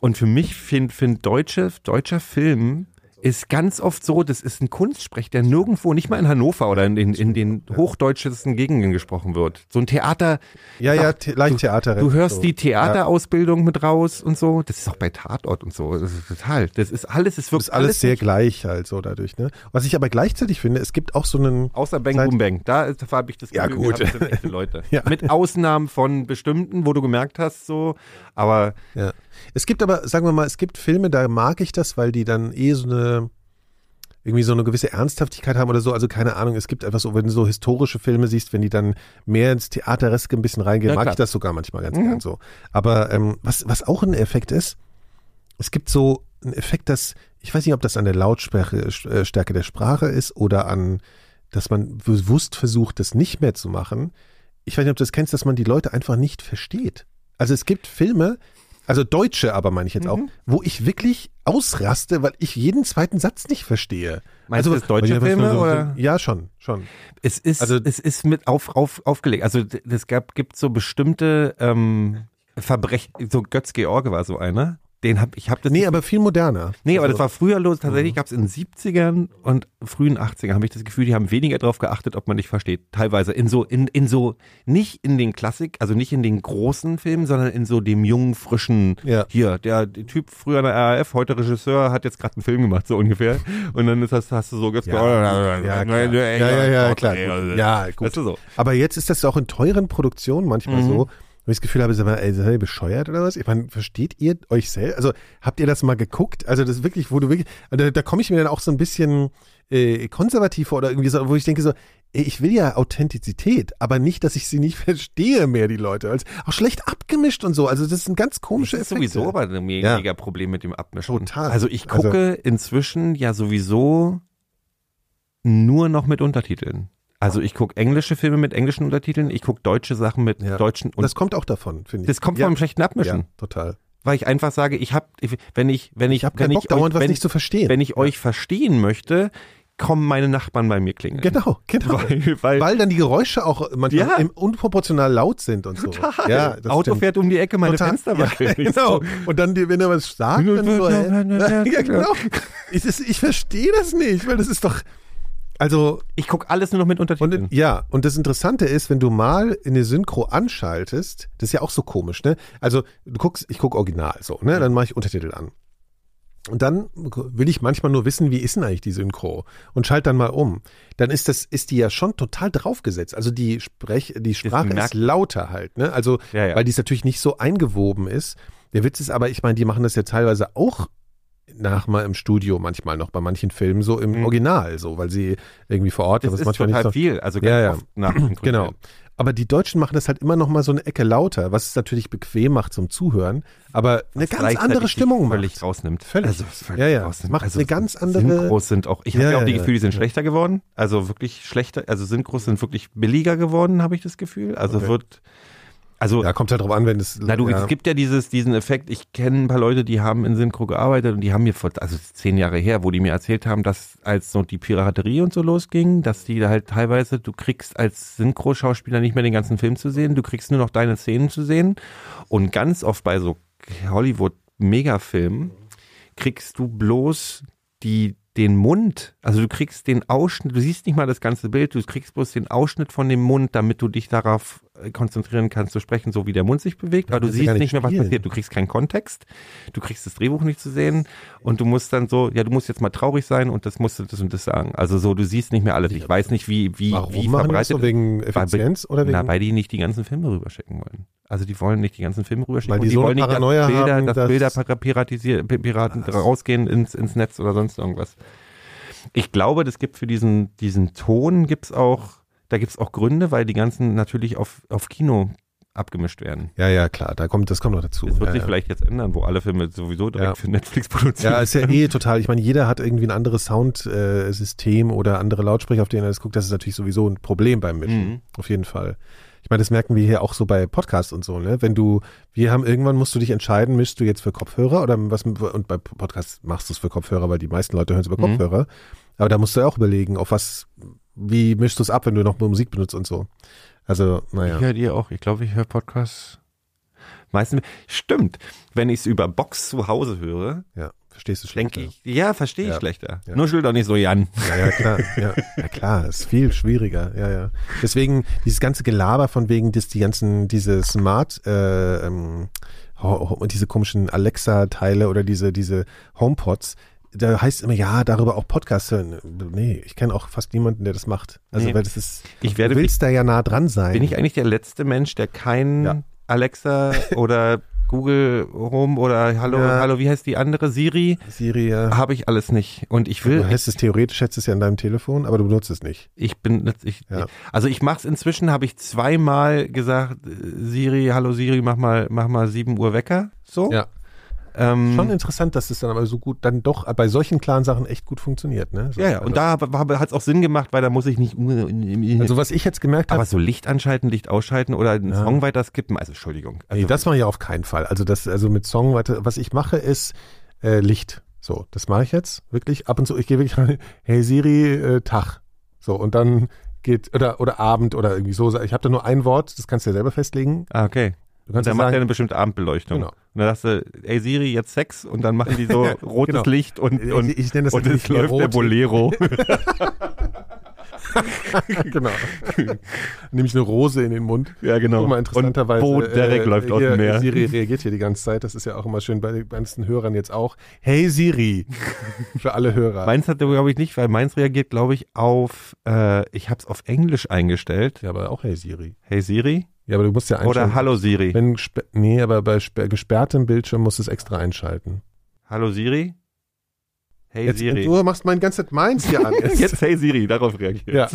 A: Und für mich find, find deutsche, deutscher Film ist ganz oft so, das ist ein Kunstsprech, der nirgendwo, nicht mal in Hannover oder in, in, in den hochdeutschesten Gegenden gesprochen wird. So ein Theater,
C: ja, ja, the leicht Theater.
A: du hörst
C: so.
A: die Theaterausbildung mit raus und so. Das ist auch bei Tatort und so. Das ist total. Das ist alles, es
C: Das
A: wirkt
C: ist alles sehr
A: nicht-
C: gleich halt so dadurch, ne? Was ich aber gleichzeitig finde, es gibt auch so einen,
A: Außer Bang Boom Bang. Da da habe ich das
C: Ja,
A: Gefühl,
C: gut.
A: gehabt, das sind echte Leute.
C: Ja.
A: Mit Ausnahmen von bestimmten, wo du gemerkt hast, so. Aber
C: ja. Es gibt aber, sagen wir mal, es gibt Filme, da mag ich das, weil die dann eh so eine, irgendwie so eine gewisse Ernsthaftigkeit haben oder so. Also keine Ahnung, es gibt einfach so, wenn du so historische Filme siehst, wenn die dann mehr ins Theatereske ein bisschen reingehen,
A: Ja,
C: mag ich das sogar manchmal ganz gern so. Aber ähm, was, was auch ein Effekt ist, es gibt so einen Effekt, dass, ich weiß nicht, ob das an der Lautstärke äh, Stärke der Sprache ist oder an, dass man bewusst versucht, das nicht mehr zu machen. Ich weiß nicht, ob du das kennst, dass man die Leute einfach nicht versteht. Also es gibt Filme, also Deutsche aber meine ich jetzt auch,
A: Mhm.
C: wo ich wirklich ausraste, weil ich jeden zweiten Satz nicht verstehe.
A: Meinst du
C: also,
A: das deutsche Filme,
C: so-
A: oder?
C: Ja, schon, schon.
A: es ist,
C: Also-
A: es ist mit auf, auf, aufgelegt. Also es gab, gibt so bestimmte ähm, Verbrechen, so Götz George war so einer. Den hab ich hab das
C: Nee, aber viel moderner.
A: Nee, aber
C: Also-
A: das war früher los. Tatsächlich gab es in den 70ern und frühen 80ern habe ich das Gefühl, die haben weniger darauf geachtet, ob man dich versteht. Teilweise in so, in, in so, nicht in den Klassik, also nicht in den großen Filmen, sondern in so dem jungen, frischen,
C: Ja.
A: hier, der, der Typ früher in der RAF, heute Regisseur, hat jetzt gerade einen Film gemacht, so ungefähr. Und dann ist das, hast du so jetzt,
C: Ja, ja, klar. ja, ja, ja, klar. Ja, gut.
A: Weißt du so.
C: Aber jetzt ist das auch in teuren Produktionen manchmal
A: Mhm.
C: so, ich das Gefühl habe, sag mal, ey, seid ihr bescheuert oder was? Ich meine, versteht ihr euch selbst? Also habt ihr das mal geguckt? Also das ist wirklich, wo du wirklich, da, da komme ich mir dann auch so ein bisschen äh, konservativ vor oder irgendwie so, wo ich denke so, ey, ich will ja Authentizität, aber nicht, dass ich sie nicht verstehe mehr, die Leute. Als, auch schlecht abgemischt und so. Also das sind ganz komische
A: Das ist
C: Effekte.
A: sowieso aber ein
C: Ja.
A: mega Problem mit dem Abmischen.
C: Total.
A: Also ich
C: Also-
A: gucke inzwischen ja sowieso nur noch mit Untertiteln. Also ich gucke englische Filme mit englischen Untertiteln, ich gucke deutsche Sachen mit
C: Ja.
A: deutschen
C: Und das kommt auch davon, finde ich.
A: das kommt
C: ja.
A: vom schlechten Abmischen,
C: Ja, total.
A: weil ich einfach sage, ich habe, wenn ich, wenn ich,
C: Ich habe
A: wenn
C: keinen Bock,
A: ich
C: dauernd
A: euch,
C: was
A: wenn,
C: nicht zu verstehen.
A: wenn ich euch verstehen möchte, kommen meine Nachbarn bei mir klingeln.
C: Genau, genau.
A: Weil, weil,
C: Weil dann die Geräusche auch manchmal
A: Ja.
C: unproportional laut sind und so.
A: total.
C: Ja, das
A: Auto
C: stimmt.
A: fährt um die Ecke, meine
C: Total.
A: Fenster
C: ja,
A: wackeln. Ich
C: genau.
A: so,
C: Und dann, wenn er was sagt, dann so, ja, genau. Ich, ich verstehe das nicht, weil das ist doch, also,
A: Ich gucke alles nur noch mit Untertiteln.
C: und ja, und das Interessante ist, wenn du mal eine Synchro anschaltest, das ist ja auch so komisch, ne? Also, du guckst, ich gucke original so, ne? Dann mache ich Untertitel an. Und dann will ich manchmal nur wissen, wie ist denn eigentlich die Synchro? Und schalte dann mal um. Dann ist das, ist die ja schon total draufgesetzt. Also die Sprech, die Sprache ist
A: merkt-
C: lauter halt, ne? Also,
A: Ja, ja.
C: weil die natürlich nicht so eingewoben ist. Der Witz ist aber, ich meine, die machen das ja teilweise auch nach mal im Studio manchmal noch bei manchen Filmen so im
A: Mhm.
C: Original, so, weil sie irgendwie vor Ort
A: das
C: was
A: ist
C: manchmal
A: total
C: nicht so.
A: viel. Also
C: Ja, ja.
A: ganz oft nach dem
C: Genau. Aber die Deutschen machen das halt immer noch mal so eine Ecke lauter, was es natürlich bequem macht zum Zuhören, aber eine ganz
A: gleichzeitig
C: andere Stimmung
A: völlig
C: macht.
A: rausnimmt.
C: Völlig.
A: Also, völlig
C: Ja, ja.
A: rausnimmt.
C: Macht
A: also,
C: eine ganz andere-
A: Synchros sind auch, ich
C: Ja,
A: habe ja auch
C: ja,
A: die
C: ja.
A: Gefühle, die sind schlechter geworden. Also wirklich schlechter, also Synchros sind wirklich billiger geworden, habe ich das Gefühl. Also
C: Okay.
A: wird, Also
C: Ja, kommt halt drauf an, wenn es.
A: Na du,
C: ja.
A: es gibt ja dieses, diesen Effekt, ich kenne ein paar Leute, die haben in Synchro gearbeitet und die haben mir vor, also zehn Jahre her, wo die mir erzählt haben, dass als so die Piraterie und so losging, dass die da halt teilweise, du kriegst als Synchro-Schauspieler nicht mehr den ganzen Film zu sehen, du kriegst nur noch deine Szenen zu sehen und ganz oft bei so Hollywood-Megafilmen kriegst du bloß die den Mund, also du kriegst den Ausschnitt, du siehst nicht mal das ganze Bild, du kriegst bloß den Ausschnitt von dem Mund, damit du dich darauf konzentrieren kannst zu sprechen, so wie der Mund sich bewegt, aber du siehst
C: nicht
A: nicht mehr, was passiert, du kriegst keinen Kontext, du kriegst das Drehbuch nicht zu sehen und du musst dann so, ja, du musst jetzt mal traurig sein und das musst du das und das sagen. Also so, du siehst nicht mehr alles. Ich weiß nicht, wie, wie,
C: Warum
A: wie
C: die
A: verbreitet
C: so? Wegen Effizienz oder wegen.
A: na, weil die nicht die ganzen Filme rüberschicken wollen. Also die wollen nicht die ganzen Filme rüberschicken.
C: Weil
A: und
C: die
A: die
C: so
A: wollen nicht, dass Bilder,
C: haben,
A: dass
C: dass-
A: Bilder Piraten rausgehen ins, ins Netz oder sonst irgendwas. Ich glaube, das gibt für diesen, diesen Ton gibt's auch, da gibt's auch Gründe, weil die ganzen natürlich auf, auf Kino abgemischt werden.
C: ja, ja, klar, da kommt, das kommt noch dazu.
A: Das wird
C: ja,
A: sich
C: ja.
A: vielleicht jetzt ändern, wo alle Filme sowieso direkt
C: Ja.
A: für Netflix produziert
C: Ja, ist ja eh total. Ich meine, jeder hat irgendwie ein anderes Soundsystem oder andere Lautsprecher, auf denen er das guckt. Das ist natürlich sowieso ein Problem beim Mischen.
A: Mhm.
C: Auf jeden Fall. Ich meine, das merken wir hier auch so bei Podcasts und so, ne? Wenn du, wir haben irgendwann musst du dich entscheiden, mischst du jetzt für Kopfhörer oder was, und bei Podcasts machst du es für Kopfhörer, weil die meisten Leute hören es über
A: Mhm.
C: Kopfhörer. Aber da musst du ja auch überlegen, auf was, wie mischst du es ab, wenn du noch Musik benutzt und so. Also, naja.
A: Ich höre die auch. Ich glaube, ich höre Podcasts meistens. Stimmt. Wenn ich es über Box zu Hause höre,
C: Ja, verstehst du
A: denke
C: schlechter.
A: ich, ja, verstehe ich
C: Ja.
A: schlechter.
C: Ja.
A: Nur schuld doch nicht so, Jan.
C: Ja, ja, klar. Ja, ja, klar. Ist viel schwieriger. Ja, ja. Deswegen dieses ganze Gelaber von wegen, dass die ganzen, diese Smart, äh, ähm, ho- diese komischen Alexa-Teile oder diese, diese HomePods, da heißt immer, ja, darüber auch Podcasts hören. Nee, ich kenne auch fast niemanden, der das macht. Also,
A: Nee.
C: weil das ist,
A: Ich werde
C: du willst da ja nah dran sein.
A: Bin ich eigentlich der letzte Mensch, der kein
C: Ja.
A: Alexa oder Google Home oder Hallo,
C: Ja.
A: Hallo, wie heißt die andere? Siri?
C: Siri, ja.
A: Habe ich alles nicht. Und ich
C: Du
A: will,
C: hast es theoretisch, hättest es ja in deinem Telefon, aber du benutzt es nicht.
A: ich bin, ich,
C: Ja.
A: also ich mache es inzwischen, habe ich zweimal gesagt, äh, Siri, Hallo Siri, mach mal, mach mal 7 Uhr Wecker. So.
C: Ja.
A: Ähm,
C: Schon interessant, dass es dann aber so gut, dann doch bei solchen klaren Sachen echt gut funktioniert, ne? So,
A: ja, ja, und da hat es auch Sinn gemacht, weil da muss ich nicht.
C: Also was ich jetzt gemerkt habe,
A: aber so Licht anschalten, Licht ausschalten oder einen
C: Ja.
A: Song weiter skippen, also Entschuldigung. Also,
C: Nee, das mache ich auf keinen Fall. Also das, also mit Song, warte, was ich mache, ist äh, Licht. So, das mache ich jetzt wirklich. Ab und zu, ich gehe wirklich rein, hey Siri, äh, Tag. So, und dann geht, oder, oder Abend oder irgendwie so. Ich habe da nur ein Wort, das kannst du ja selber festlegen.
A: ah, okay.
C: Du
A: Und
C: kannst
A: dann
C: ja
A: macht er eine bestimmte Abendbeleuchtung.
C: Genau.
A: Und dann sagst du, ey Siri, jetzt Sex und dann machen die so rotes
C: Genau.
A: Licht und, und,
C: ich, ich nenne das
A: und es läuft der
C: rot.
A: Bolero.
C: genau. Nehme ich eine Rose in den Mund.
A: ja, genau.
C: Mal, interessanterweise.
A: Und Bo Derek läuft aus dem Meer.
C: Siri reagiert hier die ganze Zeit. Das ist ja auch immer schön bei den ganzen Hörern jetzt auch. Hey Siri. Für alle Hörer.
A: Meins hat er, glaube ich, nicht, weil meins reagiert, glaube ich, auf, äh, ich habe es auf Englisch eingestellt.
C: ja, aber auch Hey Siri.
A: Hey Siri.
C: Ja, aber du musst ja einstellen.
A: Oder Hallo Siri.
C: Wenn nee, aber bei sper- gesperrtem Bildschirm musst du es extra einschalten.
A: Hallo Siri. Hey
C: Jetzt,
A: Siri.
C: Du machst mein ganze Zeit meins hier an.
A: Jetzt Hey Siri, darauf reagiert.
C: Ja,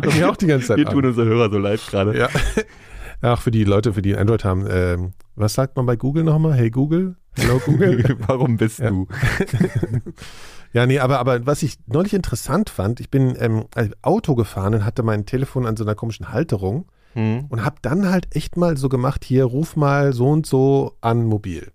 C: das mir auch die ganze Zeit
A: Wir tun
C: an.
A: unsere Hörer so leid gerade.
C: Ja. Ach, für die Leute, für die Android haben, ähm, was sagt man bei Google nochmal? Hey Google? Hello Google?
A: Warum bist
C: Ja.
A: du?
C: ja, nee, aber, aber was ich neulich interessant fand, ich bin ähm, Auto gefahren und hatte mein Telefon an so einer komischen Halterung
A: Hm.
C: und hab dann halt echt mal so gemacht, hier ruf mal so und so an mobil.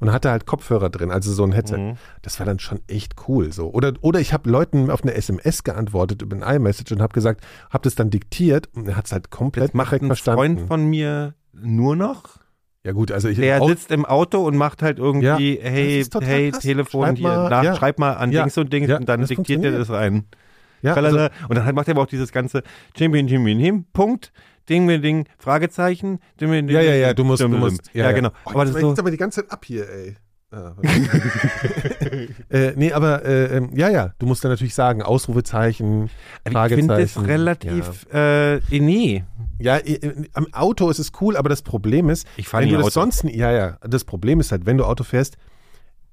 C: Und hatte halt Kopfhörer drin, also so ein Headset.
A: Mhm.
C: Das war dann schon echt cool so. Oder, oder ich habe Leuten auf eine SMS geantwortet über ein iMessage und habe gesagt, habe das dann diktiert und er hat es halt komplett
A: Das macht ein
C: verstanden.
A: Freund von mir nur noch.
C: ja gut, also ich
A: Der sitzt im Auto und macht halt irgendwie,
C: Ja,
A: hey, hey,
C: krass.
A: Telefon
C: Schreib
A: hier,
C: mal,
A: nach,
C: ja.
A: schreib mal an
C: Ja,
A: Dings und Dings und dann diktiert er das rein.
C: ja, also,
A: und dann halt macht er aber auch dieses ganze Punkt, Ding, Ding, Ding, Fragezeichen, Ding, Ding,
C: ja, ja, ja, du musst, du musst,
A: ja, genau.
C: Oh,
A: aber das ist
C: jetzt
A: so,
C: aber die ganze Zeit ab hier, ey. Ah, äh, nee, aber äh, ähm, ja, ja, du musst dann natürlich sagen, Ausrufezeichen,
A: ich finde
C: Fragezeichen.
A: das relativ, äh, eh, nee.
C: Ja, ja äh, am Auto ist es cool, aber das Problem ist,
A: Ich
C: wenn du das
A: Auto.
C: sonst, ja, ja, das Problem ist halt, wenn du Auto fährst,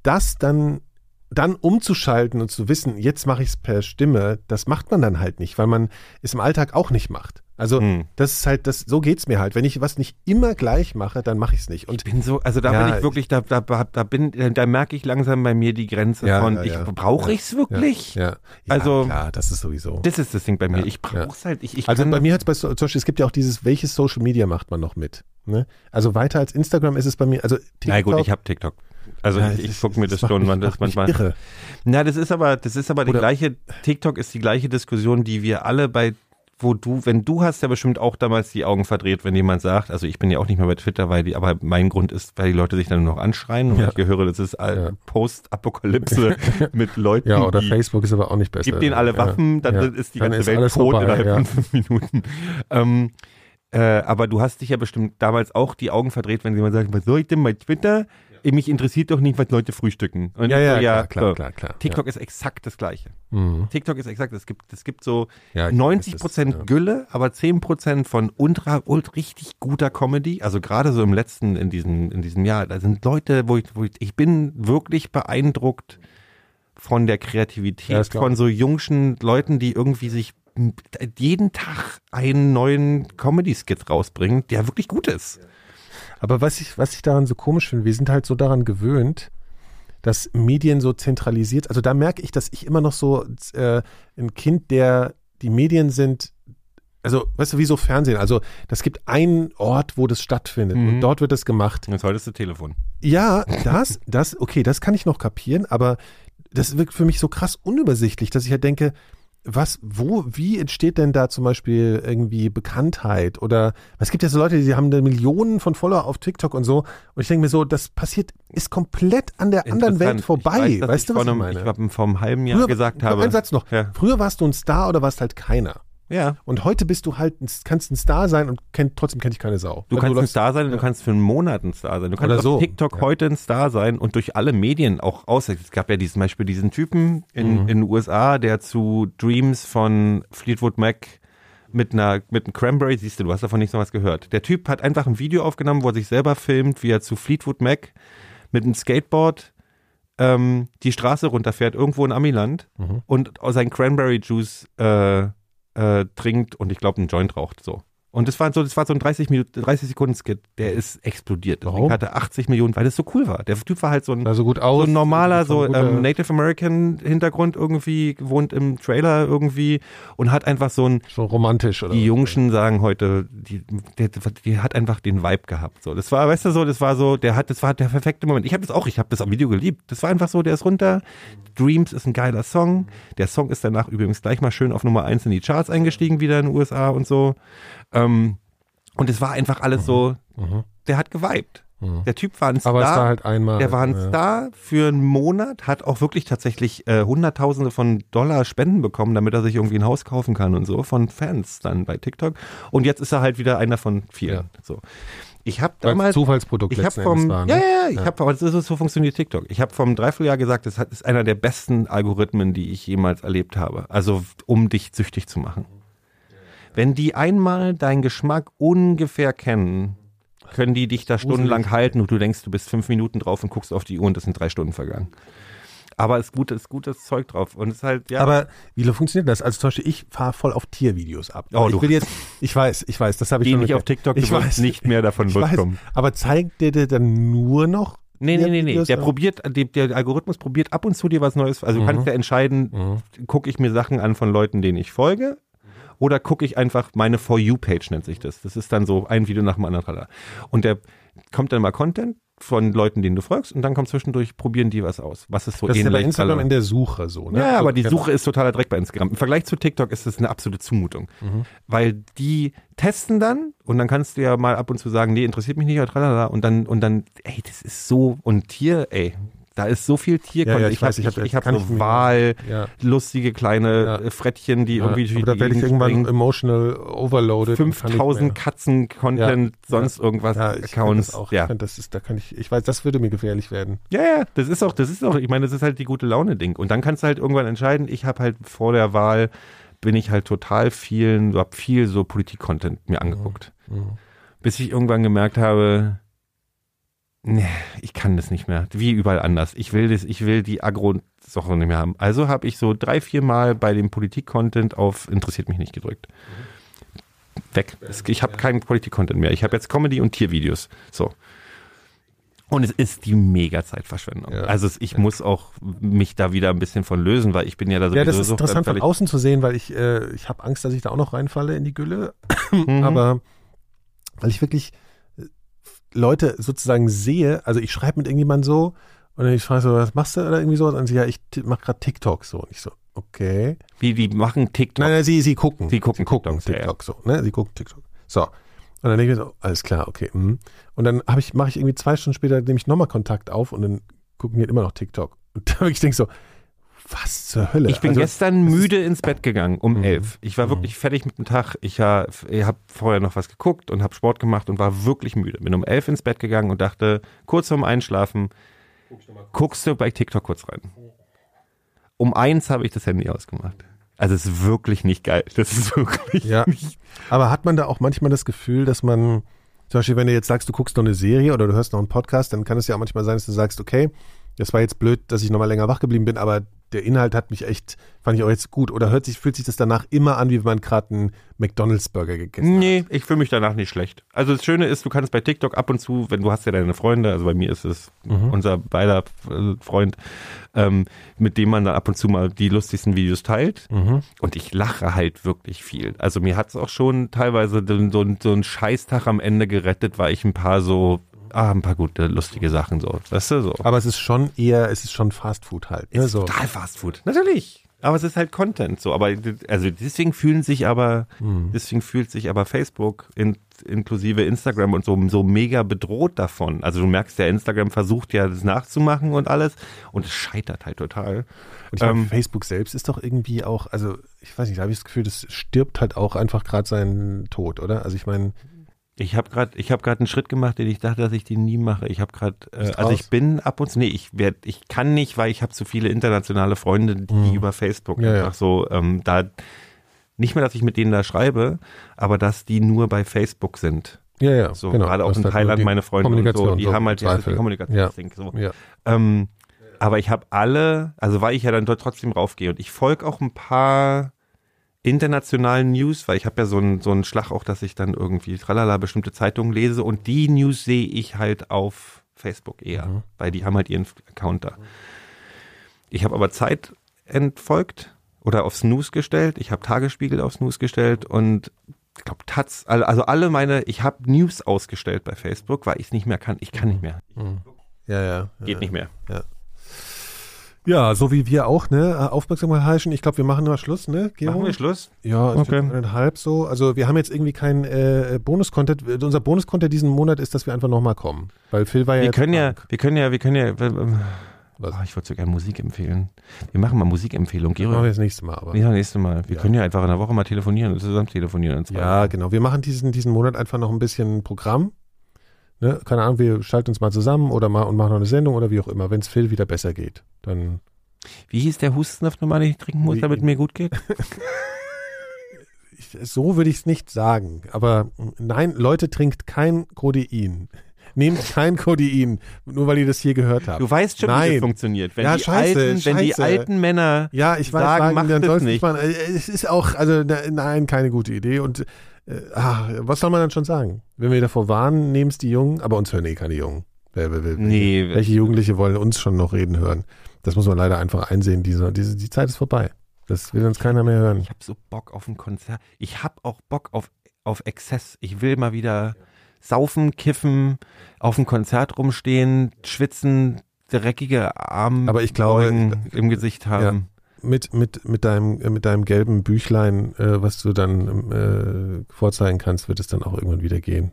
C: das dann dann umzuschalten und zu wissen, jetzt mache ich es per Stimme, das macht man dann halt nicht, weil man es im Alltag auch nicht macht. Also
A: Hm.
C: das ist halt, das, so geht's mir halt. Wenn ich was nicht immer gleich mache, dann mache ich es nicht. Und
A: bin so, also da
C: Ja,
A: bin ich wirklich, da, da, da bin, da merke ich langsam bei mir die Grenze
C: Ja,
A: von,
C: ja,
A: ich brauche
C: Ja,
A: ich's wirklich?
C: ja.
A: Also-
C: klar, das ist sowieso.
A: Das ist das Ding bei mir. Ich brauch's halt. Ich, ich
C: Also bei mir hat es bei zum Beispiel, es gibt ja auch dieses, welches Social Media macht man noch mit? Ne? Also weiter als Instagram ist es bei mir, also TikTok.
A: Na gut, ich habe TikTok. Also
C: Ja,
A: ich, ich gucke mir das,
C: macht
A: schon,
C: macht mich
A: manchmal.
C: irre.
A: Na, das ist aber, das ist aber die
C: Oder-
A: gleiche, TikTok ist die gleiche Diskussion, die wir alle bei, wo du, wenn du hast ja bestimmt auch damals die Augen verdreht, wenn jemand sagt, also ich bin ja auch nicht mehr bei Twitter, weil die, aber mein Grund ist, weil die Leute sich dann nur noch anschreien und
C: Ja.
A: ich gehöre, das ist
C: Ja.
A: Post-Apokalypse mit Leuten,
C: Ja, oder
A: die,
C: Facebook ist aber auch nicht besser.
A: gib denen alle Waffen, dann
C: ja.
A: ist die
C: Dann
A: ganze
C: ist
A: Welt tot
C: vorbei,
A: innerhalb von fünf Minuten. Ähm, äh, aber du hast dich ja bestimmt damals auch die Augen verdreht, wenn jemand sagt, was soll ich denn bei Twitter? Mich interessiert doch nicht, was Leute frühstücken. Und
C: Ja, ja,
A: so,
C: klar, klar,
A: so.
C: klar, klar.
A: TikTok ist exakt das Gleiche.
C: Ja. Mhm.
A: TikTok ist exakt, es gibt, es gibt so
C: Ja, ich
A: 90
C: weiß,
A: Prozent
C: ist,
A: Gülle, aber 10 Prozent von ultra, ultra richtig guter Comedy. Also gerade so im letzten, in diesem, in diesem Jahr, da sind Leute, wo ich, wo ich, ich bin wirklich beeindruckt von der
C: Ja,
A: Kreativität von so jungschen Leuten, die irgendwie sich jeden Tag einen neuen Comedy-Skit rausbringen, der wirklich gut ist.
C: Aber was ich, was ich daran so komisch finde, wir sind halt so daran gewöhnt, dass Medien so zentralisiert, also da merke ich, dass ich immer noch so äh, ein Kind, der die Medien sind, also weißt du, wie so Fernsehen, also das gibt einen Ort, wo das stattfindet
A: Mhm.
C: und dort wird das gemacht.
A: Jetzt heute ist das Telefon.
C: Ja, das, das, okay, das kann ich noch kapieren, aber das wirkt für mich so krass unübersichtlich, dass ich halt denke, was, wo, wie entsteht denn da zum Beispiel irgendwie Bekanntheit oder es gibt ja so Leute, die haben da Millionen von Follower auf TikTok und so und ich denke mir so, das passiert, ist komplett an der anderen Welt vorbei,
A: Ich weiß,
C: weißt du, was ich meine?
A: Ich habe vor einem halben Jahr
C: Früher-
A: gesagt habe.
C: Ein Satz noch.
A: Ja.
C: Früher warst du ein Star oder warst halt keiner.
A: Ja.
C: Und heute bist du halt, ein- kannst ein Star sein und kennt, trotzdem kennt dich keine Sau.
A: Du
C: Weil
A: kannst ein
C: läufst-
A: Star sein und du kannst für einen Monat ein Star sein. Du kannst
C: Oder
A: auf
C: so.
A: TikTok
C: Ja.
A: heute ein Star sein und durch alle Medien auch aus. Es gab ja diesen, zum Beispiel diesen Typen in,
C: Mhm.
A: in den USA, der zu Dreams von Fleetwood Mac mit einer mit einem Cranberry, siehst du, du hast davon nicht so was gehört. Der Typ hat einfach ein Video aufgenommen, wo er sich selber filmt, wie er zu Fleetwood Mac mit einem Skateboard ähm, die Straße runterfährt, irgendwo in Amiland
C: Mhm.
A: und sein Cranberry Juice äh, äh, trinkt und ich glaube einen Joint raucht so. Und das war so, das war so ein 30 Minuten, 30 Sekunden Skit, der ist explodiert. Das
C: Warum?
A: Hatte 80 Millionen, weil das so cool war. Der Typ war halt so ein,
C: sah so gut
A: so
C: aus.
A: ein normaler, so ähm, Native American Hintergrund irgendwie, wohnt im Trailer irgendwie und hat einfach so ein,
C: so romantisch oder
A: die? Jungschen sagen heute, die, der, die hat einfach den Vibe gehabt. So, das war, weißt du so, das war so, der hat, das war der perfekte Moment. Ich habe das auch, ich habe das am Video geliebt. Das war einfach so, der ist runter. Dreams ist ein geiler Song. Der Song ist danach übrigens gleich mal schön auf Nummer eins in die Charts eingestiegen wieder in den USA und so. Ähm, und es war einfach alles so,
C: Mhm.
A: der hat geweibt.
C: Mhm.
A: Der Typ war ein Star.
C: Aber es war halt einmal.
A: Der war ein
C: ja.
A: Star für einen Monat, hat auch wirklich tatsächlich äh, Hunderttausende von Dollar Spenden bekommen, damit er sich irgendwie ein Haus kaufen kann und so, von Fans dann bei TikTok. Und jetzt ist er halt wieder einer von vielen. So. Ich habe damals.
C: Zufallsprodukt
A: Ich habe
C: letzten
A: vom,
C: war, ne?
A: ja, ja, ja, ich
C: Ja.
A: habe, aber das ist so funktioniert TikTok. Ich habe vom Dreivierteljahr gesagt, das ist einer der besten Algorithmen, die ich jemals erlebt habe. Also um dich süchtig zu machen. Wenn die einmal deinen Geschmack ungefähr kennen, können die dich da stundenlang halten und du denkst, du bist fünf Minuten drauf und guckst auf die Uhr und es sind drei Stunden vergangen. Aber es ist gut, es ist gutes Zeug drauf und es ist halt, ja.
C: Aber wie funktioniert das? Also zum Beispiel, ich fahre voll auf Tiervideos ab.
A: Oh,
C: ich
A: du-
C: will jetzt, ich weiß, ich weiß, das habe ich schon
A: nicht auf TikTok,
C: Ich
A: du
C: weiß.
A: nicht mehr davon loskommen.
C: aber zeigt der dir dann nur noch?
A: Nee, nee, nee, nee. Der probiert, der, Algorithmus probiert ab und zu dir was Neues. Also du
C: Mhm.
A: kannst ja entscheiden,
C: Mhm.
A: gucke ich mir Sachen an von Leuten, denen ich folge, oder gucke ich einfach meine For You-Page nennt sich das. Das ist dann so ein Video nach dem anderen. Und der kommt dann mal Content von Leuten, denen du folgst, und dann kommt zwischendurch, probieren die was aus. Was ist so
C: Das ist ja
A: ähnlich.
C: bei Instagram
A: tralala.
C: in der Suche so, ne?
A: Ja,
C: So,
A: aber die
C: genau.
A: Suche ist totaler Dreck bei Instagram. Im Vergleich zu TikTok ist es eine absolute Zumutung.
C: Mhm.
A: Weil die testen dann und dann kannst du ja mal ab und zu sagen, nee, interessiert mich nicht, oder tralala. Und dann, und dann, ey, das ist so, und Tier, ey, da ist so viel Tier.
C: Ja, ja, ich
A: ich habe
C: weiß, ich
A: ich,
C: hab-
A: ich
C: kann ich
A: so
C: mir-
A: Wahl,
C: Ja.
A: lustige kleine
C: Ja.
A: äh, Frettchen, die irgendwie durch
C: aber da
A: die
C: werde ich irgendwann
A: springen.
C: emotional overloaded. und kann nicht
A: 5000
C: mehr.
A: Katzen-Content, sonst irgendwas,
C: ich
A: Accounts.
C: auch.
A: ja.
C: Ich das ist, da kann ich, ich weiß, das würde mir gefährlich werden.
A: Ja, ja, das ist auch, das ist auch, ich meine, das ist halt die gute Laune-Ding. Und dann kannst du halt irgendwann entscheiden, ich habe halt vor der Wahl, bin ich halt total vielen, so hab viel so Politik-Content mir angeguckt.
C: Mhm.
A: Bis ich irgendwann gemerkt habe, nee, ich kann das nicht mehr. Wie überall anders. Ich will das, ich will die Agro-Sache nicht mehr haben. Also habe ich so drei, vier Mal bei dem Politik-Content auf interessiert mich nicht gedrückt. weg. Ich habe keinen Quality-Content mehr. Ich habe jetzt Comedy und Tiervideos. So. Und es ist die mega Zeitverschwendung.
C: Ja.
A: Also ich muss auch mich da wieder ein bisschen von lösen, weil ich bin ja da sowieso
C: Ja, das ist
A: so
C: interessant von außen zu sehen, weil ich, äh, ich habe Angst, dass ich da auch noch reinfalle in die Gülle.
A: Mhm.
C: Aber weil ich wirklich Leute sozusagen sehe, also ich schreibe mit irgendjemandem so und dann ich frage so, was machst du oder irgendwie so? Und dann sie, ja, ich t- mach gerade TikTok so. Und ich so, okay.
A: Wie die machen TikTok.
C: Nein, nein, sie, sie gucken.
A: Sie gucken
C: sie gucken
A: TikToks, ja,
C: TikTok so, ne? Sie gucken TikTok. So. Und dann denke ich mir so, alles klar, okay. mhm. Und dann habe ich, mache ich irgendwie zwei Stunden später, nehme ich nochmal Kontakt auf und dann gucken die halt immer noch TikTok. Und da wirklich denke ich so, was zur Hölle?
A: Ich bin
C: Also,
A: gestern müde ins Bett gegangen um
C: Mhm.
A: elf. Ich war wirklich fertig mit dem Tag. Ich, ha- ich habe vorher noch was geguckt und habe Sport gemacht und war wirklich müde. Bin um elf ins Bett gegangen und dachte, kurz vorm Einschlafen, guckst du bei TikTok kurz rein. Um eins habe ich das Handy ausgemacht. Also es ist wirklich nicht geil. Das ist wirklich
C: Ja.
A: nicht.
C: Aber hat man da auch manchmal das Gefühl, dass man, zum Beispiel, wenn du jetzt sagst, du guckst noch eine Serie oder du hörst noch einen Podcast, dann kann es ja auch manchmal sein, dass du sagst, okay, das war jetzt blöd, dass ich nochmal länger wach geblieben bin, aber der Inhalt hat mich echt, fand ich auch jetzt gut. Oder hört sich, fühlt sich das danach immer an, wie wenn man gerade einen McDonalds-Burger gegessen
A: Nee, ich fühle mich danach nicht schlecht. Also das Schöne ist, du kannst bei TikTok ab und zu, wenn du hast ja deine Freunde, also bei mir ist es
C: Mhm.
A: unser beider äh, Freund, ähm, mit dem man dann ab und zu mal die lustigsten Videos teilt.
C: hat. Mhm.
A: Und ich lache halt wirklich viel. Also mir hat es auch schon teilweise so, so, so einen Scheißtag am Ende gerettet, weil ich ein paar so, ah, ein paar gute, lustige Sachen so, weißt du, so.
C: Aber es ist schon eher, es ist schon Fast Food halt. Ne?
A: ist
C: So.
A: total Fast Food. Natürlich. Aber es ist halt Content so. Aber also deswegen fühlen sich aber,
C: Mhm.
A: deswegen fühlt sich aber Facebook in, inklusive Instagram und so, so mega bedroht davon. Also du merkst ja, Instagram versucht ja das nachzumachen und alles und es scheitert halt total.
C: Und ich meine,
A: Ähm,
C: Facebook selbst ist doch irgendwie auch, also ich weiß nicht, da habe ich das Gefühl, das stirbt halt auch einfach gerade seinen Tod, oder? Also ich meine,
A: Ich habe gerade, ich habe gerade einen Schritt gemacht, den ich dachte, dass ich den nie mache. Ich habe gerade, äh, also ich bin ab und zu, nee, ich werd, ich kann nicht, weil ich habe zu viele internationale Freunde, die
C: Mhm.
A: über Facebook
C: Ja,
A: einfach
C: ja.
A: so ähm, da. Nicht mehr, dass ich mit denen da schreibe, aber dass die nur bei Facebook sind.
C: ja, ja,
A: So,
C: genau.
A: gerade auch in
C: halt
A: Thailand meine Freunde und so, die
C: so
A: haben halt die
C: Zweifel.
A: Kommunikation. So.
C: Ja.
A: Ähm, aber ich habe alle, also weil ich ja dann dort trotzdem raufgehe und ich folge auch ein paar internationalen News, weil ich habe ja so einen so einen Schlag auch, dass ich dann irgendwie tralala bestimmte Zeitungen lese und die News sehe ich halt auf Facebook eher,
C: Mhm.
A: weil die haben halt ihren Account da. Ich habe aber Zeit entfolgt oder auf Snooze gestellt, ich habe Tagesspiegel auf Snooze gestellt und ich glaube Taz, also alle meine, ich habe News ausgestellt bei Facebook, weil ich es nicht mehr kann. Ich kann nicht mehr,
C: Mhm. Ja, ja.
A: geht
C: ja.
A: nicht mehr.
C: Ja, so wie wir auch, ne? Aufmerksamkeit heischen. Ich glaube, wir machen mal Schluss, ne, Gero?
A: Machen wir Schluss?
C: Ja,
A: Okay.
C: halb so. Also wir haben jetzt irgendwie keinen äh, Bonus-Content. Unser Bonus-Content diesen Monat ist, dass wir einfach nochmal kommen. Weil Phil war ja
A: Wir
C: jetzt
A: können ja,
C: krank.
A: wir können ja, wir können ja. äh,
C: Was?
A: Oh, ich würde so gerne Musik empfehlen. Wir machen mal Musikempfehlung.
C: Machen wir
A: Gero,
C: das nächste Mal. Aber.
A: ja, nächste Mal. Wir
C: Ja.
A: können ja einfach in der Woche mal telefonieren und zusammen telefonieren. Und zwar.
C: Ja, genau. Wir machen diesen, diesen Monat einfach noch ein bisschen Programm. Ne? Keine Ahnung, wir schalten uns mal zusammen oder mal und machen noch eine Sendung oder wie auch immer. Wenn es Phil wieder besser geht, dann.
A: Wie hieß der Hustensaft nochmal, den ich trinken muss,
C: Wie-
A: damit mir gut geht?
C: So würde ich es nicht sagen. Aber nein, Leute, trinkt kein Codein. Nehmt kein Codein, nur weil ihr das hier gehört habt.
A: Du weißt schon, wie
C: Nein.
A: das funktioniert. Wenn
C: Ja,
A: die
C: scheiße,
A: alten, wenn die
C: scheiße.
A: alten Männer
C: Ja, ich weiß,
A: sagen,
C: sagen,
A: macht
C: dann
A: nicht.
C: Äh, Es ist auch, also na- nein, keine gute Idee. Und äh, ah, was soll man dann schon sagen? Wenn wir davor warnen, nehmen es die Jungen, aber uns hören eh keine Jungen. Wer, wer, wer,
A: Nee.
C: Welche Jugendliche wollen uns schon noch reden hören? Das muss man leider einfach einsehen. Diese, diese, die Zeit ist vorbei. Das will uns keiner mehr hören.
A: Ich habe so Bock auf ein Konzert. Ich habe auch Bock auf, auf Exzess. Ich will mal wieder saufen, kiffen, auf dem Konzert rumstehen, schwitzen, dreckige Arme
C: Aber ich glaube,
A: im Gesicht haben.
C: Mit, mit, mit, deinem, äh, mit deinem gelben Büchlein, äh, was du dann äh, vorzeigen kannst, wird es dann auch irgendwann wieder gehen.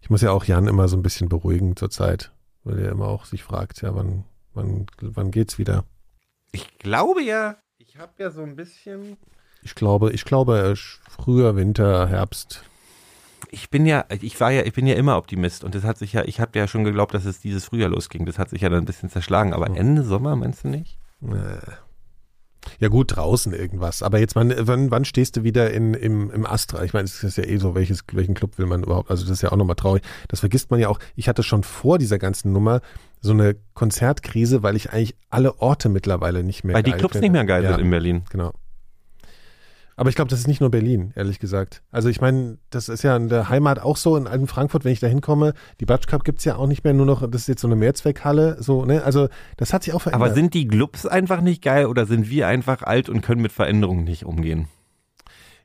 C: Ich muss ja auch Jan immer so ein bisschen beruhigen zurzeit, weil er immer auch sich fragt, ja, wann, wann, wann geht's wieder?
A: Ich glaube ja, ich habe ja so ein bisschen.
C: Ich glaube, ich glaube, äh, früher Winter, Herbst.
A: Ich bin ja, ich war ja, ich bin ja immer Optimist und das hat sich ja, ich habe ja schon geglaubt, dass es dieses Frühjahr losging. Das hat sich ja dann ein bisschen zerschlagen. Aber
C: Mhm.
A: Ende Sommer meinst du nicht?
C: Äh. Ja gut, draußen irgendwas. Aber jetzt, wann, wann, wann stehst du wieder in, im, im Astra? Ich meine, es ist ja eh so, welches, welchen Club will man überhaupt? Also das ist ja auch nochmal traurig. Das vergisst man ja auch. Ich hatte schon vor dieser ganzen Nummer so eine Konzertkrise, weil ich eigentlich alle Orte mittlerweile nicht mehr
A: Weil die Clubs
C: finde.
A: nicht mehr geil
C: ja,
A: sind in Berlin.
C: Genau. Aber ich glaube, das ist nicht nur Berlin, ehrlich gesagt. Also ich meine, das ist ja in der Heimat auch so, in alten Frankfurt, wenn ich da hinkomme, die Batsch Cup gibt's ja auch nicht mehr, nur noch, das ist jetzt so eine Mehrzweckhalle, so, ne? Also das hat sich auch verändert.
A: Aber sind die Clubs einfach nicht geil oder sind wir einfach alt und können mit Veränderungen nicht umgehen?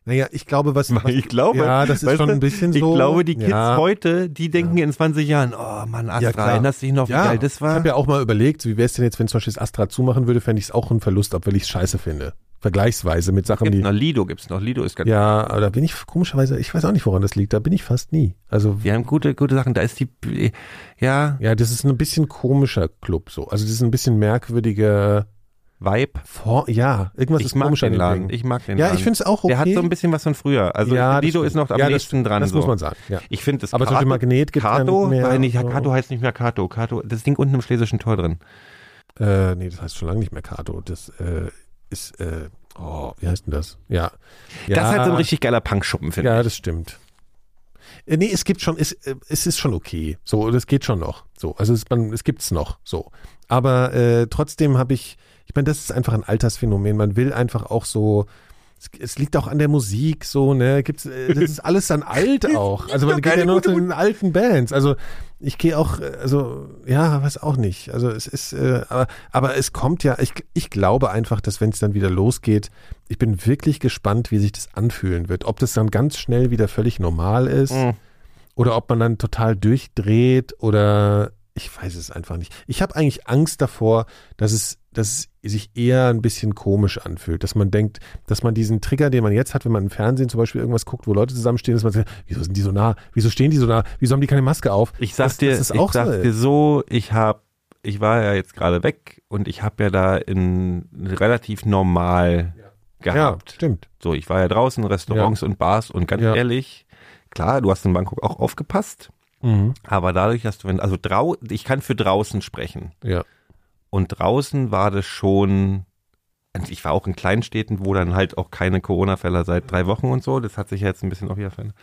C: naja, ich glaube, was, was
A: Ich glaube,
C: ja, das ist schon
A: du,
C: ein bisschen
A: ich
C: so.
A: glaube, die Kids
C: ja.
A: heute, die denken in 20 Jahren, oh Mann, Astra, erinnerst du dich noch, wie
C: Ja,
A: geil das
C: ich
A: war?
C: habe ja auch mal überlegt, wie wäre es denn jetzt, wenn zum Beispiel das Astra zumachen würde, fände ich es auch ein Verlust, obwohl ich es scheiße finde. Vergleichsweise mit Sachen,
A: Gibt's
C: die.
A: noch Lido, gibt's noch Lido ist ganz
C: Ja, aber da bin ich komischerweise, ich weiß auch nicht, woran das liegt, da bin ich fast nie. Also,
A: Wir haben gute, gute Sachen. Da ist die, ja,
C: ja, das ist ein bisschen komischer Club so. Also, das ist ein bisschen merkwürdiger,
A: Vibe.
C: Vor, ja, irgendwas
A: Ich
C: ist
A: mag den Laden. Ich mag den
C: ja,
A: Laden.
C: ich finde es auch okay.
A: Der hat so ein bisschen was von früher. Also
C: ja,
A: Lido ist noch am
C: ja,
A: nächsten
C: das,
A: dran.
C: Das
A: so.
C: muss man sagen, ja.
A: Ich finde das
C: Aber zum Beispiel Magnet gibt
A: Kato,
C: mehr.
A: Nein, nicht. Kato heißt nicht mehr Kato. Kato, das Ding unten im Schlesischen Tor drin.
C: Äh, nee, das heißt schon lange nicht mehr Kato. Das äh, ist, äh, oh, wie heißt denn das? Ja. ja
A: Das ist halt so ein richtig geiler Punkschuppen, finde
C: Ja,
A: ich.
C: das stimmt. Äh, Nee, es gibt schon, es, äh, es ist schon okay. So, das geht schon noch. So, also es, man, es gibt's noch. So. Aber äh, trotzdem habe ich, ich meine, das ist einfach ein Altersphänomen. Man will einfach auch so, es, es liegt auch an der Musik, so, ne, gibt's, äh, das ist alles dann alt auch. Also man geht ja nur zu den alten Bands. Also ich gehe auch, äh, also ja, weiß auch nicht. Also es ist, äh, aber, aber es kommt ja, ich, ich glaube einfach, dass wenn es dann wieder losgeht, ich bin wirklich gespannt, wie sich das anfühlen wird. Ob das dann ganz schnell wieder völlig normal ist
A: Mhm.
C: oder ob man dann total durchdreht oder ich weiß es einfach nicht. Ich habe eigentlich Angst davor, dass es, dass es sich eher ein bisschen komisch anfühlt, dass man denkt, dass man diesen Trigger, den man jetzt hat, wenn man im Fernsehen zum Beispiel irgendwas guckt, wo Leute zusammenstehen, dass man sagt, wieso sind die so nah? Wieso stehen die so nah? Wieso haben die keine Maske auf?
A: Ich sag
C: dass,
A: dir,
C: dass es
A: ich sag
C: so
A: dir so, ich hab, ich war ja jetzt gerade weg und ich habe ja da in relativ normal
C: Ja,
A: gehabt.
C: stimmt.
A: So, ich war ja draußen, Restaurants und Bars und ganz
C: Ja.
A: ehrlich, klar, du hast in Bangkok auch aufgepasst,
C: Mhm.
A: aber dadurch, dass du, wenn, also drau, ich kann für draußen sprechen.
C: Ja.
A: Und draußen war das schon, und ich war auch in Kleinstädten, wo dann halt auch keine Corona-Fälle seit drei Wochen und so, das hat sich ja jetzt ein bisschen auch wieder verändert.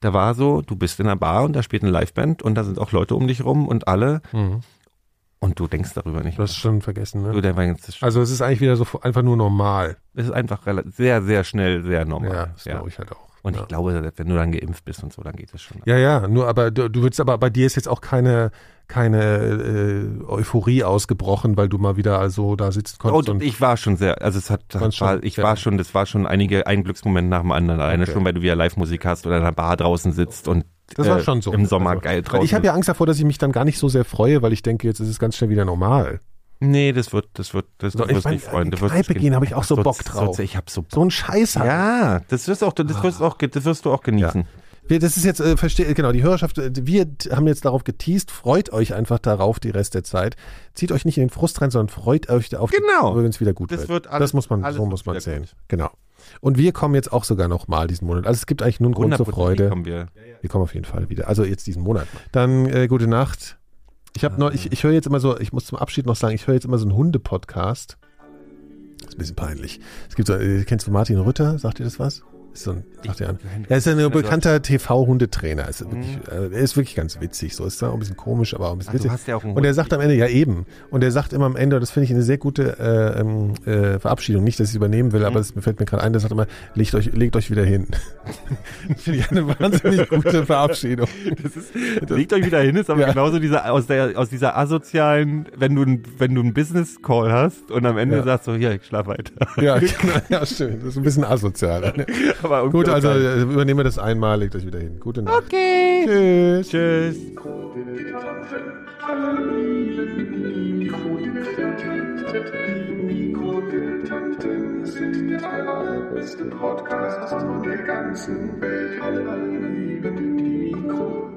A: Da war so, du bist in einer Bar und da spielt eine Liveband und da sind auch Leute um dich rum und alle
C: Mhm.
A: und du denkst darüber nicht.
C: Du hast es schon vergessen,
A: Du
C: ne?
A: denkst, das ist-
C: Also es ist eigentlich wieder so einfach nur normal.
A: das ist einfach sehr, sehr schnell, sehr
C: Ja,
A: normal.
C: das
A: Ja,
C: glaube ich halt auch.
A: Und
C: ja.
A: ich glaube, wenn du dann geimpft bist und so, dann geht es schon.
C: Ja, ja, nur aber du, du würdest aber bei dir ist jetzt auch keine keine äh, Euphorie ausgebrochen, weil du mal wieder also da sitzen konntest.
A: Und
C: und,
A: ich war schon sehr, also es hat, war,
C: schon,
A: ich
C: ja.
A: war schon, das war schon einige, ein Glücksmoment nach dem anderen. Alleine
C: Okay.
A: schon, weil du wieder Live-Musik hast oder in einer Bar draußen sitzt und
C: das war
A: äh,
C: schon so.
A: im Sommer
C: Also,
A: geil draußen.
C: Ich habe ja Angst davor, dass ich mich dann gar nicht so sehr freue, weil ich denke, jetzt ist es ganz schnell wieder normal.
A: nee, das wird, das wird, das
C: So,
A: wirst
C: mein,
A: nicht freuen. Du
C: Kneipe gehen, habe ich auch so
A: So-
C: Bock drauf.
A: So, ich habe so Bock.
C: So ein Scheiß.
A: Ja, das wirst auch, das wirst du auch, das wirst du auch genießen.
C: Wir, das ist jetzt, äh, verstehe, genau, die Hörerschaft, äh, wir haben jetzt darauf geteased, freut euch einfach darauf die Rest der Zeit. Zieht euch nicht in den Frust rein, sondern freut euch auf
A: Genau.
C: die, wenn es wieder gut
A: Das
C: wird.
A: wird alles-
C: das muss man,
A: alles
C: so muss man sehen.
A: gut.
C: Genau. Und wir kommen jetzt auch sogar nochmal diesen Monat. Also es gibt eigentlich nur einen Grund zur
A: 100%
C: Freude.
A: kommen wir.
C: Wir kommen auf jeden Fall wieder. Also jetzt diesen Monat. Dann äh, gute Nacht. Ich habe noch, ich, ich höre jetzt immer so, ich muss zum Abschied noch sagen, ich höre jetzt immer so einen Hunde-Podcast. Ist ein bisschen peinlich. Es gibt so, äh, kennst du Martin Rütter? Sagt dir das was? Ist so ein, ihr an. Er ist ja ein bekannter TV-Hundetrainer. Ist wirklich, äh, Er ist wirklich ganz witzig. So ist da auch ein bisschen komisch, aber auch ein bisschen
A: Ach,
C: witzig.
A: ja auch
C: Und er sagt am Ende, ja eben. Und er sagt immer am Ende, das finde ich eine sehr gute äh, ähm, äh, Verabschiedung. Nicht, dass ich es übernehmen will, aber es fällt mir gerade ein, der sagt immer, legt euch, legt euch wieder hin. das finde ich eine wahnsinnig gute Verabschiedung.
A: Legt euch wieder hin, ist aber
C: Ja.
A: genauso dieser, aus der, aus dieser asozialen, wenn du, wenn du einen Business Call hast und am Ende
C: Ja.
A: sagst du, ja, ich schlaf weiter.
C: Ja, genau, ja, schön. Das ist ein bisschen asozial. Ne?
A: Aber
C: Gut, also
A: okay.
C: äh, übernehmen wir das einmal, legt euch wieder hin. Gute Nacht.
A: Okay.
C: Tschüss.
A: Tschüss.
F: Sind der allerbeste Podcast von der ganzen Welt. Alle lieben die Mikrodilettanten.